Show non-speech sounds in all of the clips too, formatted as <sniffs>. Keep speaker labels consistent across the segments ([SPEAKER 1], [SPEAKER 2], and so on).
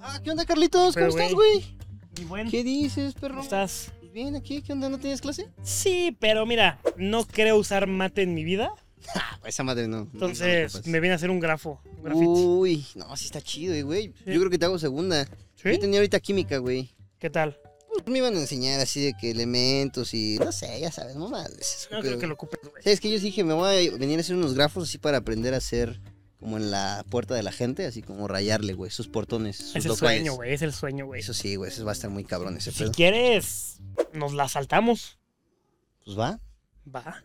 [SPEAKER 1] Ah, ¿qué onda, Carlitos?
[SPEAKER 2] Pero,
[SPEAKER 1] ¿Cómo estás,
[SPEAKER 2] güey. bueno,
[SPEAKER 1] ¿Qué dices, perro?
[SPEAKER 2] ¿cómo estás?
[SPEAKER 1] Pues bien, aquí, ¿qué onda? ¿No tienes clase?
[SPEAKER 2] Sí, pero mira, no creo usar mate en mi vida. <laughs>
[SPEAKER 1] Ah, esa madre no.
[SPEAKER 2] Entonces
[SPEAKER 1] No, no,
[SPEAKER 2] me viene a hacer un grafo, un
[SPEAKER 1] no,
[SPEAKER 2] graffiti.
[SPEAKER 1] Uy, no, sí está chido, eh, güey.
[SPEAKER 2] Sí.
[SPEAKER 1] Yo creo que te hago segunda.
[SPEAKER 2] ¿Sí?
[SPEAKER 1] Yo tenía ahorita química, güey.
[SPEAKER 2] ¿Qué tal?
[SPEAKER 1] Pues me iban a enseñar así de que elementos y no sé, ya sabes, mamá.
[SPEAKER 2] No creo que lo ocupes, güey.
[SPEAKER 1] ¿Sabes que Yo dije, me voy a venir a hacer unos grafos así para aprender a hacer como en la puerta de la gente, así como rayarle, güey, sus portones, sus
[SPEAKER 2] Es el
[SPEAKER 1] locales.
[SPEAKER 2] sueño, güey, es el sueño, güey.
[SPEAKER 1] Eso sí, güey, eso va a estar muy cabrón ese
[SPEAKER 2] Si
[SPEAKER 1] pedo.
[SPEAKER 2] quieres, nos la saltamos.
[SPEAKER 1] Pues va.
[SPEAKER 2] Va.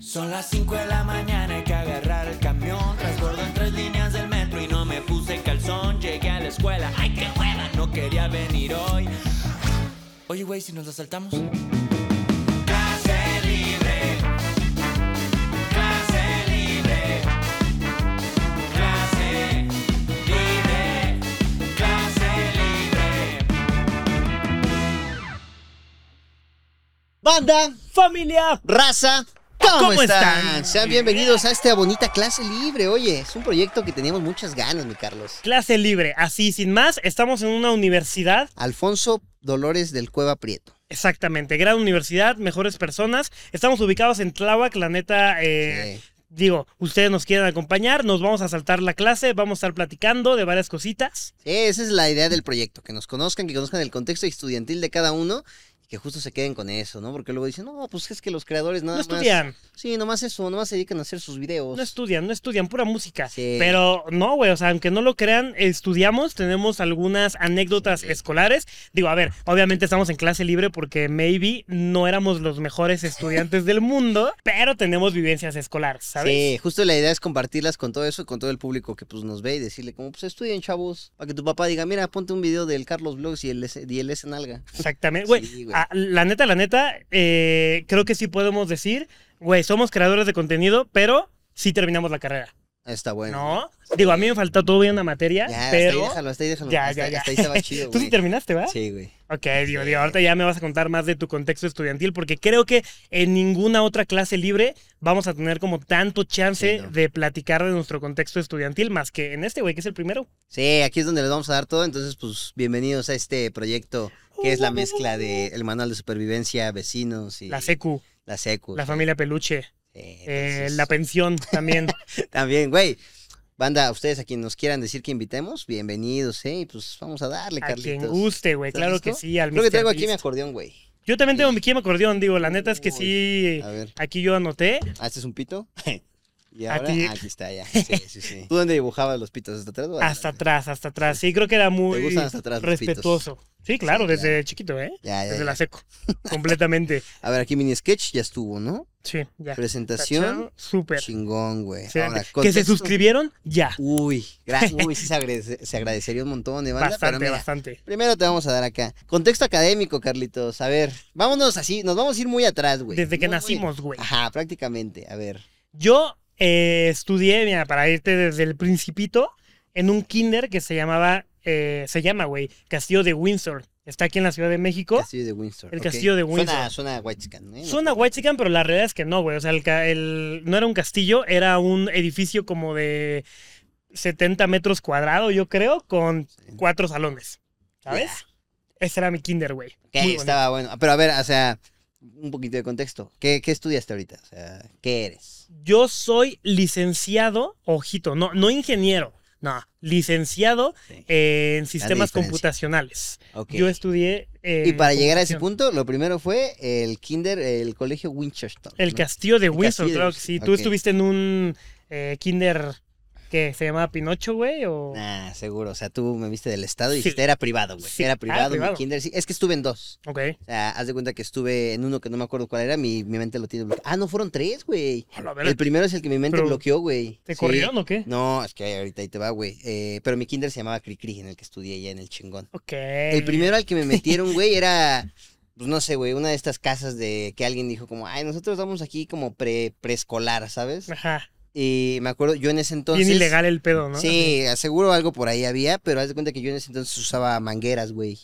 [SPEAKER 3] Son las 5 de la mañana, hay que agarrar el camión. Transbordo en tres líneas del metro y no me puse calzón. Llegué a la escuela, ay qué hueva, no quería venir hoy. Oye, güey, si nos la saltamos.
[SPEAKER 1] Banda,
[SPEAKER 2] ¡Familia!
[SPEAKER 1] raza, ¿cómo,
[SPEAKER 2] ¿Cómo
[SPEAKER 1] están?
[SPEAKER 2] están?
[SPEAKER 1] Sean bienvenidos a esta bonita clase libre. Oye, es un proyecto que teníamos muchas ganas, mi Carlos.
[SPEAKER 2] Clase libre, así, sin más, estamos en una universidad.
[SPEAKER 1] Alfonso Dolores del Cueva Prieto.
[SPEAKER 2] Exactamente, gran universidad, mejores personas. Estamos ubicados en Tláhuac, la neta, eh,
[SPEAKER 1] Sí.
[SPEAKER 2] digo, ustedes nos quieren acompañar, nos vamos a saltar la clase, vamos a estar platicando de varias cositas.
[SPEAKER 1] Sí, esa es la idea del proyecto, que nos conozcan, que conozcan el contexto estudiantil de cada uno que justo se queden con eso, ¿no? Porque luego dicen, no, pues es que los creadores nada
[SPEAKER 2] No
[SPEAKER 1] más...
[SPEAKER 2] estudian,
[SPEAKER 1] Sí, nomás eso, nomás se dedican a hacer sus videos.
[SPEAKER 2] no estudian, no estudian, pura música.
[SPEAKER 1] Sí.
[SPEAKER 2] Pero no, güey, o sea, aunque no lo crean, estudiamos, tenemos algunas anécdotas
[SPEAKER 1] Sí.
[SPEAKER 2] escolares. Digo, a ver, obviamente estamos en clase libre porque maybe no éramos los mejores <laughs> estudiantes del mundo, pero tenemos vivencias escolares, ¿sabes?
[SPEAKER 1] Sí, justo la idea es compartirlas con todo eso, con todo el público que pues nos ve y decirle como, pues estudien, chavos, para que tu papá diga, mira, ponte un video del Carlos Vlogs y el S, y el S nalga.
[SPEAKER 2] Exactamente. Güey, <laughs>
[SPEAKER 1] Sí, güey.
[SPEAKER 2] La neta, la neta, eh, creo que sí podemos decir, güey, somos creadores de contenido, pero sí terminamos la carrera.
[SPEAKER 1] Está bueno.
[SPEAKER 2] ¿No? Digo, a mí me faltó todavía una materia,
[SPEAKER 1] Ya, hasta ahí
[SPEAKER 2] pero...
[SPEAKER 1] déjalo, hasta ahí déjalo.
[SPEAKER 2] Ya,
[SPEAKER 1] hasta,
[SPEAKER 2] ya, ya.
[SPEAKER 1] hasta ahí estaba chido, <laughs>
[SPEAKER 2] Tú sí terminaste, ¿va?
[SPEAKER 1] Sí, güey.
[SPEAKER 2] Ok, digo, digo, ahorita ya me vas a contar más de tu contexto estudiantil, porque creo que en ninguna otra clase libre vamos a tener como tanto chance
[SPEAKER 1] Sí, no.
[SPEAKER 2] de platicar de nuestro contexto estudiantil, más que en este, güey, que es el primero.
[SPEAKER 1] Sí, aquí es donde les vamos a dar todo, entonces pues bienvenidos a este proyecto que es la mezcla de el manual de supervivencia, vecinos y
[SPEAKER 2] La secu,
[SPEAKER 1] la secu.
[SPEAKER 2] la
[SPEAKER 1] sí.
[SPEAKER 2] familia peluche,
[SPEAKER 1] Sí,
[SPEAKER 2] eh,
[SPEAKER 1] entonces,
[SPEAKER 2] la pensión también. <laughs>
[SPEAKER 1] También, güey. Banda, ustedes a quien nos quieran decir que invitemos, bienvenidos, ¿eh? Pues vamos a darle,
[SPEAKER 2] a
[SPEAKER 1] Carlitos.
[SPEAKER 2] quien guste, güey,
[SPEAKER 1] ¿Estás
[SPEAKER 2] claro que sí. Al
[SPEAKER 1] Creo que traigo aquí mi acordeón, güey.
[SPEAKER 2] Yo también tengo mi mi acordeón, digo, la neta es que sí,
[SPEAKER 1] A ver,
[SPEAKER 2] aquí yo anoté.
[SPEAKER 1] ah, este es un pito. <laughs> Y
[SPEAKER 2] A
[SPEAKER 1] ahora,
[SPEAKER 2] ti.
[SPEAKER 1] ah, aquí está, ya. <laughs> Sí, sí, sí. ¿Tú dónde dibujabas los pitos? ¿Hasta atrás? o
[SPEAKER 2] Hasta atrás, hasta atrás. Sí, creo que era muy
[SPEAKER 1] gustan hasta atrás los pitos?
[SPEAKER 2] respetuoso. Sí, claro,
[SPEAKER 1] Sí,
[SPEAKER 2] desde
[SPEAKER 1] claro.
[SPEAKER 2] chiquito, ¿eh?
[SPEAKER 1] Ya, ya,
[SPEAKER 2] Desde
[SPEAKER 1] ya.
[SPEAKER 2] la seco. <laughs> Completamente.
[SPEAKER 1] A ver, aquí mini sketch ya estuvo, ¿no?
[SPEAKER 2] Sí, ya.
[SPEAKER 1] Presentación.
[SPEAKER 2] Súper.
[SPEAKER 1] Chingón, güey.
[SPEAKER 2] Excelente.
[SPEAKER 1] Ahora,
[SPEAKER 2] que se suscribieron, ya.
[SPEAKER 1] Uy, gra- <laughs> uy, sí se, agradece- se agradecería un montón de banda, pero
[SPEAKER 2] Bastante,
[SPEAKER 1] mira,
[SPEAKER 2] bastante.
[SPEAKER 1] Primero te vamos a dar acá. Contexto académico, Carlitos. A ver, vámonos así, nos vamos a ir muy atrás, güey.
[SPEAKER 2] Desde que nacimos, güey.
[SPEAKER 1] Ajá, prácticamente. A ver.
[SPEAKER 2] Yo eh, estudié, mira, para irte desde el principito, en un kinder que se llamaba, eh, se llama, güey, Castillo de Windsor. Está aquí en la Ciudad de México.
[SPEAKER 1] Castillo de Windsor.
[SPEAKER 2] El castillo de Windsor.
[SPEAKER 1] Suena, suena white chican, ¿eh?
[SPEAKER 2] Suena white pero la realidad es que no, güey. O sea, el, el- no era un castillo, era un edificio como de 70 metros cuadrados, yo creo, con cuatro salones. ¿Sabes? Ese era mi kinder, güey.
[SPEAKER 1] Ok,
[SPEAKER 2] Muy bonito.
[SPEAKER 1] estaba bueno. Pero a ver, o sea, un poquito de contexto. ¿Qué, qué estudiaste ahorita? O sea, ¿qué eres?
[SPEAKER 2] Yo soy licenciado, ojito, no, no ingeniero, no, licenciado
[SPEAKER 1] Sí.
[SPEAKER 2] en sistemas computacionales. Yo estudié. eh,
[SPEAKER 1] y para llegar a ese punto, lo primero fue el kinder, el colegio Winchester.
[SPEAKER 2] El
[SPEAKER 1] ¿no?
[SPEAKER 2] castillo de Windsor, claro que sí. ¿Tú estuviste en un eh, kinder que se llamaba Pinocho, güey? O...
[SPEAKER 1] Nah, seguro. O sea, tú me viste del estado y
[SPEAKER 2] Sí.
[SPEAKER 1] dijiste, era privado, güey.
[SPEAKER 2] Sí.
[SPEAKER 1] Era
[SPEAKER 2] Ah,
[SPEAKER 1] privado, mi kinder. Sí, es que estuve en dos.
[SPEAKER 2] Ok.
[SPEAKER 1] O sea, haz de cuenta que estuve en uno que no me acuerdo cuál era, mi, mi mente lo tiene bloqueado. Ah, no, fueron tres, güey. El primero es el que mi mente
[SPEAKER 2] Pero,
[SPEAKER 1] bloqueó, güey.
[SPEAKER 2] ¿Te corrieron o qué?
[SPEAKER 1] No, es que ahorita ahí te va, güey. Eh, pero mi kinder se llamaba Cricri, en el que estudié ya en el chingón.
[SPEAKER 2] Ok.
[SPEAKER 1] El primero al que me metieron, güey, era, pues no sé, güey, una de estas casas de que alguien dijo como, ay, nosotros vamos aquí como pre preescolar, ¿sabes?
[SPEAKER 2] Ajá.
[SPEAKER 1] Y me acuerdo, yo en ese entonces...
[SPEAKER 2] Bien ilegal el pedo, ¿no?
[SPEAKER 1] Sí, seguro algo por ahí había, pero haz de cuenta que yo en ese entonces usaba mangueras, güey.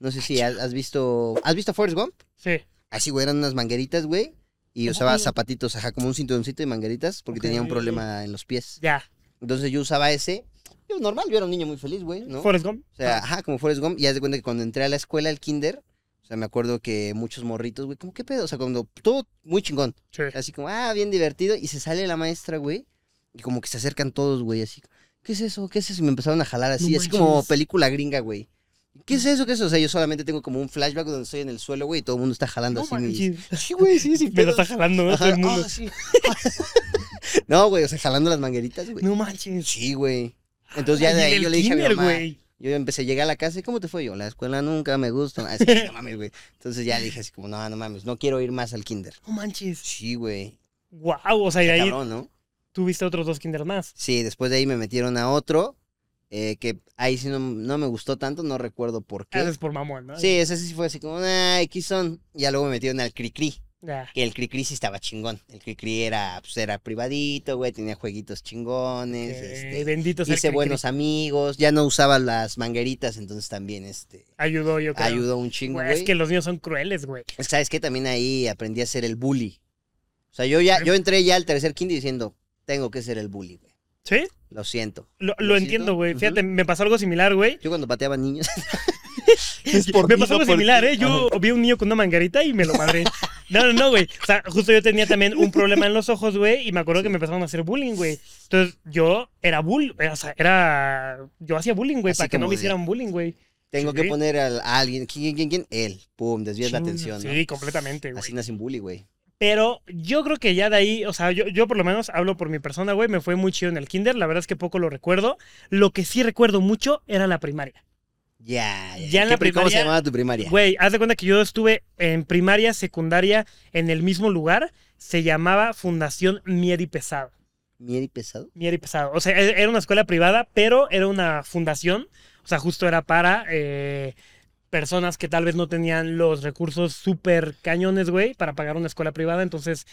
[SPEAKER 1] No sé si has, has visto... ¿Has visto Forrest Gump?
[SPEAKER 2] Sí.
[SPEAKER 1] Así, güey, eran unas mangueritas, güey. y usaba zapatitos, ajá, como un cinturoncito de mangueritas, porque tenía un problema en los pies.
[SPEAKER 2] Ya.
[SPEAKER 1] Entonces yo usaba ese. Yo, normal, yo era un niño muy feliz, güey, ¿no?
[SPEAKER 2] Forrest Gump.
[SPEAKER 1] O sea, ajá, como Forrest Gump. Y haz de cuenta que cuando entré a la escuela, al kinder, o sea, me acuerdo que muchos morritos, güey, como qué pedo. O sea, cuando todo muy chingón.
[SPEAKER 2] Sí.
[SPEAKER 1] Así como, ah, bien divertido. Y se sale la maestra, güey. Y como que se acercan todos, güey, así. ¿Qué es eso? ¿Qué es eso? Y me empezaron a jalar así,
[SPEAKER 2] No
[SPEAKER 1] así como película gringa, güey. ¿Qué es eso? ¿Qué es eso? O sea, yo solamente tengo como un flashback donde estoy en el suelo, güey, y todo el mundo está jalando
[SPEAKER 2] No
[SPEAKER 1] así.
[SPEAKER 2] manches.
[SPEAKER 1] Sí, güey, sí, sí. <laughs>
[SPEAKER 2] Me lo está jalando, ¿no? Todo el mundo.
[SPEAKER 1] ah, sí. <laughs> no, güey, o sea, jalando las mangueritas, güey.
[SPEAKER 2] No manches.
[SPEAKER 1] Sí, güey. Entonces ya de ahí yo le dije a mi mamá.
[SPEAKER 2] güey.
[SPEAKER 1] Yo empecé a llegar a la casa y ¿cómo te fue? Yo, la escuela nunca me gusta. Así que, no mames, güey. <laughs> Entonces ya dije así como, no, no mames, no quiero ir más al kinder.
[SPEAKER 2] No manches.
[SPEAKER 1] Sí, güey.
[SPEAKER 2] Wow, o sea, y ahí
[SPEAKER 1] Cabrón, ¿no?
[SPEAKER 2] tuviste otros dos kinder más.
[SPEAKER 1] Sí, después de ahí me metieron a otro, eh, que ahí sí no, no me gustó tanto, no recuerdo por qué.
[SPEAKER 2] Haces por mamón, ¿no?
[SPEAKER 1] Sí, ese sí fue así como, ah, X son. Ya luego me metieron al Cricri,
[SPEAKER 2] Ya.
[SPEAKER 1] que el Cricri sí estaba chingón. El Cricri era, pues era privadito, güey, tenía jueguitos chingones,
[SPEAKER 2] Eh,
[SPEAKER 1] este, hice buenos amigos, ya no usaba las mangueritas, entonces también, este,
[SPEAKER 2] Ayudó, yo creo.
[SPEAKER 1] ayudó un chingo,
[SPEAKER 2] Güey, es que los niños son crueles, güey.
[SPEAKER 1] ¿Sabes qué? También ahí aprendí a ser el bully. O sea, yo ya, yo entré ya al tercer kinder diciendo, tengo que ser el bully, güey.
[SPEAKER 2] ¿Sí?
[SPEAKER 1] Lo siento.
[SPEAKER 2] Lo,
[SPEAKER 1] Lo
[SPEAKER 2] entiendo, güey. Fíjate, me pasó algo similar, güey.
[SPEAKER 1] Yo cuando pateaba niños. <laughs> <laughs>
[SPEAKER 2] me pasó algo similar, ¿eh? Yo vi a un niño con una manguerita y me lo madré. No, no, no, güey. O sea, justo yo tenía también un problema en los ojos, güey, y me acuerdo que me empezaron a hacer bullying, güey. Entonces, yo era bull, o sea, era... Yo hacía bullying, güey, para que no me hicieran bullying, güey.
[SPEAKER 1] Tengo
[SPEAKER 2] Sí.
[SPEAKER 1] que poner a alguien. ¿Quién, quién, quién? Él. Pum, desvías la atención. ¿no?
[SPEAKER 2] Sí, completamente, güey.
[SPEAKER 1] Así nace un bully, güey.
[SPEAKER 2] Pero yo creo que ya de ahí, o sea, yo, yo por lo menos hablo por mi persona, güey, me fue muy chido en el kinder, la verdad es que poco lo recuerdo. Lo que sí recuerdo mucho era la primaria.
[SPEAKER 1] Ya, ya.
[SPEAKER 2] Ya en la
[SPEAKER 1] ¿Qué pri- ¿Cómo se llamaba tu primaria?
[SPEAKER 2] Güey, haz de cuenta que yo estuve en primaria, secundaria, en el mismo lugar, se llamaba Fundación Mieri Pesado.
[SPEAKER 1] ¿Mieri pesado?
[SPEAKER 2] Mieri Pesado. O sea, e- era una escuela privada, pero era una fundación, o sea, justo era para eh, personas que tal vez no tenían los recursos súper cañones, güey, para pagar una escuela privada, entonces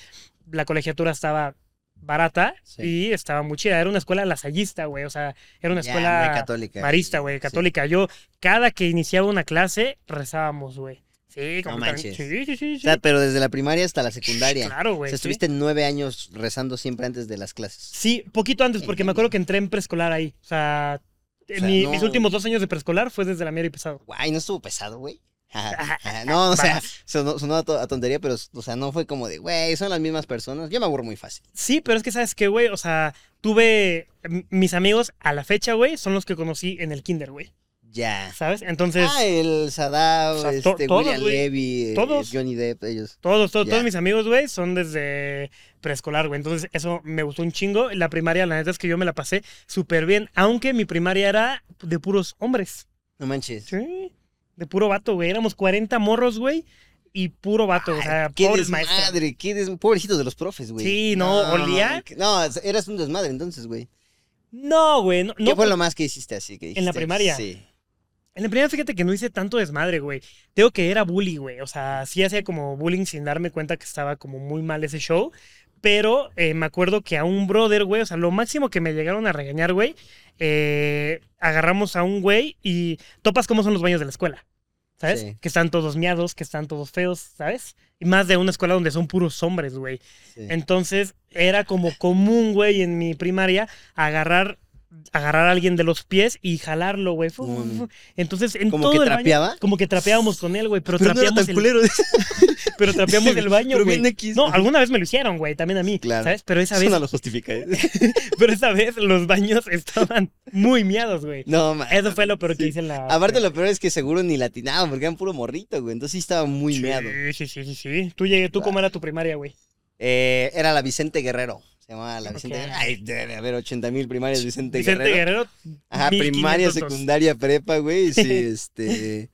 [SPEAKER 2] la colegiatura estaba barata
[SPEAKER 1] Sí.
[SPEAKER 2] y estaba muy chida. Era una escuela lasallista, güey, o sea, era una escuela
[SPEAKER 1] católica.
[SPEAKER 2] marista, güey,
[SPEAKER 1] Sí.
[SPEAKER 2] católica. Yo, cada que iniciaba una clase, rezábamos, güey. Sí,
[SPEAKER 1] No
[SPEAKER 2] como
[SPEAKER 1] manches.
[SPEAKER 2] Sí, sí, sí, sí.
[SPEAKER 1] O sea, pero desde la primaria hasta la secundaria.
[SPEAKER 2] Claro,
[SPEAKER 1] o
[SPEAKER 2] güey.
[SPEAKER 1] sea,
[SPEAKER 2] sí.
[SPEAKER 1] estuviste nueve años rezando siempre antes de las clases.
[SPEAKER 2] Sí, poquito antes, porque me acuerdo que entré en preescolar ahí. O sea,
[SPEAKER 1] O sea,
[SPEAKER 2] mi-
[SPEAKER 1] no-
[SPEAKER 2] mis últimos dos años de preescolar fue desde la Miera y Pesado.
[SPEAKER 1] Guay, no estuvo pesado, güey. No, o sea, sonó, sonó a, to- a tontería, pero, o sea, no fue como de, güey, son las mismas personas. Yo me aburro muy fácil.
[SPEAKER 2] Sí, pero es que, ¿sabes qué, güey? O sea, tuve. Mis amigos a la fecha, güey, son los que conocí en el kinder, güey.
[SPEAKER 1] Ya.
[SPEAKER 2] ¿Sabes? Entonces,
[SPEAKER 1] ah, el Sadao,
[SPEAKER 2] o sea,
[SPEAKER 1] este,
[SPEAKER 2] todos,
[SPEAKER 1] William. Levy, eh,
[SPEAKER 2] Todos.
[SPEAKER 1] Johnny Depp, ellos.
[SPEAKER 2] todos, todos, todos mis amigos, güey, son desde preescolar, güey. Entonces, eso me gustó un chingo. La primaria, la neta es que yo me la pasé súper bien, aunque mi primaria era de puros hombres.
[SPEAKER 1] No manches.
[SPEAKER 2] Sí. De puro vato, güey. Éramos 40 morros, güey. Y puro vato, o sea,
[SPEAKER 1] qué
[SPEAKER 2] pobres
[SPEAKER 1] desmadre, qué des... pobrecitos de los profes, güey.
[SPEAKER 2] Sí, no, olía.
[SPEAKER 1] que- No, eras un desmadre entonces, güey.
[SPEAKER 2] No, güey. No,
[SPEAKER 1] ¿Qué
[SPEAKER 2] no,
[SPEAKER 1] fue lo más que hiciste así? Que
[SPEAKER 2] ¿En la primaria?
[SPEAKER 1] Sí.
[SPEAKER 2] En la primera, fíjate que no hice tanto desmadre, güey. Tengo que era bully, güey. O sea, sí hacía como bullying sin darme cuenta que estaba como muy mal ese show. Pero eh, me acuerdo que a un brother, güey, o sea, lo máximo que me llegaron a regañar, güey, eh, agarramos a un güey y topas cómo son los baños de la escuela. ¿Sabes?
[SPEAKER 1] Sí.
[SPEAKER 2] Que están todos miados, que están todos feos, ¿sabes? Y más de una escuela donde son puros hombres, güey.
[SPEAKER 1] sí.
[SPEAKER 2] Entonces era como común, güey, en mi primaria agarrar, agarrar a alguien de los pies y jalarlo, güey. Entonces en
[SPEAKER 1] ¿Como
[SPEAKER 2] todo
[SPEAKER 1] que
[SPEAKER 2] el baño-
[SPEAKER 1] trapeaba?
[SPEAKER 2] como que trapeábamos con él, güey, pero,
[SPEAKER 1] Pero no era
[SPEAKER 2] el. <laughs> pero trapeamos el baño,
[SPEAKER 1] Pero
[SPEAKER 2] güey.
[SPEAKER 1] X.
[SPEAKER 2] No, alguna vez me lo hicieron, güey, también a mí,
[SPEAKER 1] Claro.
[SPEAKER 2] ¿sabes? Pero esa
[SPEAKER 1] Eso
[SPEAKER 2] vez,
[SPEAKER 1] no lo justifica. ¿eh? <laughs>
[SPEAKER 2] pero esa vez los baños estaban muy miados, güey.
[SPEAKER 1] No, man.
[SPEAKER 2] Eso fue lo peor que
[SPEAKER 1] Sí.
[SPEAKER 2] hice en la
[SPEAKER 1] Aparte, lo peor es que seguro ni latinaban porque eran puro morrito, güey. Entonces sí estaba muy
[SPEAKER 2] sí,
[SPEAKER 1] meado.
[SPEAKER 2] sí, sí, sí, sí. Tú llegué, tú cómo era tu primaria, güey.
[SPEAKER 1] Eh, era la Vicente Guerrero. Se llamaba la. Vicente Guerrero. Ay, debe haber 80 mil primarias Vicente,
[SPEAKER 2] Vicente
[SPEAKER 1] Guerrero.
[SPEAKER 2] Guerrero.
[SPEAKER 1] Ajá,
[SPEAKER 2] 1500
[SPEAKER 1] primaria, secundaria, prepa, güey. Sí, <laughs> este.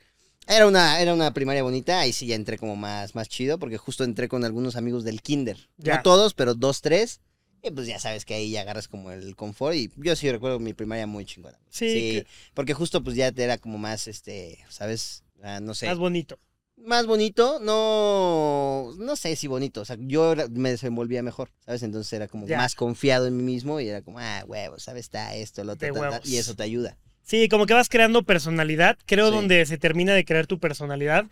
[SPEAKER 1] Era una, era una primaria bonita. Ahí sí ya entré como más, más chido porque justo entré con algunos amigos del kinder.
[SPEAKER 2] Ya.
[SPEAKER 1] No todos, pero dos, tres. Y pues ya sabes que ahí ya agarras como el confort. Y yo sí recuerdo mi primaria muy chingona.
[SPEAKER 2] Sí, que-
[SPEAKER 1] porque justo pues ya te era como más, este, ¿sabes? Ah, no sé.
[SPEAKER 2] más bonito.
[SPEAKER 1] más bonito, no, no sé si bonito, o sea, yo me desenvolvía mejor, ¿sabes? Entonces era como
[SPEAKER 2] Ya.
[SPEAKER 1] más confiado en mí mismo y era como, ah, huevos, ¿sabes? Está esto, lo otro, y eso te ayuda.
[SPEAKER 2] Sí, como que vas creando personalidad. Creo
[SPEAKER 1] Sí.
[SPEAKER 2] donde se termina de crear tu personalidad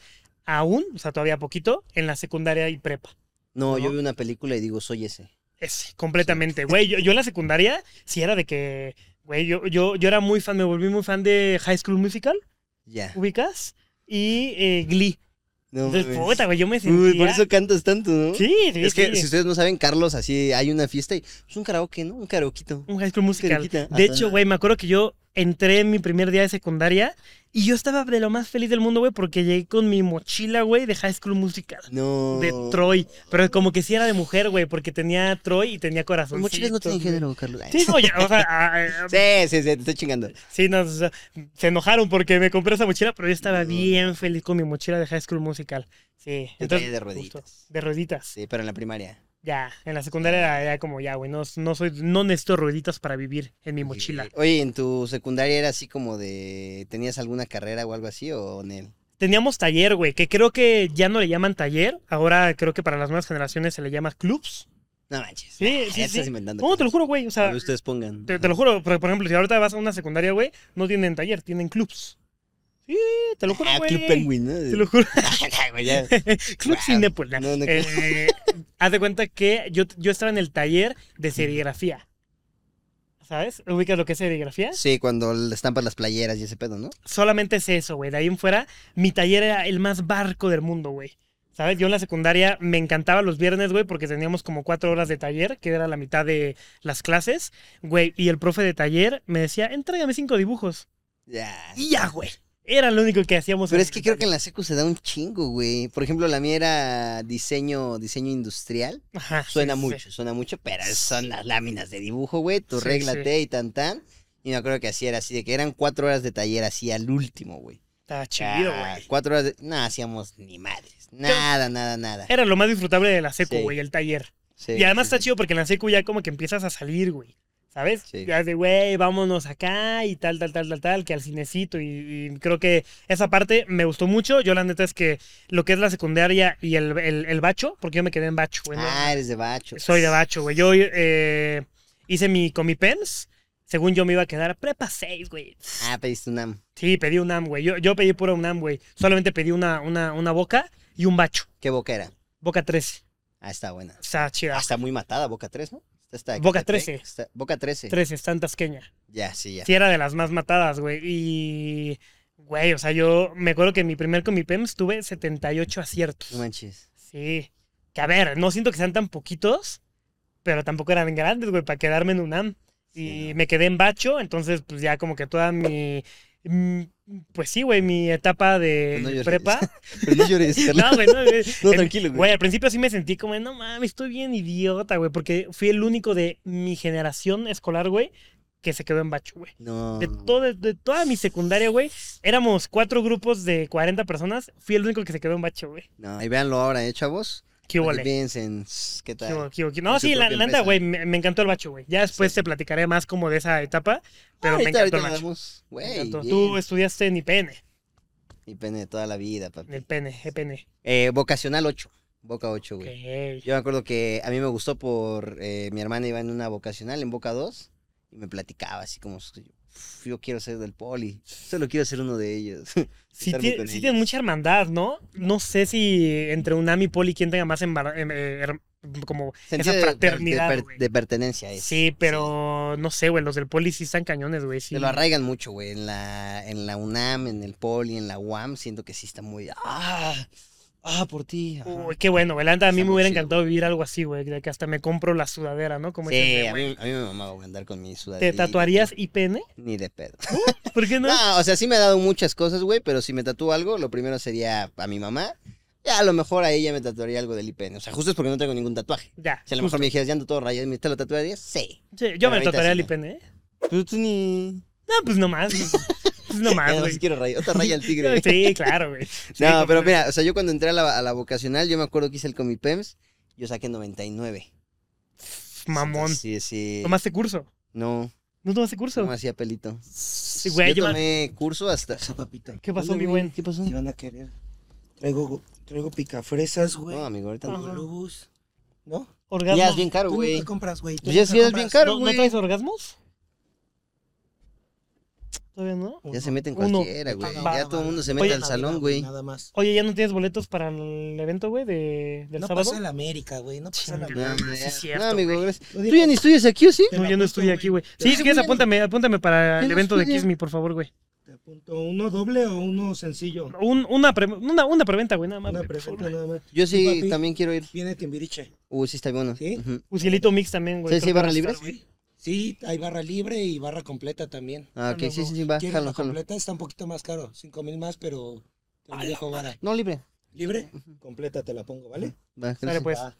[SPEAKER 2] aún, o sea, todavía poquito, en la secundaria y prepa.
[SPEAKER 1] No,
[SPEAKER 2] ¿No?
[SPEAKER 1] yo vi una película y digo, soy ese.
[SPEAKER 2] Ese, completamente. Güey, yo, yo en la secundaria sí era de que, güey, yo, yo, yo era muy fan, me volví muy fan de High School Musical,
[SPEAKER 1] Ya.
[SPEAKER 2] ubicas, y eh, Glee.
[SPEAKER 1] No,
[SPEAKER 2] Entonces, puta, güey, yo me sentía...
[SPEAKER 1] Uy, por eso cantas tanto, ¿no?
[SPEAKER 2] Sí, sí,
[SPEAKER 1] Es que
[SPEAKER 2] sí.
[SPEAKER 1] si ustedes no saben, Carlos, así hay una fiesta y es un karaoke, ¿no? Un karaoquito.
[SPEAKER 2] Un High School Musical. De
[SPEAKER 1] ajá.
[SPEAKER 2] hecho, güey, me acuerdo que yo entré en mi primer día de secundaria y yo estaba de lo más feliz del mundo, güey, porque llegué con mi mochila, güey, de High School Musical.
[SPEAKER 1] No.
[SPEAKER 2] De Troy. Pero como que sí era de mujer, güey, porque tenía Troy y tenía corazón.
[SPEAKER 1] Mochilas no tienen género, Carlos.
[SPEAKER 2] Sí, no, ya, o sea, ah, ah,
[SPEAKER 1] Sí, sí, sí, te estoy chingando.
[SPEAKER 2] sí, no, o sea, se enojaron porque me compré esa mochila, pero yo estaba bien feliz con mi mochila de High School Musical. Sí,
[SPEAKER 1] traía de rueditas.
[SPEAKER 2] justo, de rueditas.
[SPEAKER 1] Sí, pero en la primaria.
[SPEAKER 2] Ya, en la secundaria era como ya, güey, no, no soy, no necesito rueditas para vivir en mi mochila.
[SPEAKER 1] Oye, ¿en tu secundaria era así como de. ¿Tenías alguna carrera o algo así o Nel?
[SPEAKER 2] Teníamos taller, güey, que creo que ya no le llaman taller. Ahora creo que para las nuevas generaciones se le llama clubs.
[SPEAKER 1] No manches.
[SPEAKER 2] Sí,
[SPEAKER 1] Ah,
[SPEAKER 2] sí, sí.
[SPEAKER 1] estás inventando.
[SPEAKER 2] No, te lo juro, güey. O sea,
[SPEAKER 1] ustedes pongan.
[SPEAKER 2] te, te lo juro. Por, por ejemplo, si ahorita vas a una secundaria, güey, no tienen taller, tienen clubs. Sí, te lo juro,
[SPEAKER 1] Ah,
[SPEAKER 2] güey.
[SPEAKER 1] Club Penguin, ¿no?
[SPEAKER 2] Te lo juro. <laughs>
[SPEAKER 1] Ya. <laughs>
[SPEAKER 2] Club
[SPEAKER 1] Wow.
[SPEAKER 2] Cinépolis.
[SPEAKER 1] No, no,
[SPEAKER 2] Eh, <laughs> haz de cuenta que yo, yo estaba en el taller de serigrafía. ¿Sabes? ¿Ubicas lo que es serigrafía?
[SPEAKER 1] Sí, cuando estampas las playeras y ese pedo, ¿no?
[SPEAKER 2] solamente es eso, güey. De ahí en fuera, mi taller era el más barco del mundo, güey. ¿Sabes? Yo en la secundaria me encantaba los viernes, güey, porque teníamos como cuatro horas de taller, que era la mitad de las clases, güey. Y el profe de taller me decía, entrégame cinco dibujos.
[SPEAKER 1] Ya.
[SPEAKER 2] Y ya, güey. Era lo único que hacíamos.
[SPEAKER 1] Pero es que creo que en la secu se da un chingo, güey. Por ejemplo, la mía era diseño, diseño industrial.
[SPEAKER 2] Ajá,
[SPEAKER 1] Suena
[SPEAKER 2] sí, sí.
[SPEAKER 1] mucho, suena mucho, pero son las láminas de dibujo, güey. Tú
[SPEAKER 2] Sí,
[SPEAKER 1] réglate y tan tan. Y me acuerdo que así era así, de que eran cuatro horas de taller así al último, güey.
[SPEAKER 2] Estaba chido, güey.
[SPEAKER 1] Cuatro horas de... No, hacíamos ni madres. Nada, nada, nada.
[SPEAKER 2] Era lo más disfrutable de la secu, güey, el taller.
[SPEAKER 1] Sí,
[SPEAKER 2] y además está chido porque en la secu ya como que empiezas a salir, güey. ¿Sabes?
[SPEAKER 1] Sí.
[SPEAKER 2] Ya es de, güey, vámonos acá y tal, tal, tal, tal, tal, que al cinecito. Y, y creo que esa parte me gustó mucho. Yo la neta es que lo que es la secundaria y el, el, el bacho, porque yo me quedé en bacho, güey. ¿no?
[SPEAKER 1] Ah, eres de bacho.
[SPEAKER 2] Soy de bacho, güey. Yo eh, hice mi comipens. Según yo me iba a quedar prepa 6, güey.
[SPEAKER 1] Ah, pediste un AM.
[SPEAKER 2] Sí, pedí un AM, güey. Yo, yo pedí pura UNAM, güey. Solamente pedí una, una, una boca y un bacho.
[SPEAKER 1] ¿Qué boca era?
[SPEAKER 2] Boca 13.
[SPEAKER 1] Ah, está buena.
[SPEAKER 2] Está chida.
[SPEAKER 1] Ah, está muy matada, Boca 3, ¿no? Está
[SPEAKER 2] Boca
[SPEAKER 1] Catepec.
[SPEAKER 2] 13.
[SPEAKER 1] Está- Boca 13.
[SPEAKER 2] 13, está en Tasqueña.
[SPEAKER 1] Ya, sí, ya.
[SPEAKER 2] Sí, era de las más matadas, güey. Y, güey, o sea, yo me acuerdo que en mi primer Comipems tuve 78 aciertos.
[SPEAKER 1] No manches.
[SPEAKER 2] Sí. Que a ver, no siento que sean tan poquitos, pero tampoco eran grandes, güey, para quedarme en UNAM. Y
[SPEAKER 1] Sí, no.
[SPEAKER 2] me quedé en Bacho, entonces, pues ya como que toda mi. Pues sí, güey, mi etapa de
[SPEAKER 1] Pues no llores.
[SPEAKER 2] prepa. <laughs>
[SPEAKER 1] Pero no llores, <laughs> Carlos.
[SPEAKER 2] No, güey, no, güey. <laughs>
[SPEAKER 1] No, tranquilo, güey.
[SPEAKER 2] Güey, al principio sí me sentí como, no mames, estoy bien idiota, güey, porque fui el único de mi generación escolar, güey, que se quedó en Bacho, güey.
[SPEAKER 1] No.
[SPEAKER 2] De, todo, de toda mi secundaria, güey, éramos cuatro grupos de 40 personas. Fui el único que se quedó en bacho, güey.
[SPEAKER 1] No, y véanlo ahora, ¿eh, chavos?
[SPEAKER 2] ¿Qué hubo,
[SPEAKER 1] ¿qué
[SPEAKER 2] ¿Qué hubo,
[SPEAKER 1] tal?
[SPEAKER 2] qué hubo, qué- No, sí, la neta, güey, me, me encantó el bacho, güey. Ya después
[SPEAKER 1] Sí.
[SPEAKER 2] te platicaré más como de esa etapa, pero me encantó el
[SPEAKER 1] vamos.
[SPEAKER 2] Me encantó. Tú estudiaste en IPN,
[SPEAKER 1] de toda la vida, papi.
[SPEAKER 2] el pene, EPN.
[SPEAKER 1] Eh, vocacional 8. Boca 8, güey. Yo me acuerdo que a mí me gustó por... eh, mi hermana iba en una vocacional, en Boca 2, y me platicaba así como... "Uf, Yo quiero ser del poli, solo quiero ser uno de ellos. <laughs>
[SPEAKER 2] Sí, tienen mucha hermandad, ¿no? No sé si entre UNAM y Poli quién tenga más em- eh, como
[SPEAKER 1] Sentido
[SPEAKER 2] esa
[SPEAKER 1] de-
[SPEAKER 2] fraternidad,
[SPEAKER 1] de, per-
[SPEAKER 2] güey.
[SPEAKER 1] de pertenencia es.
[SPEAKER 2] Sí, pero no sé, güey, los del Poli sí están cañones, güey. Sí.
[SPEAKER 1] Se lo arraigan mucho, güey. En la, en la UNAM, en el Poli, en la UAM, siento que sí está muy. ¡Ah! ¡Ah, por ti! Ajá.
[SPEAKER 2] Uy, qué bueno, güey. A mí
[SPEAKER 1] Está
[SPEAKER 2] me hubiera
[SPEAKER 1] chido,
[SPEAKER 2] encantado vivir algo así, güey. De que hasta me compro la sudadera, ¿no? Como
[SPEAKER 1] sí, a mí, a mí me mamaba andar con mi sudadera.
[SPEAKER 2] ¿Te tatuarías IPN?
[SPEAKER 1] Ni de pedo.
[SPEAKER 2] ¿Por qué no? <laughs>
[SPEAKER 1] No, o sea, sí me ha dado muchas cosas, güey, pero si me tatúo algo, lo primero sería a mi mamá. Ya, a lo mejor a ella me tatuaría algo del IPN. O sea, justo es porque no tengo ningún tatuaje.
[SPEAKER 2] Ya.
[SPEAKER 1] Si a lo
[SPEAKER 2] justo.
[SPEAKER 1] mejor me dijeras, ya ando todo rayado, ¿me te lo tatuarías? Sí.
[SPEAKER 2] Sí, yo
[SPEAKER 1] Pero
[SPEAKER 2] me tatuaría
[SPEAKER 1] sí
[SPEAKER 2] el
[SPEAKER 1] no.
[SPEAKER 2] IPN, ¿eh?
[SPEAKER 1] Pero tú ni.
[SPEAKER 2] No, pues nomás. <laughs> Pues
[SPEAKER 1] no, <laughs>
[SPEAKER 2] güey.
[SPEAKER 1] sí quiero rayar. Otra raya al <laughs> tigre. güey.
[SPEAKER 2] Sí, claro, güey. <laughs> Sí,
[SPEAKER 1] no, pero mira, o sea, yo cuando entré a la, a la vocacional, yo me acuerdo que hice el Comipems, yo saqué 99.
[SPEAKER 2] Mamón.
[SPEAKER 1] Sí, sí.
[SPEAKER 2] ¿Tomaste curso?
[SPEAKER 1] No,
[SPEAKER 2] ¿No tomaste curso?
[SPEAKER 1] no me hacía pelito.
[SPEAKER 2] Sí, güey,
[SPEAKER 1] yo tomé curso hasta...
[SPEAKER 4] Esa papita.
[SPEAKER 2] ¿Qué pasó,
[SPEAKER 1] ¿Dónde,
[SPEAKER 2] mi buen?
[SPEAKER 1] ¿Qué pasó?
[SPEAKER 4] Si van a querer. Traigo, traigo picafresas, güey.
[SPEAKER 1] No, amigo, ahorita no.
[SPEAKER 4] Globos. ¿No?
[SPEAKER 2] ¿Orgasmo?
[SPEAKER 1] Ya es bien caro,
[SPEAKER 4] Tú
[SPEAKER 1] güey.
[SPEAKER 4] compras, güey.
[SPEAKER 1] Pues ya sí es
[SPEAKER 4] compras.
[SPEAKER 1] bien caro,
[SPEAKER 2] ¿No, ¿No
[SPEAKER 1] güey.
[SPEAKER 2] traes orgasmos? Todavía no.
[SPEAKER 1] Ya se meten
[SPEAKER 2] Uno.
[SPEAKER 1] cualquiera, güey.
[SPEAKER 2] Va,
[SPEAKER 1] Ya todo el mundo se
[SPEAKER 2] Oye,
[SPEAKER 1] mete al salón, güey.
[SPEAKER 4] Nada más.
[SPEAKER 2] Oye, ¿ya no tienes boletos para el evento, güey, de, del
[SPEAKER 4] No
[SPEAKER 2] sábado?
[SPEAKER 4] pasa en la América, güey. No pasa en la. América.
[SPEAKER 1] No,
[SPEAKER 2] sí
[SPEAKER 1] ya.
[SPEAKER 2] es cierto,
[SPEAKER 1] No, amigo,
[SPEAKER 2] güey.
[SPEAKER 1] gracias.
[SPEAKER 4] Lo
[SPEAKER 1] ¿Tú
[SPEAKER 4] digo.
[SPEAKER 1] ya ni estudias aquí o sí?
[SPEAKER 2] No, yo no estudié aquí, güey. Sí, si quieres, apúntame, apúntame para
[SPEAKER 1] ¿Qué
[SPEAKER 2] el evento de? Kiss Me, por favor, güey.
[SPEAKER 4] Te apunto uno doble o uno sencillo.
[SPEAKER 2] Un- una, pre- una, una preventa, güey, nada más.
[SPEAKER 4] Una
[SPEAKER 2] güey, por favor,
[SPEAKER 4] presenta
[SPEAKER 2] güey.
[SPEAKER 4] nada más.
[SPEAKER 1] Yo sí
[SPEAKER 4] papi.
[SPEAKER 1] también quiero ir.
[SPEAKER 4] Viene Timbiriche.
[SPEAKER 1] Uh, sí está bueno.
[SPEAKER 4] ¿Sí?
[SPEAKER 1] Ujú.
[SPEAKER 2] Mix también, güey.
[SPEAKER 1] ¿Sabes si hay
[SPEAKER 2] creo que
[SPEAKER 1] barra
[SPEAKER 2] va a
[SPEAKER 1] libre?
[SPEAKER 2] estar, güey.
[SPEAKER 4] Sí, hay barra libre y barra completa también.
[SPEAKER 1] Ah, ok,
[SPEAKER 2] no,
[SPEAKER 1] sí, sí, sí, va.
[SPEAKER 4] ¿Quieres
[SPEAKER 1] Jalo,
[SPEAKER 4] la
[SPEAKER 1] jalo.
[SPEAKER 4] completa? Está un poquito más caro. Cinco mil más, pero te lo dejo vara.
[SPEAKER 1] No, libre.
[SPEAKER 4] ¿Libre? Completa te la pongo, ¿vale?
[SPEAKER 1] Va,
[SPEAKER 2] Sale,
[SPEAKER 1] gracias.
[SPEAKER 2] pues.
[SPEAKER 4] Va.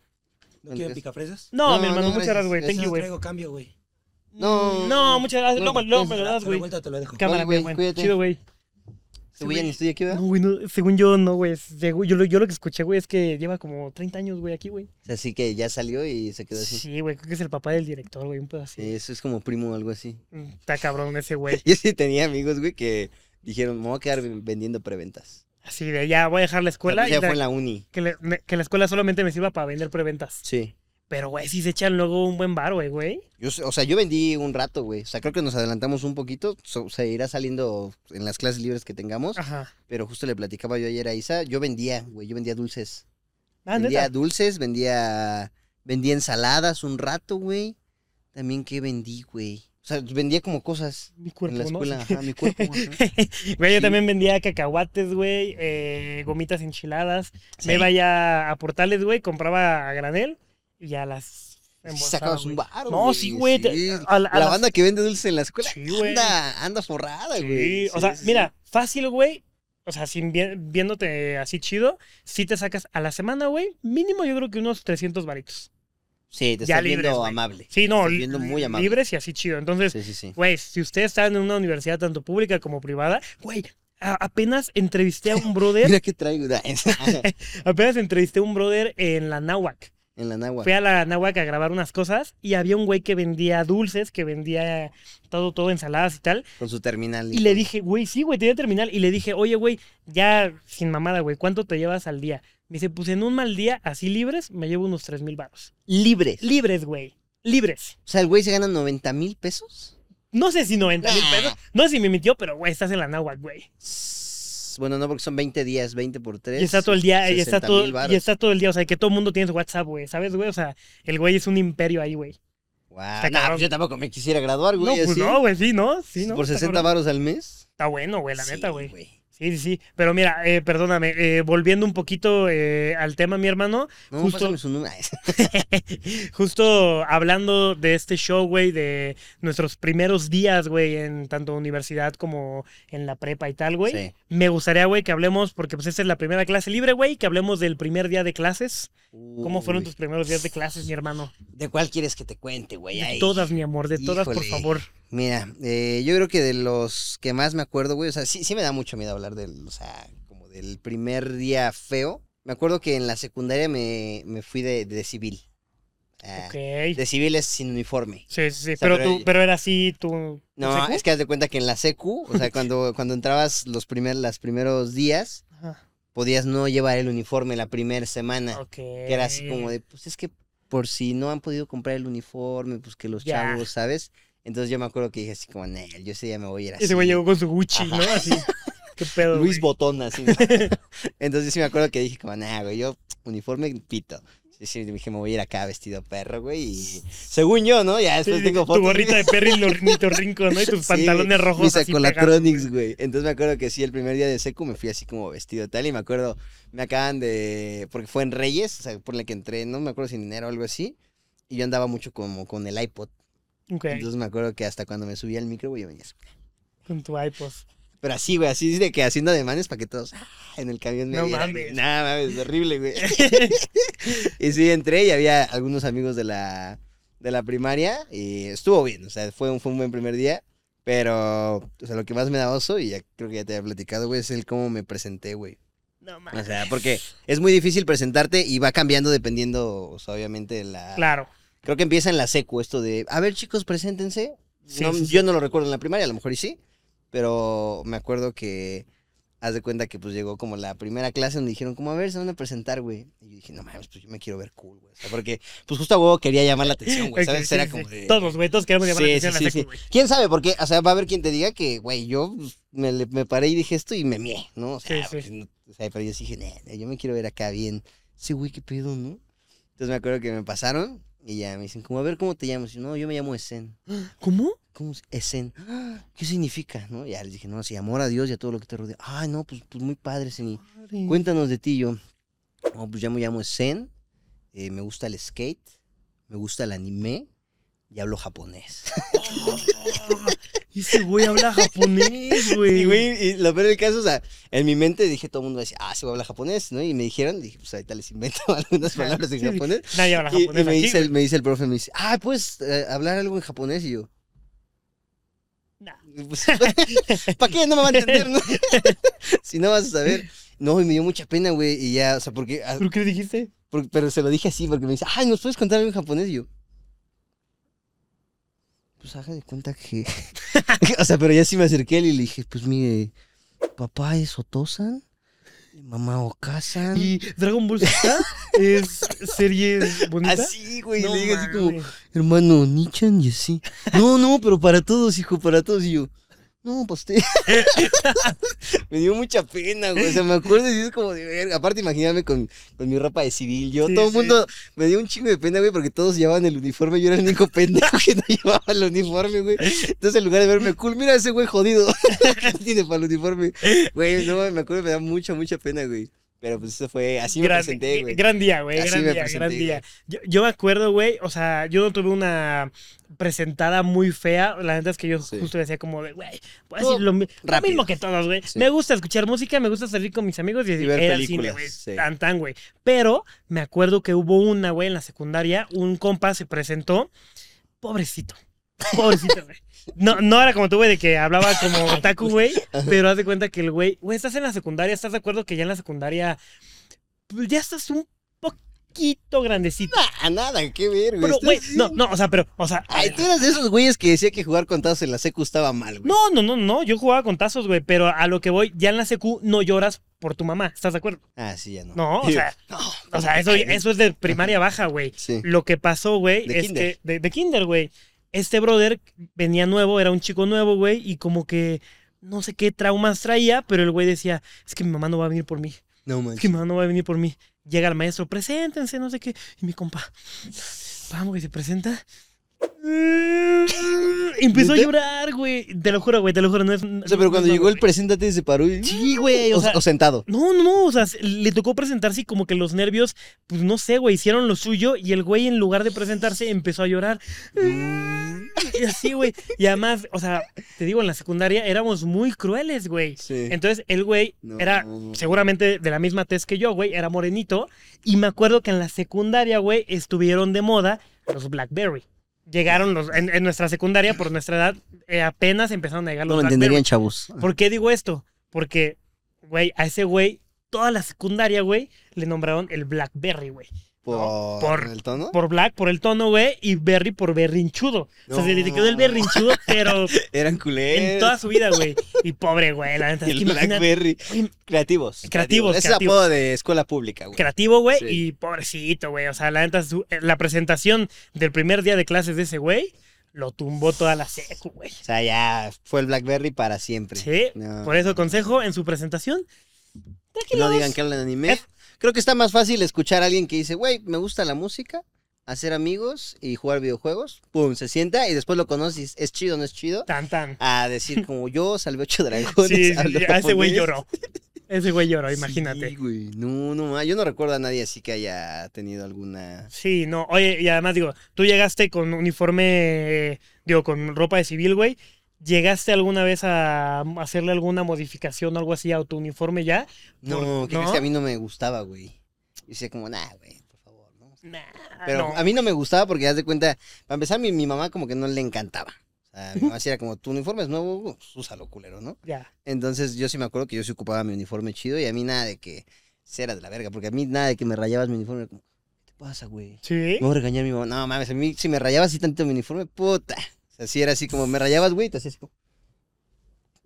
[SPEAKER 4] ¿No quieren picafresas?
[SPEAKER 2] No,
[SPEAKER 1] No,
[SPEAKER 2] mi hermano,
[SPEAKER 1] no,
[SPEAKER 2] muchas
[SPEAKER 1] gracias.
[SPEAKER 2] güey. Thank you,
[SPEAKER 4] no
[SPEAKER 2] güey.
[SPEAKER 4] traigo cambio, güey.
[SPEAKER 1] No,
[SPEAKER 2] No, muchas gracias.
[SPEAKER 1] no,
[SPEAKER 2] Luego, me lo das, güey. Cámara,
[SPEAKER 1] güey.
[SPEAKER 2] Chido, güey.
[SPEAKER 1] ¿Tú ya ni estudia aquí,
[SPEAKER 2] No,
[SPEAKER 1] ¿verdad?
[SPEAKER 2] güey, no, según yo, no, güey. Yo, lo- yo lo que escuché, güey, es que lleva como 30 años, güey, aquí, güey.
[SPEAKER 1] Así que ya salió y se quedó así.
[SPEAKER 2] Sí, güey, creo que es el papá del director, güey, un pedo así.
[SPEAKER 1] Sí, Eso es como primo o algo así.
[SPEAKER 2] Mm, Está cabrón ese <laughs> güey.
[SPEAKER 1] Yo sí tenía amigos, güey, que dijeron, me voy a quedar vendiendo preventas.
[SPEAKER 2] Así de ya voy a dejar la
[SPEAKER 1] La
[SPEAKER 2] escuela y
[SPEAKER 1] ya
[SPEAKER 2] la-
[SPEAKER 1] fue en la uni.
[SPEAKER 2] que, le- me- que la escuela solamente me sirva para vender preventas.
[SPEAKER 1] Sí.
[SPEAKER 2] Pero, güey, sí se echan luego un buen bar, güey, güey.
[SPEAKER 1] Yo, o sea, yo vendí un rato, güey. O sea, creo que nos adelantamos un poquito. So- se irá saliendo en las clases libres que tengamos.
[SPEAKER 2] Ajá.
[SPEAKER 1] Pero justo le platicaba yo ayer a Isa. Yo vendía, güey. Yo vendía dulces.
[SPEAKER 2] Ah,
[SPEAKER 1] vendía
[SPEAKER 2] neta.
[SPEAKER 1] dulces, vendía, vendía ensaladas un rato, güey. También, ¿qué vendí, güey? O sea, vendía como cosas
[SPEAKER 2] Mi cuerpo,
[SPEAKER 1] en la
[SPEAKER 2] ¿no?
[SPEAKER 1] escuela. Ajá, mi cuerpo. ajá. <laughs>
[SPEAKER 2] Güey, yo
[SPEAKER 1] Sí.
[SPEAKER 2] también vendía cacahuates, güey, eh, gomitas enchiladas.
[SPEAKER 1] Sí.
[SPEAKER 2] Me iba ya a portales, güey, compraba a granel y ya las
[SPEAKER 1] Sí sacabas un baro,
[SPEAKER 2] No, sí, güey.
[SPEAKER 1] sí.
[SPEAKER 2] a la- a
[SPEAKER 1] la
[SPEAKER 2] las-
[SPEAKER 1] banda que vende dulces en la escuela
[SPEAKER 2] Sí,
[SPEAKER 1] anda, anda forrada,
[SPEAKER 2] Sí,
[SPEAKER 1] güey.
[SPEAKER 2] o sea, mira, fácil, güey. O sea, sin vi- viéndote así chido, si te sacas a la semana, güey, mínimo yo creo que unos 300 varitos.
[SPEAKER 1] Sí, te estás
[SPEAKER 2] libres,
[SPEAKER 1] viendo amable.
[SPEAKER 2] Sí, no,
[SPEAKER 1] Estás viendo muy amable.
[SPEAKER 2] libres y así chido. Entonces,
[SPEAKER 1] Sí, sí, sí.
[SPEAKER 2] güey, si ustedes están en una universidad tanto pública como privada, güey, apenas entrevisté a un brother, <laughs>
[SPEAKER 1] Mira qué traigo. <laughs> <laughs>
[SPEAKER 2] apenas entrevisté a un brother en la náhuac.
[SPEAKER 1] En la.
[SPEAKER 2] Fui a la náhuac a grabar unas cosas y había un güey que vendía dulces, que vendía todo, todo, ensaladas y tal.
[SPEAKER 1] Con su terminal.
[SPEAKER 2] Y le dije, güey, sí, güey, tenía terminal. Y le dije, oye, güey, ya sin mamada, güey, ¿cuánto te llevas al día? Me dice, pues en un mal día, así libres, me llevo unos 3 mil baros.
[SPEAKER 1] Libres.
[SPEAKER 2] Libres, güey. Libres.
[SPEAKER 1] O sea, el güey se gana 90 mil pesos.
[SPEAKER 2] No sé si 90 mil pesos. No sé si me mintió, pero, güey, estás en la náhuac, güey.
[SPEAKER 1] Bueno, no, porque son 20 días, 20 por 3.
[SPEAKER 2] Y está todo el día, y está
[SPEAKER 1] 60,000
[SPEAKER 2] todo, y está todo el día. O sea, que todo el mundo tiene su WhatsApp, güey. ¿Sabes, güey? O sea, el güey es un imperio ahí, güey.
[SPEAKER 1] Wow. Nah, pues yo tampoco me quisiera graduar,
[SPEAKER 2] No,
[SPEAKER 1] güey.
[SPEAKER 2] pues
[SPEAKER 1] así.
[SPEAKER 2] no, güey, sí, ¿no? Sí, ¿no?
[SPEAKER 1] Por
[SPEAKER 2] Está
[SPEAKER 1] 60
[SPEAKER 2] cabrón.
[SPEAKER 1] varos al mes.
[SPEAKER 2] Está bueno, güey, la
[SPEAKER 1] Sí,
[SPEAKER 2] neta, güey. Sí, sí, sí. Pero mira, eh, perdóname, eh, volviendo un poquito eh, al tema, mi hermano,
[SPEAKER 1] No,
[SPEAKER 2] Justo-
[SPEAKER 1] su <laughs>
[SPEAKER 2] justo hablando de este show, güey, de nuestros primeros días, güey, en tanto universidad como en la prepa y tal, güey.
[SPEAKER 1] Sí.
[SPEAKER 2] Me gustaría, güey, que hablemos, porque pues esta es la primera clase libre, güey, que hablemos del primer día de clases. ¿Cómo fueron tus primeros días de clases, mi hermano?
[SPEAKER 1] ¿De cuál quieres que te cuente, güey?
[SPEAKER 2] De todas, mi amor, de todas, por favor.
[SPEAKER 1] Mira, eh, yo creo que de los que más me acuerdo, güey, o sea, sí, sí me da mucho miedo hablar del, o sea, como del primer día feo. Me acuerdo que en la secundaria me, me fui de, de civil. Ah,
[SPEAKER 2] Ok.
[SPEAKER 1] De civil es sin uniforme.
[SPEAKER 2] Sí, sí, sí.
[SPEAKER 1] sea,
[SPEAKER 2] pero,
[SPEAKER 1] pero-
[SPEAKER 2] tú, pero era así, tú.
[SPEAKER 1] No,
[SPEAKER 2] secu?
[SPEAKER 1] es que haz de cuenta que en la secu, o sea, <laughs> cuando, cuando entrabas los, primer, los primeros días,
[SPEAKER 2] Ajá.
[SPEAKER 1] podías no llevar el uniforme la primera semana.
[SPEAKER 2] Ok.
[SPEAKER 1] Que era así como de, pues es que por si no han podido comprar el uniforme, pues que los
[SPEAKER 2] Ya.
[SPEAKER 1] chavos, ¿sabes? Entonces yo me acuerdo que dije así como, Nel, yo ese día me voy a ir así.
[SPEAKER 2] Ese güey llegó con su Gucci, ¿no? Así. Qué pedo. <laughs>
[SPEAKER 1] Luis
[SPEAKER 2] güey.
[SPEAKER 1] Botón, así. ¿no? <laughs> Entonces sí me acuerdo que dije como, nah, güey, yo uniforme pito. Sí, sí, dije, me voy a ir acá vestido perro, güey. Y según yo, ¿no? Ya después
[SPEAKER 2] sí,
[SPEAKER 1] tengo
[SPEAKER 2] tu
[SPEAKER 1] fotos.
[SPEAKER 2] gorrita de Perry Lornito <laughs> Rinco, ¿no? Y tus
[SPEAKER 1] Sí,
[SPEAKER 2] pantalones rojos
[SPEAKER 1] Mis acolatronics, güey. Entonces me acuerdo que sí, el primer día de secu me fui así como vestido tal. Y me acuerdo, me acaban de. Porque fue en Reyes, o sea, por la que entré, no me acuerdo si en enero o algo así. Y yo andaba mucho como con el iPod. Entonces me acuerdo que hasta cuando me subía al micro, güey, yo venía así.
[SPEAKER 2] con tu iPod.
[SPEAKER 1] Pero así, güey, así de que haciendo ademanes para que todos ah, en el camión me
[SPEAKER 2] No mames.
[SPEAKER 1] Nah, mames, horrible, güey. <laughs> y sí, entré y había algunos amigos de la, de la primaria y estuvo bien, o sea, fue un, fue un buen primer día. Pero, o sea, lo que más me da oso, y ya creo que ya te había platicado, güey, es el cómo me presenté, güey.
[SPEAKER 2] No
[SPEAKER 1] O
[SPEAKER 2] mames.
[SPEAKER 1] sea, porque es muy difícil presentarte y va cambiando dependiendo, o sea, obviamente, la...
[SPEAKER 2] Claro.
[SPEAKER 1] Creo que empieza en la secu esto de, a ver chicos, preséntense.
[SPEAKER 2] Sí,
[SPEAKER 1] No,
[SPEAKER 2] sí.
[SPEAKER 1] Yo no lo recuerdo en la primaria, a lo mejor y sí, pero me acuerdo que haz de cuenta que pues llegó como la primera clase donde dijeron, como a ver, se van a presentar, güey. Y yo dije, no mames, pues yo me quiero ver cool, güey. O sea, porque pues justo a huevo quería llamar la atención, güey. ¿Sabes? <laughs>
[SPEAKER 2] Sí,
[SPEAKER 1] Era
[SPEAKER 2] sí.
[SPEAKER 1] como de...
[SPEAKER 2] Todos, güey, todos queremos llamar la
[SPEAKER 1] Sí,
[SPEAKER 2] atención la
[SPEAKER 1] sí.
[SPEAKER 2] güey.
[SPEAKER 1] ¿Quién sabe? Porque, o sea, va a haber quien te diga que, güey, yo pues, me, me paré y dije esto y me mié, ¿no? O sea,
[SPEAKER 2] Sí, sí.
[SPEAKER 1] pues, no- o sea, pero yo dije, "Nah, nah, yo me quiero ver acá bien. Sí, güey, qué pedo, ¿no? Entonces me acuerdo que me pasaron y ya me dicen, como, a ver, ¿cómo te llamas? Y yo, no, yo me llamo Esen. <gasps>
[SPEAKER 2] ¿Cómo?
[SPEAKER 1] ¿Cómo es Esen? "Ah, <gasps> ¿Qué significa? ¿No? Ya les dije, no, sí, amor a Dios y a todo lo que te rodea. Ay, no, pues, pues muy padre, Esen. Cuéntanos de ti, yo. "Oh, pues ya me llamo Zen, eh, me gusta el skate, me gusta el anime y hablo japonés. <laughs>
[SPEAKER 2] Ese güey habla japonés, güey.
[SPEAKER 1] Y, güey, y lo peor del caso, o sea, en mi mente dije, todo el mundo decía, ah, se habla japonés, ¿no? Y me dijeron, dije, pues ahorita les invento <laughs> algunas palabras en
[SPEAKER 2] Sí,
[SPEAKER 1] japonés.
[SPEAKER 2] Nadie habla
[SPEAKER 1] Y, y
[SPEAKER 2] japonés
[SPEAKER 1] me,
[SPEAKER 2] aquí,
[SPEAKER 1] dice el,
[SPEAKER 2] güey.
[SPEAKER 1] me dice el profe, me dice, ah, ¿puedes eh, hablar algo en japonés? Y yo,
[SPEAKER 2] Nah. <laughs>
[SPEAKER 1] pues, ¿para qué? No me va a entender, ¿no? <laughs> si no vas a saber. No, y me dio mucha pena, güey, y ya, o sea, porque... ah,
[SPEAKER 2] ¿Pero qué le dijiste?
[SPEAKER 1] Por- pero se lo dije así porque me dice, ay, ¿nos puedes contar algo en japonés? Y yo, pues haga de cuenta que... <laughs> <laughs> o sea, pero ya sí me acerqué a él y le dije, pues mire, papá es Otosan, mamá Okasan.
[SPEAKER 2] ¿Y Dragon Ball Z es serie bonita?
[SPEAKER 1] Así, güey,
[SPEAKER 2] No
[SPEAKER 1] y le dije así como, hermano, Nichan y así. No, no, pero para todos, hijo, para todos. Y yo, no, pues <laughs> <laughs> me dio mucha pena, güey. O sea, me acuerdo y es como de ver. Aparte, imagíname con, con mi ropa de civil. Yo,
[SPEAKER 2] Sí,
[SPEAKER 1] todo el
[SPEAKER 2] sí.
[SPEAKER 1] mundo me dio un chingo de pena, güey, porque todos llevaban el uniforme. Yo era el único pendejo que no <laughs> llevaba el uniforme, güey. Entonces, en lugar de verme cool, mira ese güey jodido. no tiene para el uniforme. Güey, no, me acuerdo, me da mucha, mucha pena, güey. Pero pues eso fue, así me
[SPEAKER 2] gran,
[SPEAKER 1] presenté, güey.
[SPEAKER 2] gran día, güey. Gran
[SPEAKER 1] me
[SPEAKER 2] día,
[SPEAKER 1] presenté,
[SPEAKER 2] gran día. Yo, yo me acuerdo, güey, o sea, yo no tuve una presentada muy fea. La verdad es que yo
[SPEAKER 1] Sí.
[SPEAKER 2] justo decía como de, güey, voy a decir lo, mi- lo
[SPEAKER 1] rápido.
[SPEAKER 2] mismo que todos, güey.
[SPEAKER 1] Sí.
[SPEAKER 2] Me gusta escuchar música, me gusta salir con mis amigos y,
[SPEAKER 1] Y ver
[SPEAKER 2] cine,
[SPEAKER 1] sí.
[SPEAKER 2] Tan, tan, güey. Pero me acuerdo que hubo una, güey, en la secundaria, un compa se presentó, pobrecito. Pobrecito, güey. No, no era como tú, güey, de que hablaba como <laughs> otaku, güey. Pero haz de cuenta que el güey, güey, estás en la secundaria, ¿estás de acuerdo que ya en la secundaria pues, ya estás un poquito grandecito?
[SPEAKER 1] Ah, nada, qué ver, güey.
[SPEAKER 2] Pero, güey, no, no, o sea, pero, o sea.
[SPEAKER 1] Ay, tú eras de esos güeyes que decía que jugar con tazos en la secu estaba mal, güey.
[SPEAKER 2] No, no, no, no, yo jugaba con tazos, güey, pero a lo que voy, ya en la secu no lloras por tu mamá, ¿estás de acuerdo?
[SPEAKER 1] Ah, sí, ya no.
[SPEAKER 2] No, o sea, <laughs>
[SPEAKER 1] no.
[SPEAKER 2] o sea, eso, eso es de primaria baja, güey.
[SPEAKER 1] Sí.
[SPEAKER 2] Lo que pasó, güey,
[SPEAKER 1] De
[SPEAKER 2] es
[SPEAKER 1] kinder.
[SPEAKER 2] que, de, de kinder, güey, este brother venía nuevo, era un chico nuevo, güey, y como que no sé qué traumas traía, pero el güey decía, es que mi mamá no va a venir por mí,
[SPEAKER 1] No
[SPEAKER 2] es
[SPEAKER 1] manches.
[SPEAKER 2] que mi mamá no va a venir por mí. Llega el maestro, preséntense, no sé qué, y mi compa, vamos, güey, se presenta. <laughs> Empezó a llorar, güey. Te lo juro, güey, te lo juro. No es,
[SPEAKER 1] O sea, pero cuando llegó el preséntate se paró y...
[SPEAKER 2] Sí, güey, o
[SPEAKER 1] O,
[SPEAKER 2] sea-
[SPEAKER 1] o sentado.
[SPEAKER 2] No, no, no, o sea, le tocó presentarse y como que los nervios, pues no sé, güey, hicieron lo suyo y el güey en lugar de presentarse empezó a llorar. <laughs> Y así, güey. Y además, o sea, te digo, en la secundaria éramos muy crueles, güey.
[SPEAKER 1] Sí.
[SPEAKER 2] Entonces, el güey
[SPEAKER 1] No.
[SPEAKER 2] era seguramente de la misma tez que yo, güey, era morenito. Y me acuerdo que en la secundaria, güey, estuvieron de moda los Blackberry. Llegaron los, en, en nuestra secundaria, por nuestra edad, eh, apenas empezaron a llegar los
[SPEAKER 1] No lo entenderían, chavos.
[SPEAKER 2] ¿Por qué digo esto? Porque, güey, a ese güey, toda la secundaria, güey, le nombraron el Blackberry, güey.
[SPEAKER 1] ¿Por,
[SPEAKER 2] por-
[SPEAKER 1] el tono?
[SPEAKER 2] Por Black, por el tono, güey, y Berry por berrinchudo. O sea, se le
[SPEAKER 1] No.
[SPEAKER 2] quedó el berrinchudo, pero <laughs>
[SPEAKER 1] Eran culeros.
[SPEAKER 2] en toda su vida, güey. Y pobre, güey, la neta.
[SPEAKER 1] Y el Blackberry. Creativos.
[SPEAKER 2] Creativos,
[SPEAKER 1] Ese es apodo de escuela pública, güey.
[SPEAKER 2] creativo, güey,
[SPEAKER 1] Sí.
[SPEAKER 2] y pobrecito, güey. O sea, la neta, su- eh, la presentación del primer día de clases de ese güey lo tumbó toda la secu, güey.
[SPEAKER 1] O sea, ya fue el Blackberry para siempre.
[SPEAKER 2] Sí,
[SPEAKER 1] No.
[SPEAKER 2] por eso consejo en su presentación. Tranquilos.
[SPEAKER 1] no digan que hablan anime.
[SPEAKER 2] Es-
[SPEAKER 1] Creo que está más fácil escuchar a alguien que dice, güey, me gusta la música, hacer amigos y jugar videojuegos. Pum, se sienta y después lo conoces, es chido, no es chido.
[SPEAKER 2] Tan, tan.
[SPEAKER 1] A decir como yo salvé ocho <laughs> dragones.
[SPEAKER 2] Sí, sí, sí, a ese güey lloró. Ese güey lloró, <laughs>
[SPEAKER 1] Sí,
[SPEAKER 2] imagínate.
[SPEAKER 1] güey. No, no, yo no recuerdo a nadie así que haya tenido alguna.
[SPEAKER 2] Sí, no. Oye, y además digo, tú llegaste con uniforme, eh, digo, con ropa de civil, güey. ¿Llegaste alguna vez a hacerle alguna modificación o algo así a tu uniforme ya?
[SPEAKER 1] No, que a mí no me gustaba, güey. Y decía como, nah, güey, por favor, ¿no?
[SPEAKER 2] Nah,
[SPEAKER 1] Pero
[SPEAKER 2] no.
[SPEAKER 1] a mí no me gustaba porque, haz de cuenta, para empezar, mi, mi mamá como que no le encantaba. O sea, mi mamá sí era como, tu uniforme es nuevo, pues, úsalo, culero, ¿no?
[SPEAKER 2] Ya.
[SPEAKER 1] Entonces yo sí me acuerdo que yo sí ocupaba mi uniforme chido y a mí nada de que era de la verga, porque a mí nada de que me rayabas mi uniforme, era como, ¿qué te pasa, güey?
[SPEAKER 2] Sí.
[SPEAKER 1] Me voy a regañar a mi mamá. No mames, a mí si me rayabas así tanto mi uniforme, puta. O sea, sí era así como me rayabas, güey, te hacías como.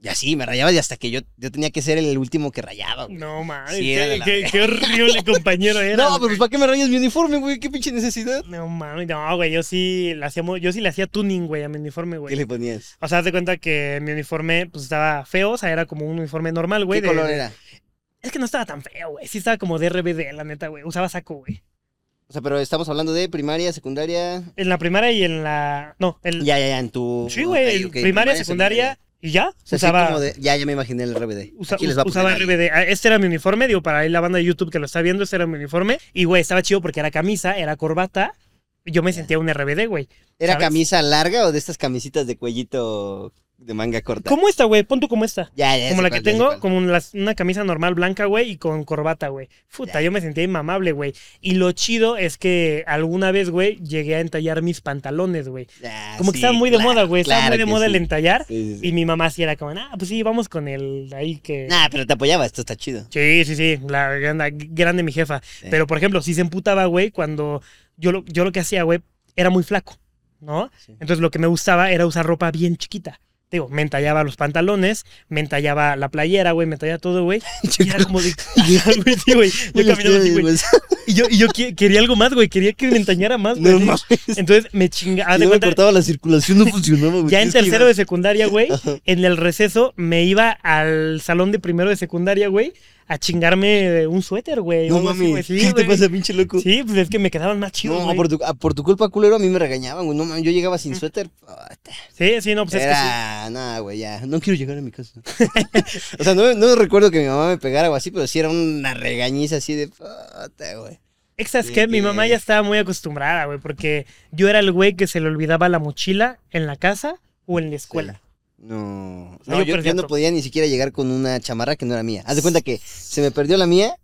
[SPEAKER 1] Y así, me rayaba y hasta que yo, yo tenía que ser el último que rayaba, güey.
[SPEAKER 2] No mames,
[SPEAKER 1] Sí,
[SPEAKER 2] qué,
[SPEAKER 1] la
[SPEAKER 2] qué- qué horrible compañero <laughs> era.
[SPEAKER 1] No, pero pues ¿para qué me rayas mi uniforme, güey? ¿Qué pinche necesidad?
[SPEAKER 2] No mames, no, güey, yo sí le hacíamos, yo sí le hacía tuning, güey, a mi uniforme,
[SPEAKER 1] ¿Qué
[SPEAKER 2] güey.
[SPEAKER 1] le ponías?
[SPEAKER 2] O sea, haz de cuenta que mi uniforme pues estaba feo, o sea, era como un uniforme normal, güey.
[SPEAKER 1] ¿Qué
[SPEAKER 2] de-
[SPEAKER 1] color era?
[SPEAKER 2] Es que no estaba tan feo, güey. Sí estaba como de RBD, la neta, güey. Usaba saco, güey.
[SPEAKER 1] O sea, pero estamos hablando de primaria, secundaria.
[SPEAKER 2] En la primaria y en la. No, el.
[SPEAKER 1] Ya, ya, ya, en tu.
[SPEAKER 2] Sí, güey. El primaria, secundaria. Y ya.
[SPEAKER 1] O sea,
[SPEAKER 2] usaba.
[SPEAKER 1] como de- ya, ya me imaginé el RBD.
[SPEAKER 2] usa-
[SPEAKER 1] Aquí les va a
[SPEAKER 2] usaba
[SPEAKER 1] ahí.
[SPEAKER 2] RBD. Este era mi uniforme, digo, para ahí la banda de YouTube que lo está viendo, este era mi uniforme. Y, güey, estaba chido porque era camisa, era corbata. Yo me sentía un RBD, güey.
[SPEAKER 1] ¿Era
[SPEAKER 2] ¿sabes?
[SPEAKER 1] camisa larga o de estas camisitas de cuellito de manga corta?
[SPEAKER 2] ¿Cómo esta, güey? Pon tú como esta.
[SPEAKER 1] Ya, ya.
[SPEAKER 2] Como la que
[SPEAKER 1] cuál,
[SPEAKER 2] tengo,
[SPEAKER 1] cuál.
[SPEAKER 2] como una camisa normal blanca, güey, y con corbata, güey. Puta,
[SPEAKER 1] Ya.
[SPEAKER 2] yo me sentía inmamable, güey. Y lo chido es que alguna vez, güey, llegué a entallar mis pantalones, güey. Como que estaba muy de
[SPEAKER 1] claro,
[SPEAKER 2] moda, güey. Estaba
[SPEAKER 1] claro
[SPEAKER 2] muy de moda el entallar.
[SPEAKER 1] Sí.
[SPEAKER 2] Y mi mamá sí era como, ah, pues sí, vamos con el ahí que.
[SPEAKER 1] Nah, pero te apoyaba, esto está chido.
[SPEAKER 2] Sí, sí, sí, la grande, grande mi jefa. Pero, por ejemplo, sí se emputaba, güey, cuando yo lo, yo lo que hacía, güey, era muy flaco, ¿no?
[SPEAKER 1] Sí.
[SPEAKER 2] Entonces lo que me gustaba era usar ropa bien chiquita. Digo, me entallaba los pantalones, me entallaba la playera, güey, me entallaba todo, güey. <laughs> Y era como de... <laughs> Güey, sí, güey. Yo caminaba así, güey. Y yo, y yo quería algo más, güey. Quería que me entallara más, güey.
[SPEAKER 1] No.
[SPEAKER 2] Entonces me chingaba.
[SPEAKER 1] No me cortaba la circulación, no funcionaba, güey.
[SPEAKER 2] Ya en tercero de secundaria, güey, en el receso me iba al salón de primero de secundaria, güey, a chingarme un suéter, güey.
[SPEAKER 1] No
[SPEAKER 2] algo así,
[SPEAKER 1] mames.
[SPEAKER 2] Sí,
[SPEAKER 1] ¿Qué te pasa, pinche loco?
[SPEAKER 2] Sí, pues es que me quedaban más chidos,
[SPEAKER 1] No, por tu, ah, por tu culpa, culero, a mí me regañaban, güey. No mames, yo llegaba sin suéter. puta.
[SPEAKER 2] Sí, sí, no, pues es que sí.
[SPEAKER 1] Era, nada, güey, ya. No quiero llegar a mi casa. <laughs> o sea, no, no recuerdo que mi mamá me pegara o así, pero sí era una regañiza así de puta, güey.
[SPEAKER 2] Exas que mi mamá ya estaba muy acostumbrada, güey, porque yo era el güey que se le olvidaba la mochila en la casa o en la escuela.
[SPEAKER 1] No,
[SPEAKER 2] sea,
[SPEAKER 1] no
[SPEAKER 2] yo
[SPEAKER 1] yo, no podía ni siquiera llegar con una chamarra que no era mía. Haz de cuenta que se me perdió la mía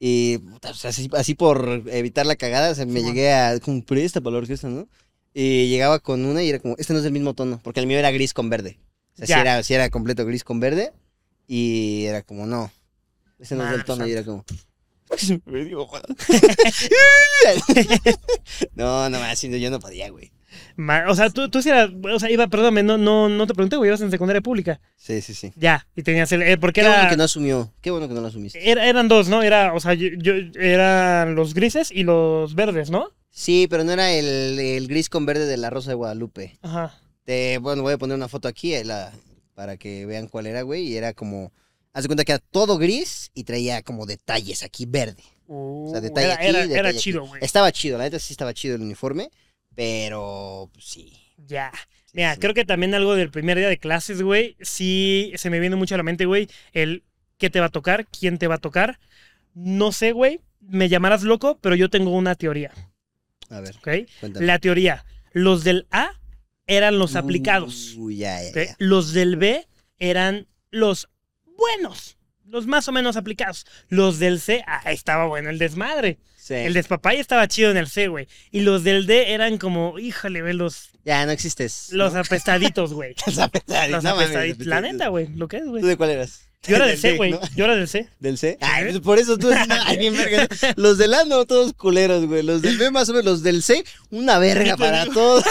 [SPEAKER 1] y puta, o sea, así, así por evitar la cagada, o sea, me llegué a como presta para la orquesta, ¿no? Y llegaba con una y era como, este no es del mismo tono, porque el mío era gris con verde. O sea,
[SPEAKER 2] Ya.
[SPEAKER 1] era, era completo gris con verde y era como, no, este no es del tono y era como... <laughs> Me dio ojo. <laughs> <laughs> no, no, más, yo no podía, güey.
[SPEAKER 2] O sea, tú, tú sí eras, o sea, iba, perdóname, no, no, no te pregunté, güey, ibas en secundaria pública.
[SPEAKER 1] Sí, sí, sí.
[SPEAKER 2] Ya, y tenías el, eh, porque
[SPEAKER 1] Qué
[SPEAKER 2] era...
[SPEAKER 1] bueno que no asumió, qué bueno que no lo asumiste.
[SPEAKER 2] Era- eran dos, ¿no? Era, o sea, yo, yo- eran los grises y los verdes, ¿no?
[SPEAKER 1] Sí, pero no era el, el gris con verde de la Rosa de Guadalupe.
[SPEAKER 2] Ajá.
[SPEAKER 1] Te, bueno, voy a poner una foto aquí eh, la- para que vean cuál era, güey. Y era como, haz de cuenta que era todo gris y traía como detalles aquí verde. O sea, detalle
[SPEAKER 2] era,
[SPEAKER 1] aquí,
[SPEAKER 2] era,
[SPEAKER 1] detalle
[SPEAKER 2] era chido, güey.
[SPEAKER 1] Estaba chido, la neta sí estaba chido el uniforme, pero pues, sí.
[SPEAKER 2] Ya.
[SPEAKER 1] sí,
[SPEAKER 2] Mira,
[SPEAKER 1] sí.
[SPEAKER 2] creo que también algo del primer día de clases, güey, sí se me viene mucho a la mente, güey, el qué te va a tocar, quién te va a tocar. No sé, güey, me llamarás loco, pero yo tengo una teoría,
[SPEAKER 1] A ver.
[SPEAKER 2] La teoría, los del A eran los aplicados,
[SPEAKER 1] ya.
[SPEAKER 2] Los del B eran los buenos, los más o menos aplicados. Los del C, ah, estaba bueno el desmadre.
[SPEAKER 1] Sí.
[SPEAKER 2] El despapay estaba chido en el C, güey. Y los del D eran como, híjole, güey, los,
[SPEAKER 1] Ya, no existes.
[SPEAKER 2] los
[SPEAKER 1] ¿no?
[SPEAKER 2] apestaditos, güey. <laughs>
[SPEAKER 1] Los apestaditos,
[SPEAKER 2] Los
[SPEAKER 1] no
[SPEAKER 2] apestaditos. La neta, güey, lo que es, güey.
[SPEAKER 1] ¿Tú de cuál eras?
[SPEAKER 2] Yo era <laughs> del C, güey.
[SPEAKER 1] ¿no?
[SPEAKER 2] Yo era del C.
[SPEAKER 1] ¿Del C? Ay, pues por eso tú eres ay, bien verga. <laughs> Los del A no, todos culeros, güey. Los del B más o menos, los del C, una verga para todos.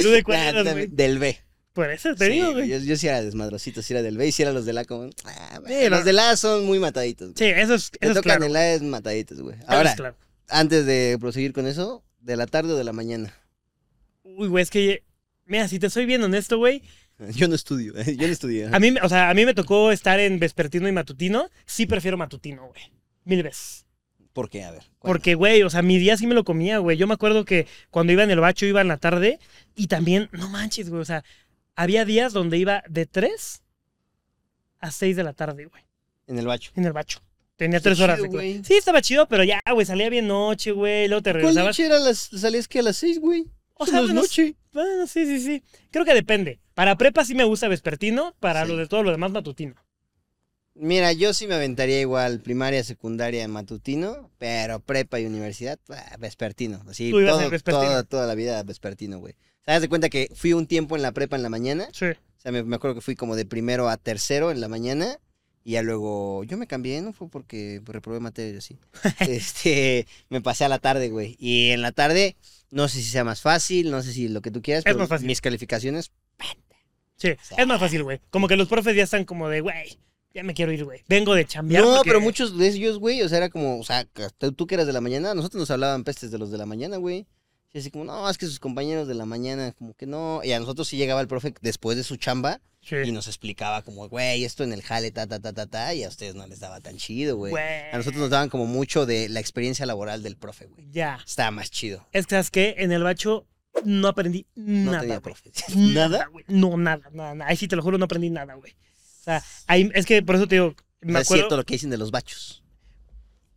[SPEAKER 2] ¿Tú de cuál eras, güey?
[SPEAKER 1] Del B.
[SPEAKER 2] Por eso te
[SPEAKER 1] Sí,
[SPEAKER 2] digo, güey.
[SPEAKER 1] Yo, yo sí era desmadrosito, sí era del B y sí era los del A como... ah,
[SPEAKER 2] Sí,
[SPEAKER 1] los
[SPEAKER 2] no.
[SPEAKER 1] del A son muy mataditos. güey.
[SPEAKER 2] Sí, eso es,
[SPEAKER 1] Te
[SPEAKER 2] eso es
[SPEAKER 1] tocan
[SPEAKER 2] claro.
[SPEAKER 1] el A es mataditos, güey. Ahora,
[SPEAKER 2] es claro.
[SPEAKER 1] antes de proseguir con eso, ¿de la tarde o de la mañana?
[SPEAKER 2] Uy, güey, es que. Mira, si te soy bien honesto, güey. <laughs>
[SPEAKER 1] Yo no estudio, <laughs> yo no estudié.
[SPEAKER 2] A mí, o sea, a mí me tocó estar en vespertino y matutino. Sí prefiero matutino, güey. Mil veces.
[SPEAKER 1] ¿Por qué? A ver.
[SPEAKER 2] Porque, güey, o sea, mi día sí me lo comía, güey. Yo me acuerdo que cuando iba en el bacho iba en la tarde y también, no manches, güey. O sea, había días donde iba de 3 a 6 de la tarde, güey.
[SPEAKER 1] En el bacho.
[SPEAKER 2] En el bacho. Tenía tres horas
[SPEAKER 1] chido,
[SPEAKER 2] de clase.
[SPEAKER 1] güey.
[SPEAKER 2] Sí, estaba chido, pero ya, güey, salía bien noche, güey. Luego te
[SPEAKER 1] ¿Cuál
[SPEAKER 2] regresabas.
[SPEAKER 1] noche era las, salías que a las seis, güey?
[SPEAKER 2] O sea,
[SPEAKER 1] no es
[SPEAKER 2] bueno,
[SPEAKER 1] noche.
[SPEAKER 2] Bueno, sí, sí, sí. Creo que depende. Para prepa sí me gusta vespertino, para
[SPEAKER 1] Sí.
[SPEAKER 2] lo de todo lo demás matutino.
[SPEAKER 1] Mira, yo sí me aventaría igual primaria, secundaria, matutino, pero prepa y universidad, ah, vespertino. Así,
[SPEAKER 2] Tú ibas
[SPEAKER 1] todo-
[SPEAKER 2] en vespertino.
[SPEAKER 1] Toda, toda la vida vespertino, güey. ¿Sabes de cuenta que fui un tiempo en la prepa en la mañana?
[SPEAKER 2] Sí.
[SPEAKER 1] O sea, me, me acuerdo que fui como de primero a tercero en la mañana. Y ya luego, yo me cambié, no fue porque reprobé materias así. <laughs> este, me pasé a la tarde, güey. Y en la tarde, no sé si sea más fácil, no sé si lo que tú quieras,
[SPEAKER 2] Es
[SPEAKER 1] pero
[SPEAKER 2] más fácil.
[SPEAKER 1] mis calificaciones,
[SPEAKER 2] Sí,
[SPEAKER 1] sea,
[SPEAKER 2] es más fácil, güey. Como que los profes ya están como de, güey, ya me quiero ir, güey. Vengo de chambear.
[SPEAKER 1] No,
[SPEAKER 2] porque-
[SPEAKER 1] pero muchos de ellos, güey, o sea, era como, o sea, tú, que eras de la mañana, nosotros nos hablaban pestes de los de la mañana, güey. Y así como, no, es que sus compañeros de la mañana, como que no. Y a nosotros sí llegaba el profe después de su chamba
[SPEAKER 2] Sí.
[SPEAKER 1] y nos explicaba como, güey, esto en el jale, ta, ta, ta, ta, ta, y a ustedes no les daba tan chido, güey. A nosotros nos daban como mucho de la experiencia laboral del profe, güey.
[SPEAKER 2] Ya.
[SPEAKER 1] Estaba más chido.
[SPEAKER 2] Es que, ¿sabes qué? En el bacho no aprendí
[SPEAKER 1] No
[SPEAKER 2] nada,
[SPEAKER 1] tenía
[SPEAKER 2] güey.
[SPEAKER 1] profe. <laughs> ¿Nada?
[SPEAKER 2] güey. No, nada, nada, nada. Ahí sí te lo juro, no aprendí nada, güey. O sea, ahí, es que por eso te digo, me
[SPEAKER 1] No es cierto lo que dicen de los bachos.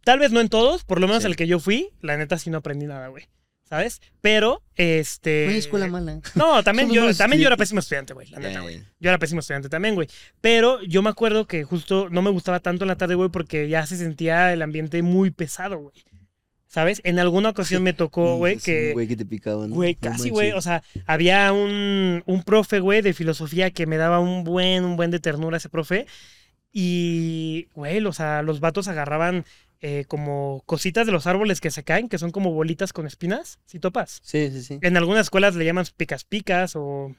[SPEAKER 2] tal vez no en todos, por lo menos
[SPEAKER 1] Sí.
[SPEAKER 2] el que yo fui, la neta sí no aprendí nada, güey. ¿Sabes? Pero, este...
[SPEAKER 1] Hay escuela mala.
[SPEAKER 2] No, también <laughs> yo, también yo era pésimo estudiante, güey, la neta, güey. Yo era pésimo estudiante también, güey. Pero yo me acuerdo que justo no me gustaba tanto en la tarde, güey, porque ya se sentía el ambiente muy pesado, güey. ¿Sabes? En alguna ocasión me tocó, <laughs> güey,
[SPEAKER 1] Es un
[SPEAKER 2] que...
[SPEAKER 1] Güey, que te picaba, ¿no?
[SPEAKER 2] Güey, casi, güey. O sea, había un, un profe, güey, de filosofía que me daba un buen, un buen de ternura ese profe. Y, güey, o sea, los vatos agarraban eh, como cositas de los árboles que se caen, que son como bolitas con espinas, si topas.
[SPEAKER 1] Sí, sí, sí.
[SPEAKER 2] En algunas escuelas le llaman picas picas o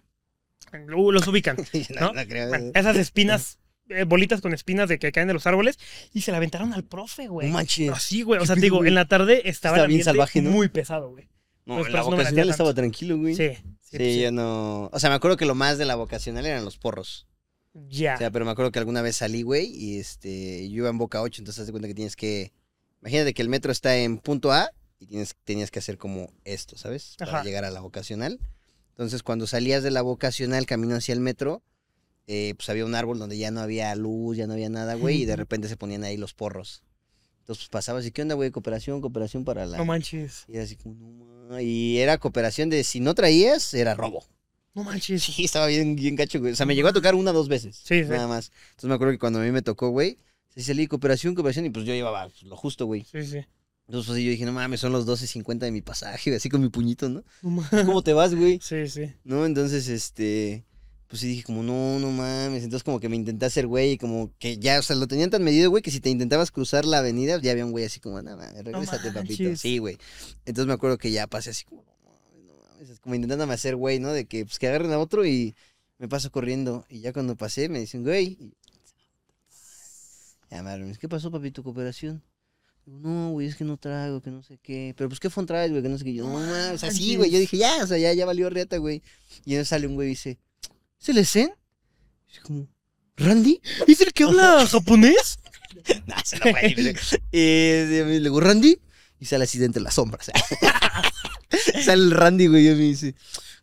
[SPEAKER 2] los ubican. <laughs>
[SPEAKER 1] no,
[SPEAKER 2] ¿no?
[SPEAKER 1] no creo.
[SPEAKER 2] Bueno, esas espinas, eh, bolitas con espinas de que caen de los árboles y se la aventaron al profe,
[SPEAKER 1] No
[SPEAKER 2] güey.
[SPEAKER 1] manches.
[SPEAKER 2] Así, güey. O
[SPEAKER 1] ¿Qué
[SPEAKER 2] sea, te digo, en la tarde estaba el
[SPEAKER 1] bien salvaje, ¿no?
[SPEAKER 2] muy pesado, güey.
[SPEAKER 1] No,
[SPEAKER 2] Pues
[SPEAKER 1] en
[SPEAKER 2] por
[SPEAKER 1] la
[SPEAKER 2] no
[SPEAKER 1] vocacional estaba tranquilo, güey.
[SPEAKER 2] Sí.
[SPEAKER 1] Sí,
[SPEAKER 2] pues sí.
[SPEAKER 1] yo no. O sea, me acuerdo que lo más de la vocacional eran los porros.
[SPEAKER 2] Ya.
[SPEAKER 1] O sea, pero me acuerdo que alguna vez salí, güey, y este, yo iba en Boca 8, entonces de cuenta que tienes que. Imagínate que el metro está en punto A y tienes, tenías que hacer como esto, ¿sabes? Para
[SPEAKER 2] Ajá.
[SPEAKER 1] llegar a la vocacional. Entonces, cuando salías de la vocacional camino hacia el metro, eh, pues había un árbol donde ya no había luz, ya no había nada, güey, y de repente se ponían ahí los porros. Entonces, pues pasabas y, ¿qué onda, güey? Cooperación, cooperación para la.
[SPEAKER 2] No manches.
[SPEAKER 1] Y era así como, no Y era cooperación de si no traías, era robo.
[SPEAKER 2] No manches.
[SPEAKER 1] Sí, estaba bien, bien gacho, güey. O sea, me llegó a tocar una o dos veces.
[SPEAKER 2] Sí, sí.
[SPEAKER 1] Nada más. Entonces me acuerdo que cuando a mí me tocó, güey, sí salí cooperación, cooperación, y pues yo llevaba lo justo, güey.
[SPEAKER 2] Sí, sí.
[SPEAKER 1] Entonces pues, yo dije, no mames, son los 12.50 de mi pasaje, <laughs> así con mi puñito, ¿no?
[SPEAKER 2] No
[SPEAKER 1] ¿Cómo te vas, güey?
[SPEAKER 2] Sí, sí.
[SPEAKER 1] ¿No? Entonces, este, pues sí dije como, no, no mames. Entonces como que me intenté hacer, güey, y como que ya, o sea, lo tenían tan medido, güey, que si te intentabas cruzar la avenida, ya había un güey así como, no mames, regrésate, papito.
[SPEAKER 2] manches.
[SPEAKER 1] Sí, güey. Entonces me acuerdo que ya pasé así como, no mames, es como intentándome hacer, güey, ¿no? De que, pues que agarren a otro y me paso corriendo. Y ya cuando pasé, me dicen, güey. y- Ya me hablan, ¿qué pasó, papito, cooperación? Digo, No, güey, es que no trago, que no sé qué. Pero pues, ¿qué fue traes, güey? Que no sé qué. Yo, no, mames, o sea, sí, güey. Yo dije, ya, o sea, ya, ya valió riata, güey. Y entonces sale un güey y dice, ¿es el Esen? Y yo como, ¿Randy?
[SPEAKER 2] ¿Es el que habla <laughs> japonés?
[SPEAKER 1] no, se lo puede decir. Y le digo, ¿Randy? Y sale así de entre las sombras. <laughs> <laughs> sale el Randy, güey, y me dice,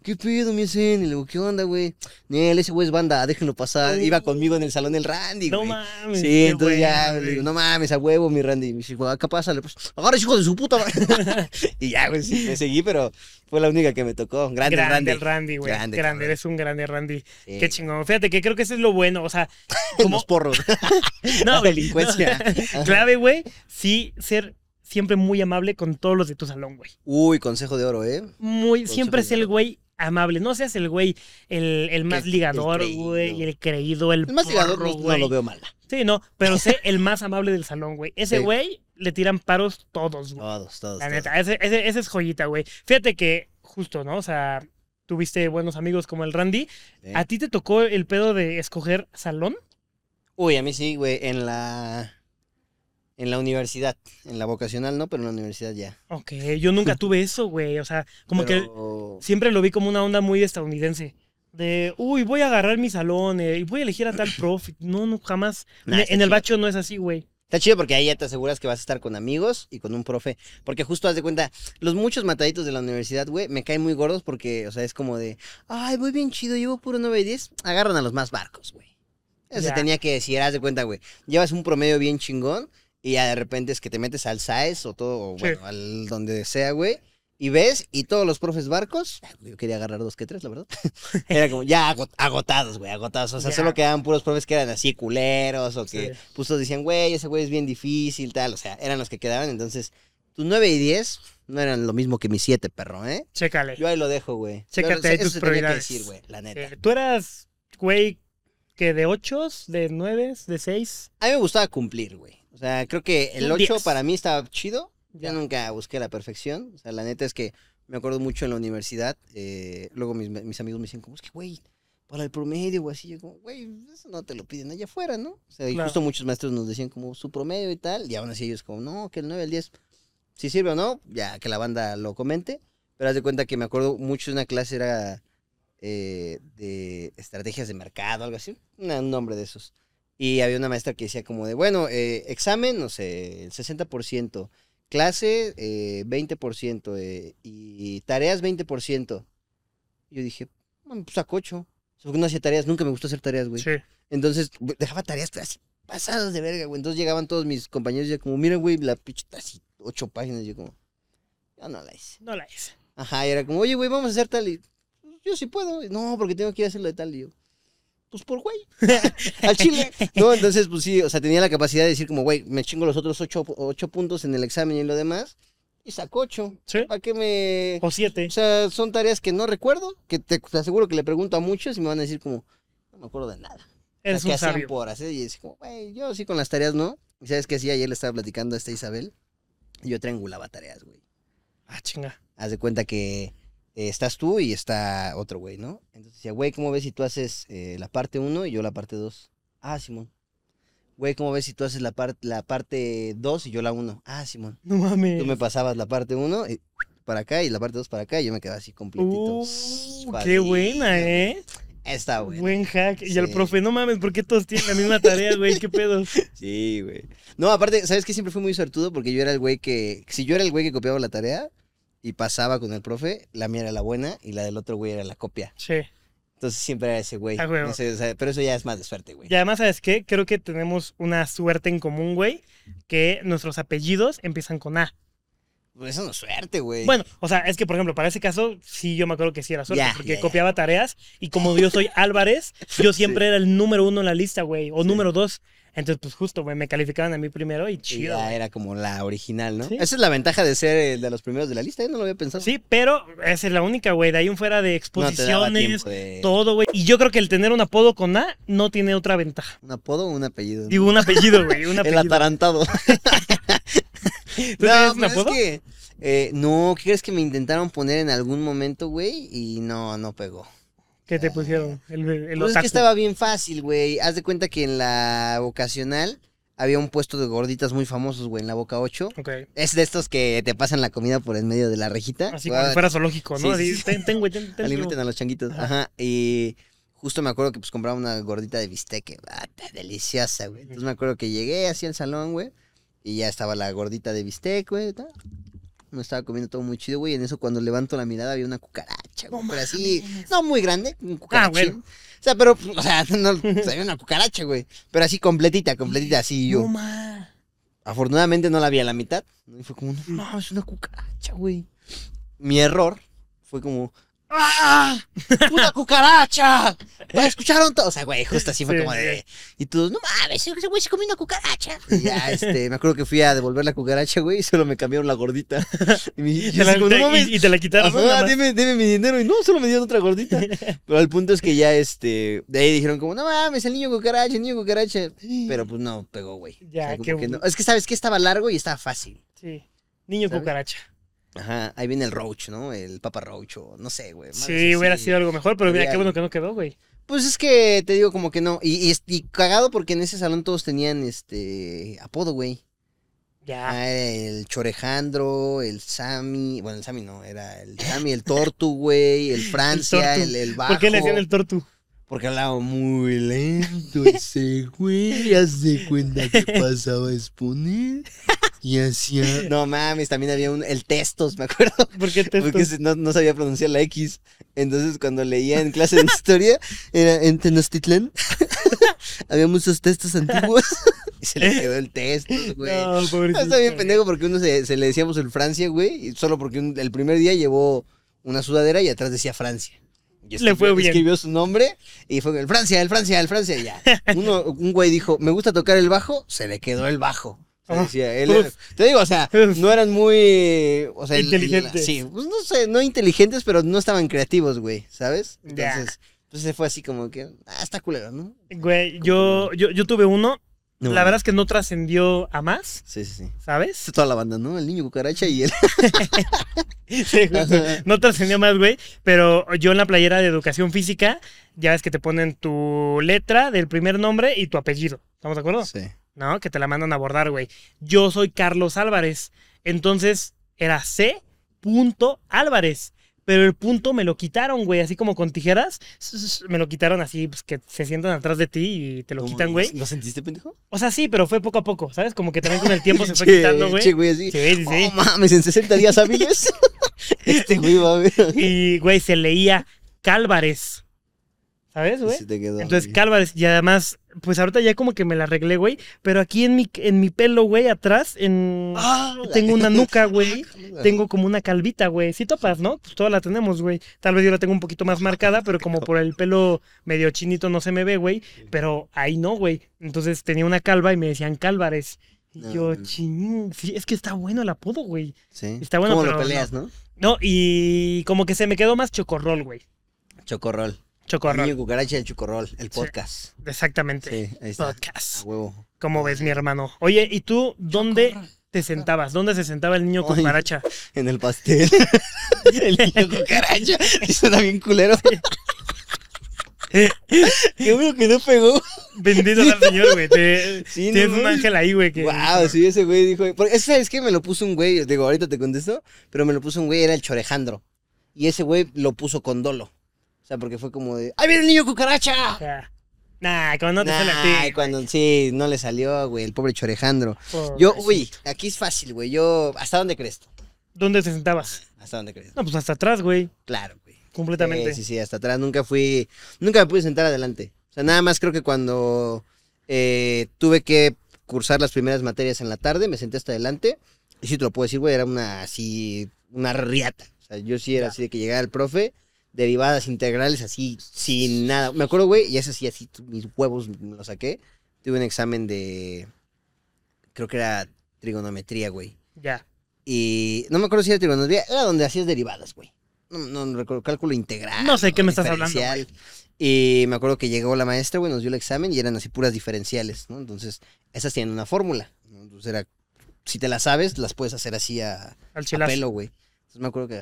[SPEAKER 1] ¿qué pedo, mi Esen? Y le digo, ¿qué onda, güey? Nel, ese güey es banda, déjenlo pasar. Iba conmigo en el salón el Randy,
[SPEAKER 2] No mames.
[SPEAKER 1] Sí, entonces ya le digo, no mames, a huevo, mi Randy. Y me dice, "Güey, acá pásale, pues, agarra hijo de su puta. madre". <laughs> <laughs> y ya, güey, sí, me seguí, pero fue la única que me tocó. Grande,
[SPEAKER 2] Grande,
[SPEAKER 1] Randy.
[SPEAKER 2] el Randy, güey.
[SPEAKER 1] Grande,
[SPEAKER 2] eres un grande Randy.
[SPEAKER 1] Sí,
[SPEAKER 2] Qué chingón. Fíjate que creo que eso es lo bueno. O sea, como.
[SPEAKER 1] Los porros.
[SPEAKER 2] No,
[SPEAKER 1] la
[SPEAKER 2] güey,
[SPEAKER 1] delincuencia.
[SPEAKER 2] no. Clave, güey. Sí, ser siempre muy amable con todos los de tu salón, güey.
[SPEAKER 1] Uy, consejo de oro, ¿eh?
[SPEAKER 2] Muy,
[SPEAKER 1] Consejo
[SPEAKER 2] siempre es el güey amable. No seas el güey, el, el más
[SPEAKER 1] el
[SPEAKER 2] ligador,
[SPEAKER 1] creído.
[SPEAKER 2] güey, el creído, el,
[SPEAKER 1] El más ligador no, no lo veo mal.
[SPEAKER 2] Sí, no, pero sé <laughs> el más amable del salón, güey. Ese
[SPEAKER 1] Sí.
[SPEAKER 2] güey le tiran paros todos, güey.
[SPEAKER 1] Todos, todos.
[SPEAKER 2] La
[SPEAKER 1] todos.
[SPEAKER 2] neta, ese, ese, ese es joyita, güey. Fíjate que, justo, ¿no? O sea, tuviste buenos amigos como el Randy.
[SPEAKER 1] Sí.
[SPEAKER 2] ¿A ti te tocó el pedo de escoger salón?
[SPEAKER 1] Uy, a mí sí, güey, en la... En la universidad. En la vocacional no, pero en la universidad ya.
[SPEAKER 2] Ok, yo nunca <laughs> tuve eso, güey. O sea, como que siempre lo vi como una onda muy estadounidense. De, uy, voy a agarrar mi salón eh, y voy a elegir a tal <clears throat> profe. No, no, jamás.
[SPEAKER 1] Nah,
[SPEAKER 2] en, el bacho no es así, güey.
[SPEAKER 1] Está chido porque ahí ya te aseguras que vas a estar con amigos y con un profe. Porque justo haz de cuenta, los muchos mataditos de la universidad, güey, me caen muy gordos porque, o sea, es como de, ay, voy bien chido, llevo puro 9 y 10. Agarran a los más barcos, güey. Eso se
[SPEAKER 2] Ya.
[SPEAKER 1] tenía que decir, haz de cuenta, güey. Llevas un promedio bien chingón y ya de repente es que te metes al SAES o todo, o
[SPEAKER 2] Sí.
[SPEAKER 1] bueno, al donde sea, güey. Y ves, y todos los profes barcos, yo quería agarrar dos que tres, la verdad. <laughs> Era como ya ago- agotados, güey, agotados. O sea,
[SPEAKER 2] Ya.
[SPEAKER 1] solo quedaban puros profes que eran así culeros o que
[SPEAKER 2] Sí.
[SPEAKER 1] pues todos decían, güey, ese güey es bien difícil, tal. O sea, eran los que quedaban. Entonces, tus 9 y 10 no eran lo mismo que mis 7, perro, ¿eh?
[SPEAKER 2] Chécale.
[SPEAKER 1] Yo ahí lo dejo, güey.
[SPEAKER 2] Chécate ahí
[SPEAKER 1] eso
[SPEAKER 2] tus
[SPEAKER 1] se tenía que
[SPEAKER 2] prioridades.
[SPEAKER 1] decir, güey, la neta.
[SPEAKER 2] Eh, ¿Tú eras, güey, que de ochos, de nueves, de seis?
[SPEAKER 1] A mí me gustaba cumplir, güey. O sea, creo que el
[SPEAKER 2] Un
[SPEAKER 1] 8
[SPEAKER 2] 10.
[SPEAKER 1] para mí estaba chido.
[SPEAKER 2] Ya.
[SPEAKER 1] Yo nunca busqué la perfección. O sea, la neta es que me acuerdo mucho en la universidad. eh, luego mis, mis amigos me dicen, como es que, güey, para el promedio o así. Yo como, güey, eso no te lo piden allá afuera, ¿no? O sea, y
[SPEAKER 2] Claro.
[SPEAKER 1] justo muchos maestros nos decían como su promedio y tal, y aún así ellos como, no, que el 9 al 10, si sirve o no, ya que la banda lo comente. Pero haz de cuenta que me acuerdo mucho de una clase era eh, de estrategias de mercado, algo así, un nombre de esos. Y había una maestra que decía como de, bueno, eh, examen, no sé, el 60%, clase eh, 20% eh, y tareas 20%. Y yo dije, "Mm, pues saco ocho. Porque no hacía tareas, nunca me gustó hacer tareas, güey.
[SPEAKER 2] Sí.
[SPEAKER 1] Entonces, dejaba tareas así pasadas de verga, güey. Entonces llegaban todos mis compañeros y ya como, mira, güey, la pinche así, ocho páginas. Y yo como, yo no la hice.
[SPEAKER 2] No la hice.
[SPEAKER 1] Ajá, y era como, oye, güey, vamos a hacer tal. Y yo sí puedo. No, porque tengo que ir a hacerlo de tal. Y yo, pues por güey. <laughs> Al chile. No, entonces, pues sí, o sea, tenía la capacidad de decir como, güey, me chingo los otros ocho, ocho puntos en el examen y en lo demás. Y saco ocho.
[SPEAKER 2] Sí.
[SPEAKER 1] ¿Para qué me...?
[SPEAKER 2] O siete.
[SPEAKER 1] O sea, son tareas que no recuerdo, que te, te aseguro que le pregunto a muchos y me van a decir como, no me acuerdo de nada. O sea,
[SPEAKER 2] un
[SPEAKER 1] que hacían por hacer y es como, güey, yo sí con las tareas no. Y sabes que sí, ayer le estaba platicando a esta Isabel. y Yo triangulaba tareas, güey.
[SPEAKER 2] Ah, chinga.
[SPEAKER 1] Haz de cuenta que eh, estás tú y está otro güey, ¿no? Entonces decía, güey, ¿cómo ves si tú haces eh, la parte 1 y yo la parte 2? Ah, Simón. Güey, ¿cómo ves si tú haces la, par- la parte 2 y yo la 1? Ah, Simón.
[SPEAKER 2] No mames.
[SPEAKER 1] Tú me pasabas la parte 1 para acá y la parte 2 para acá y yo me quedaba así completito.
[SPEAKER 2] Uh, qué buena, ¿eh?
[SPEAKER 1] Está bueno.
[SPEAKER 2] Buen hack. Y
[SPEAKER 1] Sí.
[SPEAKER 2] profe, no mames, ¿por qué todos tienen la misma tarea, güey? ¿Qué pedo? <laughs>
[SPEAKER 1] Sí, güey. No, aparte, ¿sabes qué? Siempre fui muy suertudo porque yo era el güey que. Si yo era el güey que copiaba la tarea y pasaba con el profe, la mía era la buena y la del otro güey era la copia.
[SPEAKER 2] Sí.
[SPEAKER 1] Entonces siempre era ese güey.
[SPEAKER 2] Ah,
[SPEAKER 1] o sea, pero eso ya es más de suerte, güey.
[SPEAKER 2] Y además, ¿sabes qué? Creo que tenemos una suerte en común, güey, que nuestros apellidos empiezan con A.
[SPEAKER 1] Pues eso no es suerte, güey.
[SPEAKER 2] Bueno, o sea, es que, por ejemplo, para ese caso, sí, yo me acuerdo que sí era suerte,
[SPEAKER 1] Ya,
[SPEAKER 2] porque
[SPEAKER 1] ya, ya.
[SPEAKER 2] copiaba tareas y como yo soy <laughs> Álvarez, yo siempre era el número uno en la lista, güey, o
[SPEAKER 1] Sí.
[SPEAKER 2] número dos. Entonces, pues justo, güey, me calificaban a mí primero y
[SPEAKER 1] Y
[SPEAKER 2] chido.
[SPEAKER 1] ya era como la original, ¿no?
[SPEAKER 2] Sí.
[SPEAKER 1] Esa es la ventaja de ser el de los primeros de la lista, yo no lo había pensado.
[SPEAKER 2] Sí, pero esa es la única, güey. De ahí en fuera de
[SPEAKER 1] No
[SPEAKER 2] exposiciones,
[SPEAKER 1] de...
[SPEAKER 2] todo, güey. Y yo creo que el tener un apodo con A no tiene otra ventaja.
[SPEAKER 1] ¿Un apodo o un apellido?
[SPEAKER 2] Digo, un apellido, güey. Un <laughs>
[SPEAKER 1] el atarantado. <laughs>
[SPEAKER 2] ¿Tú <laughs> tienes un
[SPEAKER 1] es
[SPEAKER 2] apodo?
[SPEAKER 1] que, eh, no, ¿qué crees que me intentaron poner en algún momento, güey? Y no, no pegó.
[SPEAKER 2] ¿Qué te pusieron? El, el
[SPEAKER 1] Pues es que estaba bien fácil, güey. Haz de cuenta que en la vocacional había un puesto de gorditas muy famosos, güey, en la Boca 8.
[SPEAKER 2] Ok.
[SPEAKER 1] Es de estos que te pasan la comida por en medio de la rejita.
[SPEAKER 2] Así como fuera zoológico, ¿no?
[SPEAKER 1] Sí, sí,
[SPEAKER 2] Así,
[SPEAKER 1] sí.
[SPEAKER 2] ten, ten, güey, ten, ten,
[SPEAKER 1] Alimenten a los changuitos.
[SPEAKER 2] Ajá.
[SPEAKER 1] Ajá. Y justo me acuerdo que pues compraba una gordita de bistec. Ah, está deliciosa, güey. Entonces me acuerdo que llegué así al salón, güey. Y ya estaba la gordita de bistec, güey. Me estaba comiendo todo muy chido, güey. Y en eso cuando levanto la mirada había una cucaracha, güey.
[SPEAKER 2] No
[SPEAKER 1] pero así, no muy grande, un cucarachín.
[SPEAKER 2] Ah, bueno.
[SPEAKER 1] O sea, pero, o sea, <laughs> no, o sea, una cucaracha, güey. Pero así completita, completita, así yo.
[SPEAKER 2] No, ma.
[SPEAKER 1] Afortunadamente no la vi a la mitad. Y fue como, no, no, es una cucaracha, güey. Mi error fue como, ¡ah! ¡Una cucaracha! ¿La escucharon todos? O sea, güey, justo así fue
[SPEAKER 2] Sí,
[SPEAKER 1] como de. Y todos, no mames, ese güey se comió una cucaracha. Y ya, este, me acuerdo que fui a devolver la cucaracha, güey, y solo me cambiaron la gordita. Y, me, y
[SPEAKER 2] te la-
[SPEAKER 1] así como, no
[SPEAKER 2] te- y, y te la quitaron,
[SPEAKER 1] deme, deme mi dinero. Y no, solo me dieron otra gordita. <laughs> Pero el punto es que ya, este, de ahí dijeron como, no mames, el niño cucaracha, el niño cucaracha. Pero pues no pegó, güey.
[SPEAKER 2] Ya, qué
[SPEAKER 1] que no.
[SPEAKER 2] bueno.
[SPEAKER 1] Es que sabes que estaba largo y estaba fácil.
[SPEAKER 2] Sí. Niño
[SPEAKER 1] ¿Sabes?
[SPEAKER 2] cucaracha.
[SPEAKER 1] Ajá, ahí viene el roach, ¿no? El papa roach o no sé, güey.
[SPEAKER 2] Sí, hubiera sido algo mejor, pero mira, qué bueno que no quedó, güey.
[SPEAKER 1] Pues es que te digo como que no. Y, y, y cagado porque en ese salón todos tenían este apodo, güey.
[SPEAKER 2] Ya.
[SPEAKER 1] Ah, el Chorejandro, el Sammy. Bueno, el Sammy no, era el Sammy, el Tortu, güey, el <laughs> Francia, el, el, Bajo.
[SPEAKER 2] ¿Por qué le decían el tortu?
[SPEAKER 1] Porque hablaba muy lento ese güey. Hace cuenta que <laughs> pasaba a exponer. Y hacía. <laughs> No mames, también había un. El Testos, me acuerdo. <laughs>
[SPEAKER 2] ¿Por qué te
[SPEAKER 1] Porque no, no sabía pronunciar la X. Entonces, cuando leía en clase de historia, <laughs> era en Tenochtitlán. había muchos textos antiguos. y se le quedó el Testos, güey.
[SPEAKER 2] No.
[SPEAKER 1] Está bien pendejo porque uno se, se le decíamos el Francia, güey. Y solo porque un- el primer día llevó una sudadera y atrás decía Francia. Y
[SPEAKER 2] Le fue bien.
[SPEAKER 1] Escribió su nombre y fue el Francia, el Francia, el Francia. Ya. Uno, un güey dijo, me gusta tocar el bajo, se le quedó el bajo. Decía, él era- te digo, o sea,
[SPEAKER 2] Uf.
[SPEAKER 1] no eran muy... O sea, el-
[SPEAKER 2] Inteligentes.
[SPEAKER 1] sí, pues no sé, no inteligentes, pero no estaban creativos, güey, ¿sabes? Entonces, pues se fue así como que, ah, está culero, ¿no?
[SPEAKER 2] Güey, yo, yo, yo tuve uno
[SPEAKER 1] No,
[SPEAKER 2] la verdad es que no trascendió a más,
[SPEAKER 1] Sí, sí, sí.
[SPEAKER 2] ¿sabes?
[SPEAKER 1] Toda la banda, ¿no? El niño cucaracha y él. <laughs>
[SPEAKER 2] Sí, no trascendió más, güey. Pero yo en la playera de educación física, ya ves que te ponen tu letra del primer nombre y tu apellido. ¿Estamos de acuerdo?
[SPEAKER 1] Sí.
[SPEAKER 2] ¿No? Que te la mandan a bordar, güey. Yo soy Carlos Álvarez. Entonces era C. punto Álvarez. Pero el punto me lo quitaron, güey, así como con tijeras. Me lo quitaron así, pues que se sientan atrás de ti y te lo quitan, güey.
[SPEAKER 1] ¿Lo sentiste, pendejo?
[SPEAKER 2] O sea, sí, pero fue poco a poco, ¿sabes? Como que también con el tiempo se fue <laughs>
[SPEAKER 1] Che,
[SPEAKER 2] quitando, güey.
[SPEAKER 1] che, güey, así.
[SPEAKER 2] Sí, sí, sí.
[SPEAKER 1] Oh, mames, en 60 días hábiles. <laughs> este güey va a ver.
[SPEAKER 2] Y, güey, se leía Cálvarez. ¿Sabes, güey?
[SPEAKER 1] Quedó,
[SPEAKER 2] Entonces,
[SPEAKER 1] güey.
[SPEAKER 2] Cálvarez, y además, pues ahorita ya como que me la arreglé, güey. Pero aquí en mi, en mi pelo, güey, atrás, en...
[SPEAKER 1] Ah,
[SPEAKER 2] Tengo una nuca, <laughs> güey. Tengo como una calvita, güey. Sí topas, ¿no? Pues todas la tenemos, güey. Tal vez yo la tengo un poquito más marcada, pero como por el pelo medio chinito no se me ve, güey. Pero ahí no, güey. Entonces tenía una calva y me decían. Y
[SPEAKER 1] No,
[SPEAKER 2] yo,
[SPEAKER 1] no.
[SPEAKER 2] ching, sí, es que está bueno el apodo, güey.
[SPEAKER 1] Sí.
[SPEAKER 2] Está bueno,
[SPEAKER 1] ¿Cómo
[SPEAKER 2] pero
[SPEAKER 1] lo peleas, no?
[SPEAKER 2] No, y como que se me quedó más chocorrol, güey.
[SPEAKER 1] Chocorrol. El
[SPEAKER 2] Chocorrol.
[SPEAKER 1] niño cucaracha del chocorrol. El podcast.
[SPEAKER 2] Exactamente.
[SPEAKER 1] Sí, ahí está.
[SPEAKER 2] Podcast.
[SPEAKER 1] A huevo.
[SPEAKER 2] ¿Cómo ves, mi hermano? Oye, ¿y tú dónde te sentabas? ¿Dónde se sentaba el niño
[SPEAKER 1] Ay.
[SPEAKER 2] cucaracha?
[SPEAKER 1] En el pastel. <laughs> el niño cucaracha. <laughs> Y suena bien culero. Qué bueno que no pegó.
[SPEAKER 2] Bendito sea el Señor, güey. Te-
[SPEAKER 1] Sí, no
[SPEAKER 2] tienes un
[SPEAKER 1] mames.
[SPEAKER 2] ángel ahí, güey. Que...
[SPEAKER 1] Wow, sí, ese güey dijo. Porque, ¿sabes qué? Me lo puso un güey. Digo, ahorita te contesto. Pero me lo puso un güey, era el Chorejandro. Y ese güey lo puso con dolo. O sea, porque fue como de. ¡Ahí viene el niño cucaracha!
[SPEAKER 2] Nah, como no te sale a ti.
[SPEAKER 1] cuando sí, no le salió, güey, el pobre Chorejandro. Yo, uy, aquí es fácil, güey. Yo, ¿hasta dónde crees? tú?
[SPEAKER 2] ¿Dónde te sentabas?
[SPEAKER 1] ¿Hasta dónde crees?
[SPEAKER 2] No, pues hasta atrás, güey.
[SPEAKER 1] Claro, güey.
[SPEAKER 2] Completamente.
[SPEAKER 1] Sí, sí, sí, hasta atrás. Nunca fui, nunca me pude sentar adelante. O sea, nada más creo que cuando eh, tuve que cursar las primeras materias en la tarde, me senté hasta adelante. Y sí te lo puedo decir, güey, era una así, una riata. O sea, yo sí era así de que llegaba el profe, derivadas integrales así, sin nada. Me acuerdo, güey, y ese sí, así, mis huevos los saqué. Tuve un examen de, creo que era trigonometría, güey.
[SPEAKER 2] Ya.
[SPEAKER 1] Y no me acuerdo si era trigonometría, era donde hacías derivadas, güey. No, no, no recuerdo, cálculo integral.
[SPEAKER 2] No sé qué me estás hablando.
[SPEAKER 1] Y me acuerdo que llegó la maestra, güey, nos dio el examen y eran así puras diferenciales, ¿no? Entonces, esas tienen una fórmula. ¿no? Entonces era, si te las sabes, las puedes hacer así a,
[SPEAKER 2] Al
[SPEAKER 1] a pelo, güey. Entonces me acuerdo que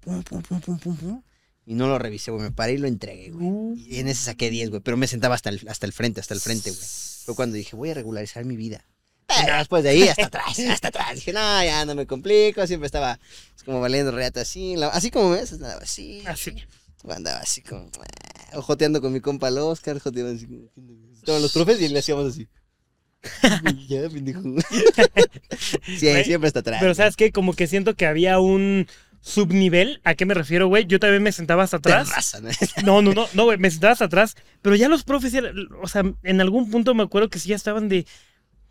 [SPEAKER 1] pum, pum, pum, pum, pum, pum, y no lo revisé, güey. Me paré y lo entregué, güey.
[SPEAKER 2] Uh,
[SPEAKER 1] Y en ese saqué 10, güey. Pero me sentaba hasta el, hasta el frente, hasta el frente, güey. <sniffs> Fue cuando dije, voy a regularizar mi vida.
[SPEAKER 2] Ya.
[SPEAKER 1] después de ahí, hasta atrás, <laughs> hasta atrás. Dije, no, ya no me complico. Siempre estaba pues, como valiendo reata así. la- así como ves, andaba así.
[SPEAKER 2] así.
[SPEAKER 1] Andaba así como, eh, joteando con mi compa el Oscar, joteando así. Estaban los profes y le hacíamos así. <laughs> <laughs> ya, pendejo. sí, siempre hasta atrás.
[SPEAKER 2] Pero ¿sabes qué? Como que siento que había un subnivel. ¿A qué me refiero, güey? Yo también me sentaba hasta atrás.
[SPEAKER 1] Terraza, <laughs> ¿no?
[SPEAKER 2] No, no, no, güey, me sentaba hasta atrás. Pero ya los profes, o sea, en algún punto me acuerdo que sí ya estaban de,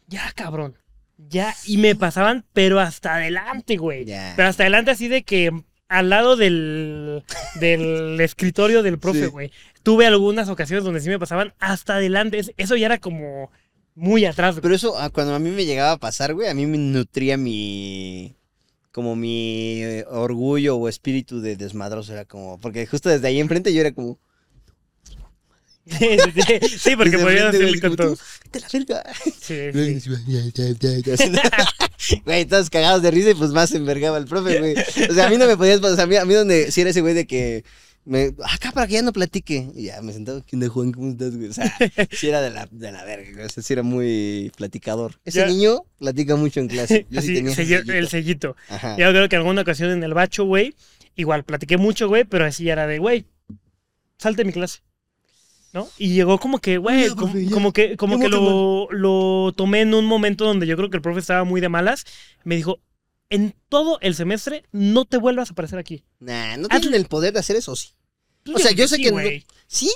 [SPEAKER 2] ya, cabrón, ya, y me pasaban, pero hasta adelante, güey.
[SPEAKER 1] Ya.
[SPEAKER 2] Pero hasta adelante así de que al lado del, del <laughs> escritorio del profe,
[SPEAKER 1] Sí.
[SPEAKER 2] güey. Tuve algunas ocasiones donde sí me pasaban hasta adelante. Es- Eso ya era como muy atrás, güey.
[SPEAKER 1] Pero eso, ah, cuando a mí me llegaba a pasar, güey, a mí me nutría mi. Como mi eh, orgullo o espíritu de desmadroso. Era como. Porque justo desde ahí enfrente yo era como. <laughs>
[SPEAKER 2] Sí, sí, sí. Sí, porque podían hacerle con todo.
[SPEAKER 1] tú, "Vete a la verga".
[SPEAKER 2] Sí, <laughs> sí. <laughs>
[SPEAKER 1] Güey, todos cagados de risa y pues más envergaba el profe, güey. O sea, a mí no me podías pasar. O sea, a mí, a mí donde sí era ese güey de que. Me, acá para que ya no platique. Y ya me sentaba, ¿qué onda, Juan? ¿Cómo estás, güey? O sea, <laughs> sí era de la, de la verga. O sea, sí era muy platicador. Ese
[SPEAKER 2] Ya.
[SPEAKER 1] niño platica mucho en clase. Yo sí
[SPEAKER 2] Así,
[SPEAKER 1] tenía ese
[SPEAKER 2] selló-
[SPEAKER 1] sellito.
[SPEAKER 2] el sellito.
[SPEAKER 1] Ajá.
[SPEAKER 2] Yo creo que alguna ocasión en el bacho, güey, igual platiqué mucho, güey, pero así era de, güey, salte de mi clase. ¿No? Y llegó como que, güey,
[SPEAKER 1] Ya,
[SPEAKER 2] como,
[SPEAKER 1] profe, ya.
[SPEAKER 2] como que, como que lo, lo tomé en un momento donde yo creo que el profe estaba muy de malas. Me dijo, en todo el semestre no te vuelvas a aparecer aquí.
[SPEAKER 1] Nah, no tienen el poder de hacer eso, sí. O sea, yo sé que no-
[SPEAKER 2] güey.
[SPEAKER 1] ¿Sí?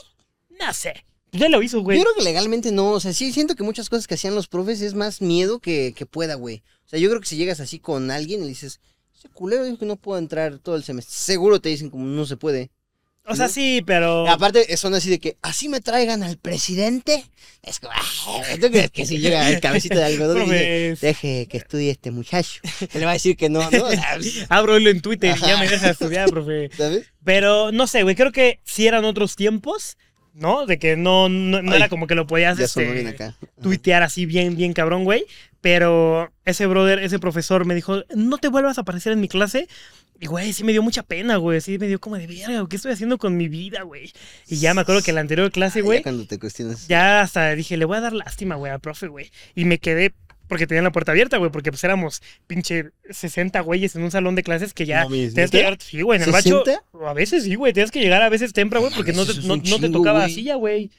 [SPEAKER 2] No sé. Ya lo hizo, güey.
[SPEAKER 1] Yo creo que legalmente no. O sea, sí siento que muchas cosas que hacían los profes es más miedo que, que pueda, güey. O sea, yo creo que si llegas así con alguien y le dices, ese culero dijo que no puedo entrar todo el semestre. Seguro te dicen como no se puede.
[SPEAKER 2] O sea, sí, pero...
[SPEAKER 1] Aparte, son así de que, así me traigan al presidente. Es como, "Ay, ¿tú crees que si llega el cabecito de algodón y dice, deje que estudie este muchacho? Que le va a decir que no, ¿no? Sea,
[SPEAKER 2] abro hilo en Twitter y ya me deja estudiar, profe.
[SPEAKER 1] ¿Sabes?
[SPEAKER 2] Pero no sé, güey, creo que si eran otros tiempos, ¿no? De que no, no, no
[SPEAKER 1] Ay,
[SPEAKER 2] era como que lo podías
[SPEAKER 1] Ya
[SPEAKER 2] este, tuitear así bien, bien cabrón, güey. Pero ese brother, ese profesor me dijo, no te vuelvas a aparecer en mi clase. Y, güey, sí me dio mucha pena, güey. Sí me dio como de verga, ¿qué estoy haciendo con mi vida, güey? Y ya me acuerdo que en la anterior clase,
[SPEAKER 1] Ah, ya
[SPEAKER 2] güey,
[SPEAKER 1] cuando te cuestionas.
[SPEAKER 2] ya hasta dije, le voy a dar lástima, güey, al profe, güey. Y me quedé porque tenía la puerta abierta, güey, porque pues éramos pinche 60 güeyes en un salón de clases que ya
[SPEAKER 1] No
[SPEAKER 2] tenías que llegar, sí, güey, en el bacho.
[SPEAKER 1] ¿60?
[SPEAKER 2] A veces sí, güey, tenías que llegar a veces temprano, güey, porque no
[SPEAKER 1] mames,
[SPEAKER 2] te, no, no te tocaba silla, güey.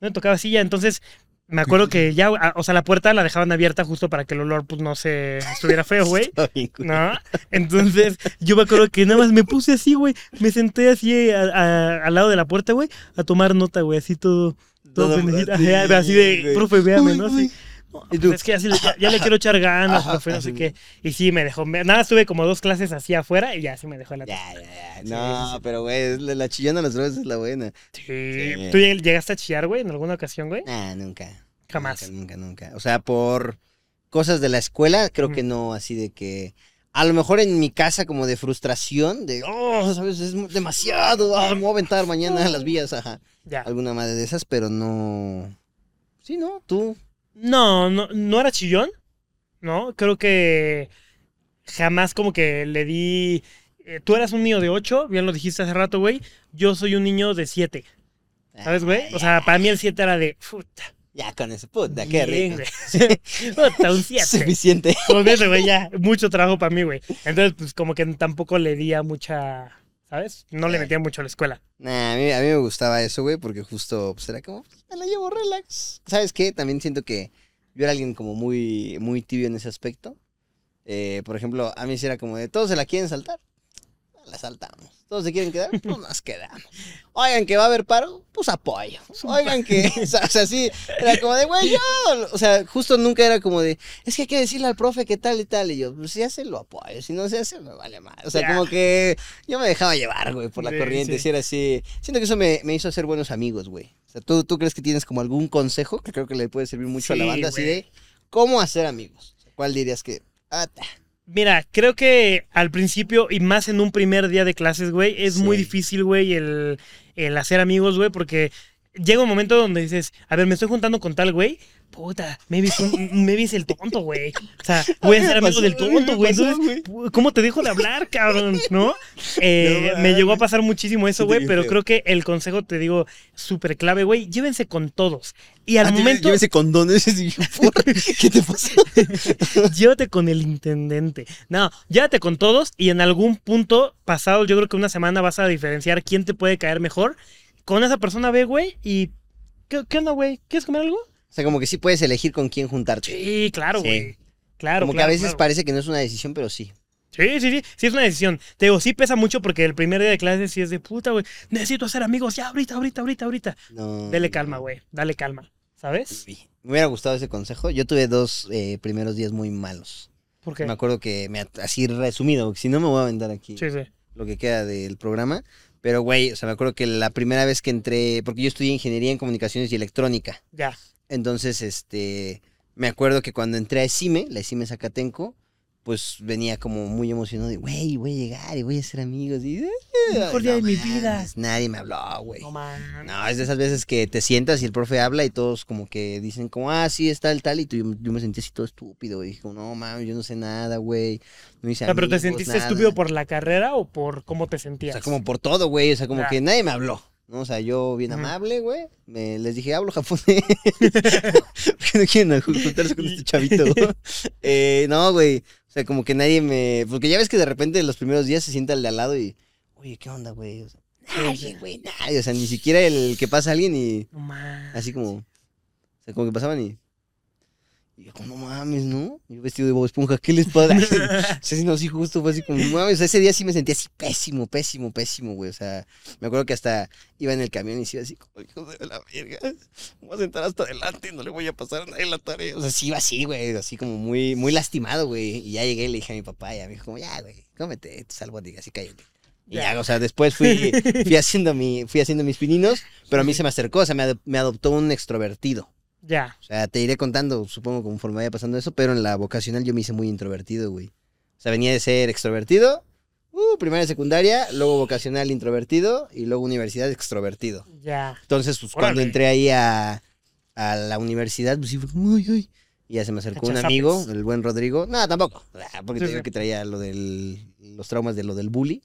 [SPEAKER 2] No te tocaba silla, entonces me acuerdo que ya, o sea, la puerta la dejaban abierta justo para que el olor pues no se estuviera feo, <laughs> güey. ¿No? Entonces, yo me acuerdo que nada más me puse así, güey. Me senté así a- a- al lado de la puerta, güey, a tomar nota, güey, así todo. Todo
[SPEAKER 1] Todo así,
[SPEAKER 2] así de, profe, véame,
[SPEAKER 1] Uy,
[SPEAKER 2] ¿no?
[SPEAKER 1] uy.
[SPEAKER 2] No, pues es que así le- ya, ya le quiero echar ganas, profe, no sé qué. Y sí, me dejó. me- nada, estuve como dos clases así afuera y ya sí me dejó la
[SPEAKER 1] Ya, ya, ya.
[SPEAKER 2] Sí,
[SPEAKER 1] No,
[SPEAKER 2] sí.
[SPEAKER 1] pero güey, la, la chillona a las drogas es la buena.
[SPEAKER 2] Sí.
[SPEAKER 1] Sí.
[SPEAKER 2] ¿Tú lleg- llegaste a chillar, güey, en alguna ocasión, güey?
[SPEAKER 1] Nah, nunca.
[SPEAKER 2] Jamás.
[SPEAKER 1] Nunca, nunca, nunca. O sea, por cosas de la escuela, creo que no, así de que. A lo mejor en mi casa, como de frustración, de, oh, sabes, es demasiado, ah, me voy a aventar mañana a las vías, ajá.
[SPEAKER 2] Ya.
[SPEAKER 1] Alguna madre de esas, pero no. Sí, ¿no? Tú.
[SPEAKER 2] No, no, no era chillón, ¿no? Creo que jamás como que le di... eh, tú eras un niño de 8, bien lo dijiste hace rato, güey. Yo soy un niño de 7, ¿sabes, güey? O sea, para mí el 7 era de... Puta,
[SPEAKER 1] Ya con eso, puta, qué rico.
[SPEAKER 2] güey. <laughs> Puta, un 7.
[SPEAKER 1] Suficiente. <laughs>
[SPEAKER 2] Eso, güey, ya. Mucho trabajo para mí, güey. Entonces, pues como que tampoco le di a mucha... ¿Sabes? No le
[SPEAKER 1] Eh.
[SPEAKER 2] metía mucho a la escuela.
[SPEAKER 1] Nah, a mí, a mí me gustaba eso, güey, porque justo pues, era como, me la llevo relax. ¿Sabes qué? También siento que yo era alguien como muy, muy tibio en ese aspecto. Eh, por ejemplo, a mí sí era como de, todos se la quieren saltar, la saltamos. Todos se quieren quedar, pues nos quedamos. Oigan que va a haber paro, pues apoyo. Oigan que, <laughs> o sea, o sea, sí, era como de, güey, yo, o sea, justo nunca era como de, es que hay que decirle al profe que tal y tal. Y yo, pues si hace, lo apoyo. Si no se hace, me vale más. O sea, como que yo me dejaba llevar, güey, por la
[SPEAKER 2] Sí,
[SPEAKER 1] corriente.
[SPEAKER 2] sí.
[SPEAKER 1] Era así. Siento que eso me, me hizo hacer buenos amigos, güey. O sea, ¿tú, ¿tú crees que tienes como algún consejo que creo que le puede servir mucho a la banda? Así de, ¿cómo hacer amigos? ¿Cuál dirías que, ah,
[SPEAKER 2] Mira, creo que al principio y más en un primer día de clases, güey, es muy difícil, güey, el, el hacer amigos, güey, porque llega un momento donde dices, a ver, me estoy juntando con tal güey, puta, <laughs> maybe es, el tonto, güey. O sea, voy a ser amigo del <laughs> tonto, güey. Entonces, ¿cómo te dejo de hablar, cabrón? ¿No? Eh, me llegó a pasar muchísimo eso, güey, pero creo que el consejo, te digo, súper clave, güey, llévense con todos. Y al
[SPEAKER 1] Ah,
[SPEAKER 2] momento...
[SPEAKER 1] Llévese condones. <laughs> Y yo, "¿Por? ¿Qué te pasa?
[SPEAKER 2] llévate con el intendente. No, llévate con todos y en algún punto pasado, yo creo que una semana vas a diferenciar quién te puede caer mejor. Con esa persona ve, güey, y... ¿Qué, qué onda, güey? ¿Quieres comer algo?
[SPEAKER 1] O sea, como que sí puedes elegir con quién juntarte.
[SPEAKER 2] Sí, claro,
[SPEAKER 1] Sí.
[SPEAKER 2] güey. Claro,
[SPEAKER 1] como que a veces
[SPEAKER 2] claro.
[SPEAKER 1] parece que no es una decisión, pero sí.
[SPEAKER 2] Sí, sí, sí, sí es una decisión. Te digo, sí pesa mucho porque el primer día de clases sí es de puta, güey. Necesito hacer amigos ya, ahorita, ahorita, ahorita, ahorita.
[SPEAKER 1] No,
[SPEAKER 2] Dale calma, güey. Dale calma. ¿Sabes?
[SPEAKER 1] Sí. Me hubiera gustado ese consejo. Yo tuve dos eh, primeros días muy malos.
[SPEAKER 2] Porque...
[SPEAKER 1] Me acuerdo que, me, así resumido, porque si no me voy a aventar aquí
[SPEAKER 2] Sí, sí.
[SPEAKER 1] lo que queda del programa. Pero, güey, o sea, me acuerdo que la primera vez que entré, porque yo estudié ingeniería en comunicaciones y electrónica.
[SPEAKER 2] Ya.
[SPEAKER 1] Entonces, este, me acuerdo que cuando entré a ESIME, la ESIME Zacatenco, pues venía como muy emocionado de, güey, voy a llegar y voy a ser amigos. Y,
[SPEAKER 2] Mejor día de mi vida.
[SPEAKER 1] Nadie me habló, güey.
[SPEAKER 2] No, man.
[SPEAKER 1] No, es de esas veces que te sientas y el profe habla y todos como que dicen como, ah, sí, es tal, tal. Y tú, yo, yo me sentí así todo estúpido, güey. Dije, no, mames, yo no sé nada, güey. No hice
[SPEAKER 2] O sea, pero te sentiste
[SPEAKER 1] nada".
[SPEAKER 2] estúpido por la carrera o por cómo te
[SPEAKER 1] O
[SPEAKER 2] sentías.
[SPEAKER 1] sea, como por todo, güey. O sea, como que nadie me habló. ¿No? O sea, yo bien amable, güey. me- Les dije, hablo japonés. <laughs> Porque no quieren ju- juntarse con este chavito. <laughs> Eh, no, güey. O sea, como que nadie me. Porque ya ves que de repente los primeros días se sienta el de al lado y. Oye, ¿qué onda, güey? O sea, nadie, güey, nadie. O sea, ni siquiera el que pasa alguien y.
[SPEAKER 2] No, man.
[SPEAKER 1] Así como. O sea, como que pasaban y. Y yo, como, no mames, ¿no? Yo vestido de Bob Esponja, ¿qué les pasa? <laughs> o sea, no, sí, justo fue así como, no mames. O sea, ese día sí me sentía así pésimo, pésimo, pésimo, güey. O sea, me acuerdo que hasta iba en el camión y se iba así como, hijo de la verga. Me voy a sentar hasta adelante y no le voy a pasar a nadie la tarea. O sea, sí iba así, güey. Así como muy, muy lastimado, güey. Y ya llegué y le dije a mi papá y a hijo, como, ya, güey, cómete albóndigas y cállate. Y
[SPEAKER 2] Ya.
[SPEAKER 1] o sea, después fui, fui, haciendo mi, fui haciendo mis pininos, pero a mí se me acercó, o sea, me, adop- me adoptó un extrovertido.
[SPEAKER 2] Ya.
[SPEAKER 1] O sea, te iré contando, supongo, conforme vaya pasando eso, pero en la vocacional yo me hice muy introvertido, güey. O sea, venía de ser extrovertido, uh, primaria, secundaria, luego vocacional introvertido y luego universidad extrovertido.
[SPEAKER 2] Ya.
[SPEAKER 1] Entonces, pues cuando entré ahí a, a la universidad, pues sí fue como, ay, ay. Y ya se me acercó un amigo, el buen Rodrigo. No, tampoco. ah, Porque
[SPEAKER 2] Sí,
[SPEAKER 1] te digo
[SPEAKER 2] sí.
[SPEAKER 1] que traía lo del, los traumas de lo del bully.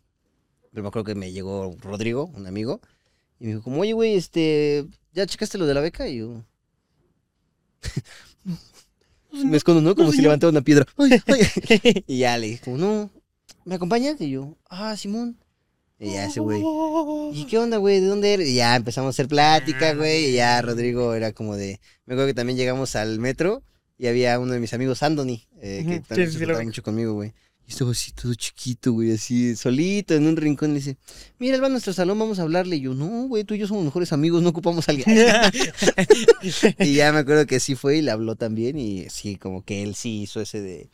[SPEAKER 1] Pero me acuerdo que me llegó Rodrigo, un amigo. Y me dijo, como, oye, güey, este, ¿ya checaste lo de la beca? Y yo... me escondo, ¿no? Como si levantara una piedra. Ay, ay. <laughs> Y ya le dije, como, no, ¿me acompañas? Y yo, ah, Simón. Y ya ese güey. ¿Y qué onda, güey? ¿De dónde eres? Y ya empezamos a hacer plática,
[SPEAKER 2] Ah,
[SPEAKER 1] güey. Y ya Rodrigo era como de. Me acuerdo que también llegamos al metro y había uno de mis amigos, Andoni, eh, que también
[SPEAKER 2] sí, sí,
[SPEAKER 1] se
[SPEAKER 2] sí,
[SPEAKER 1] mucho conmigo, güey. Y estaba así todo chiquito, güey, así solito en un rincón. Y dice: Mira, él va a nuestro salón, vamos a hablarle. Y yo, no, güey, tú y yo somos mejores amigos, no ocupamos a alguien. <laughs> y ya me acuerdo que sí fue y le habló también. Y sí, como que él sí hizo ese de.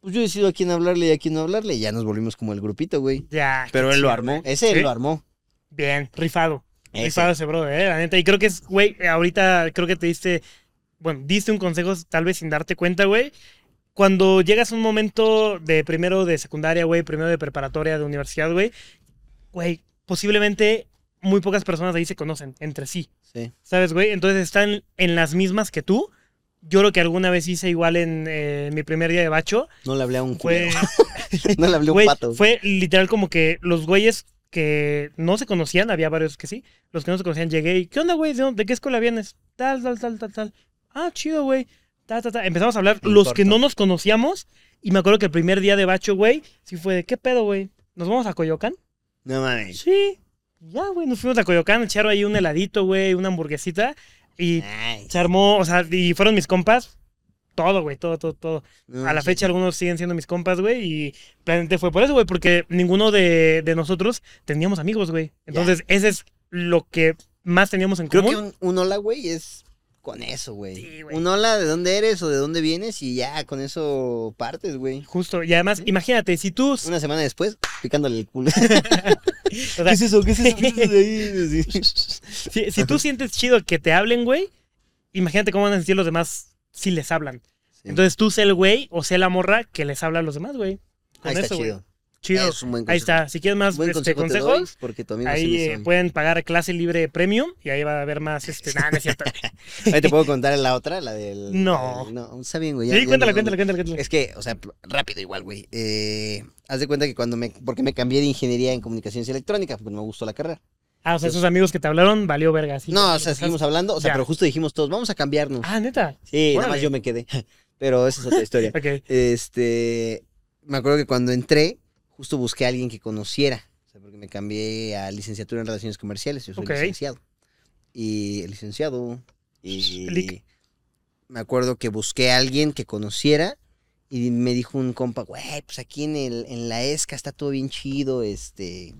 [SPEAKER 1] Pues yo decido a quién hablarle y a quién no hablarle. Y ya nos volvimos como el grupito, güey.
[SPEAKER 2] ya.
[SPEAKER 1] Pero él lo armó.
[SPEAKER 2] güey.
[SPEAKER 1] Ese él
[SPEAKER 2] Sí.
[SPEAKER 1] lo armó.
[SPEAKER 2] Bien, rifado.
[SPEAKER 1] Ese.
[SPEAKER 2] Rifado ese brother, eh, la neta. Y creo que es, güey, ahorita creo que te diste, bueno, diste un consejo tal vez sin darte cuenta, güey. Cuando llegas a un momento de primero de secundaria, güey, primero de preparatoria, de universidad, güey, güey, posiblemente muy pocas personas ahí se conocen entre sí.
[SPEAKER 1] Sí.
[SPEAKER 2] ¿Sabes, güey? Entonces están en las mismas que tú. Yo lo que alguna vez hice igual en eh, mi primer día de bacho
[SPEAKER 1] No le hablé a un
[SPEAKER 2] fue. <laughs>
[SPEAKER 1] No le hablé a un
[SPEAKER 2] güey,
[SPEAKER 1] pato.
[SPEAKER 2] fue literal como que los güeyes que no se conocían, había varios que sí, los que no se conocían, llegué y, ¿qué onda, güey? ¿De, dónde- de qué escuela vienes? Tal, tal, tal, tal, tal. Ah, chido, güey. Ta, ta, ta. Empezamos a hablar los que no nos conocíamos y me acuerdo que el primer día de bacho, güey, sí fue de, ¿qué pedo, güey? ¿Nos vamos a Coyoacán?
[SPEAKER 1] No mames.
[SPEAKER 2] Sí. Ya, güey, nos fuimos a Coyoacán, echaron ahí un heladito, güey, una hamburguesita y
[SPEAKER 1] Ay,
[SPEAKER 2] se armó, o sea, y fueron mis compas. Todo, güey, todo, todo, todo.
[SPEAKER 1] no,
[SPEAKER 2] A la
[SPEAKER 1] sí,
[SPEAKER 2] fecha algunos siguen siendo mis compas, güey, y realmente fue por eso, güey, porque ninguno de, de nosotros teníamos amigos, güey. Entonces, ese es lo que más teníamos en
[SPEAKER 1] Creo que
[SPEAKER 2] común.
[SPEAKER 1] un, un hola, güey, es con eso, güey.
[SPEAKER 2] Sí, güey.
[SPEAKER 1] un hola de dónde eres o de dónde vienes y ya con eso partes, güey.
[SPEAKER 2] Justo, y además, imagínate, si tú...
[SPEAKER 1] Una semana después, picándole el culo. <laughs>
[SPEAKER 2] o sea,
[SPEAKER 1] eso? ¿Qué es eso? ¿Qué es eso de ahí? <laughs>
[SPEAKER 2] Si, si tú sientes chido que te hablen, güey, imagínate cómo van a sentir los demás si les hablan.
[SPEAKER 1] Sí.
[SPEAKER 2] Entonces, tú sé el güey o sé la morra que les habla a los demás, güey. Con
[SPEAKER 1] Ahí está
[SPEAKER 2] eso, güey.
[SPEAKER 1] chido.
[SPEAKER 2] Chido.
[SPEAKER 1] Es un buen
[SPEAKER 2] Ahí está. Si quieres más
[SPEAKER 1] Buen
[SPEAKER 2] este,
[SPEAKER 1] consejo te
[SPEAKER 2] consejos,
[SPEAKER 1] doy, porque tu amigo
[SPEAKER 2] ahí eh, pueden pagar clase libre premium y ahí va a haber más, este, nada, no es cierto. <laughs>
[SPEAKER 1] Ahí te puedo contar la otra, la del...
[SPEAKER 2] No.
[SPEAKER 1] del- no, está bien, güey. ya-
[SPEAKER 2] Sí,
[SPEAKER 1] ya
[SPEAKER 2] cuéntala,
[SPEAKER 1] no-
[SPEAKER 2] cuéntala, cuéntala, cuéntala.
[SPEAKER 1] Es que, o sea, rápido igual, güey. Eh, haz de cuenta que cuando me... Porque me cambié de ingeniería en comunicaciones electrónicas, porque no me gustó la carrera.
[SPEAKER 2] Ah, o sea, esos amigos que te hablaron, valió verga. sí.
[SPEAKER 1] no, o sea, seguimos hablando, o sea,
[SPEAKER 2] Ya.
[SPEAKER 1] pero justo dijimos todos, vamos a cambiarnos.
[SPEAKER 2] Ah, neta.
[SPEAKER 1] sí, nada
[SPEAKER 2] órale.
[SPEAKER 1] más yo me quedé. <laughs> Pero esa es otra historia. <laughs>
[SPEAKER 2] Ok.
[SPEAKER 1] Este, me acuerdo que cuando entré, justo busqué a alguien que conociera, o sea, porque me cambié a licenciatura en relaciones comerciales, yo soy licenciado. Y licenciado y me acuerdo que busqué a alguien que conociera y me dijo un compa, güey, pues aquí en el en la ESCA está todo bien chido, este,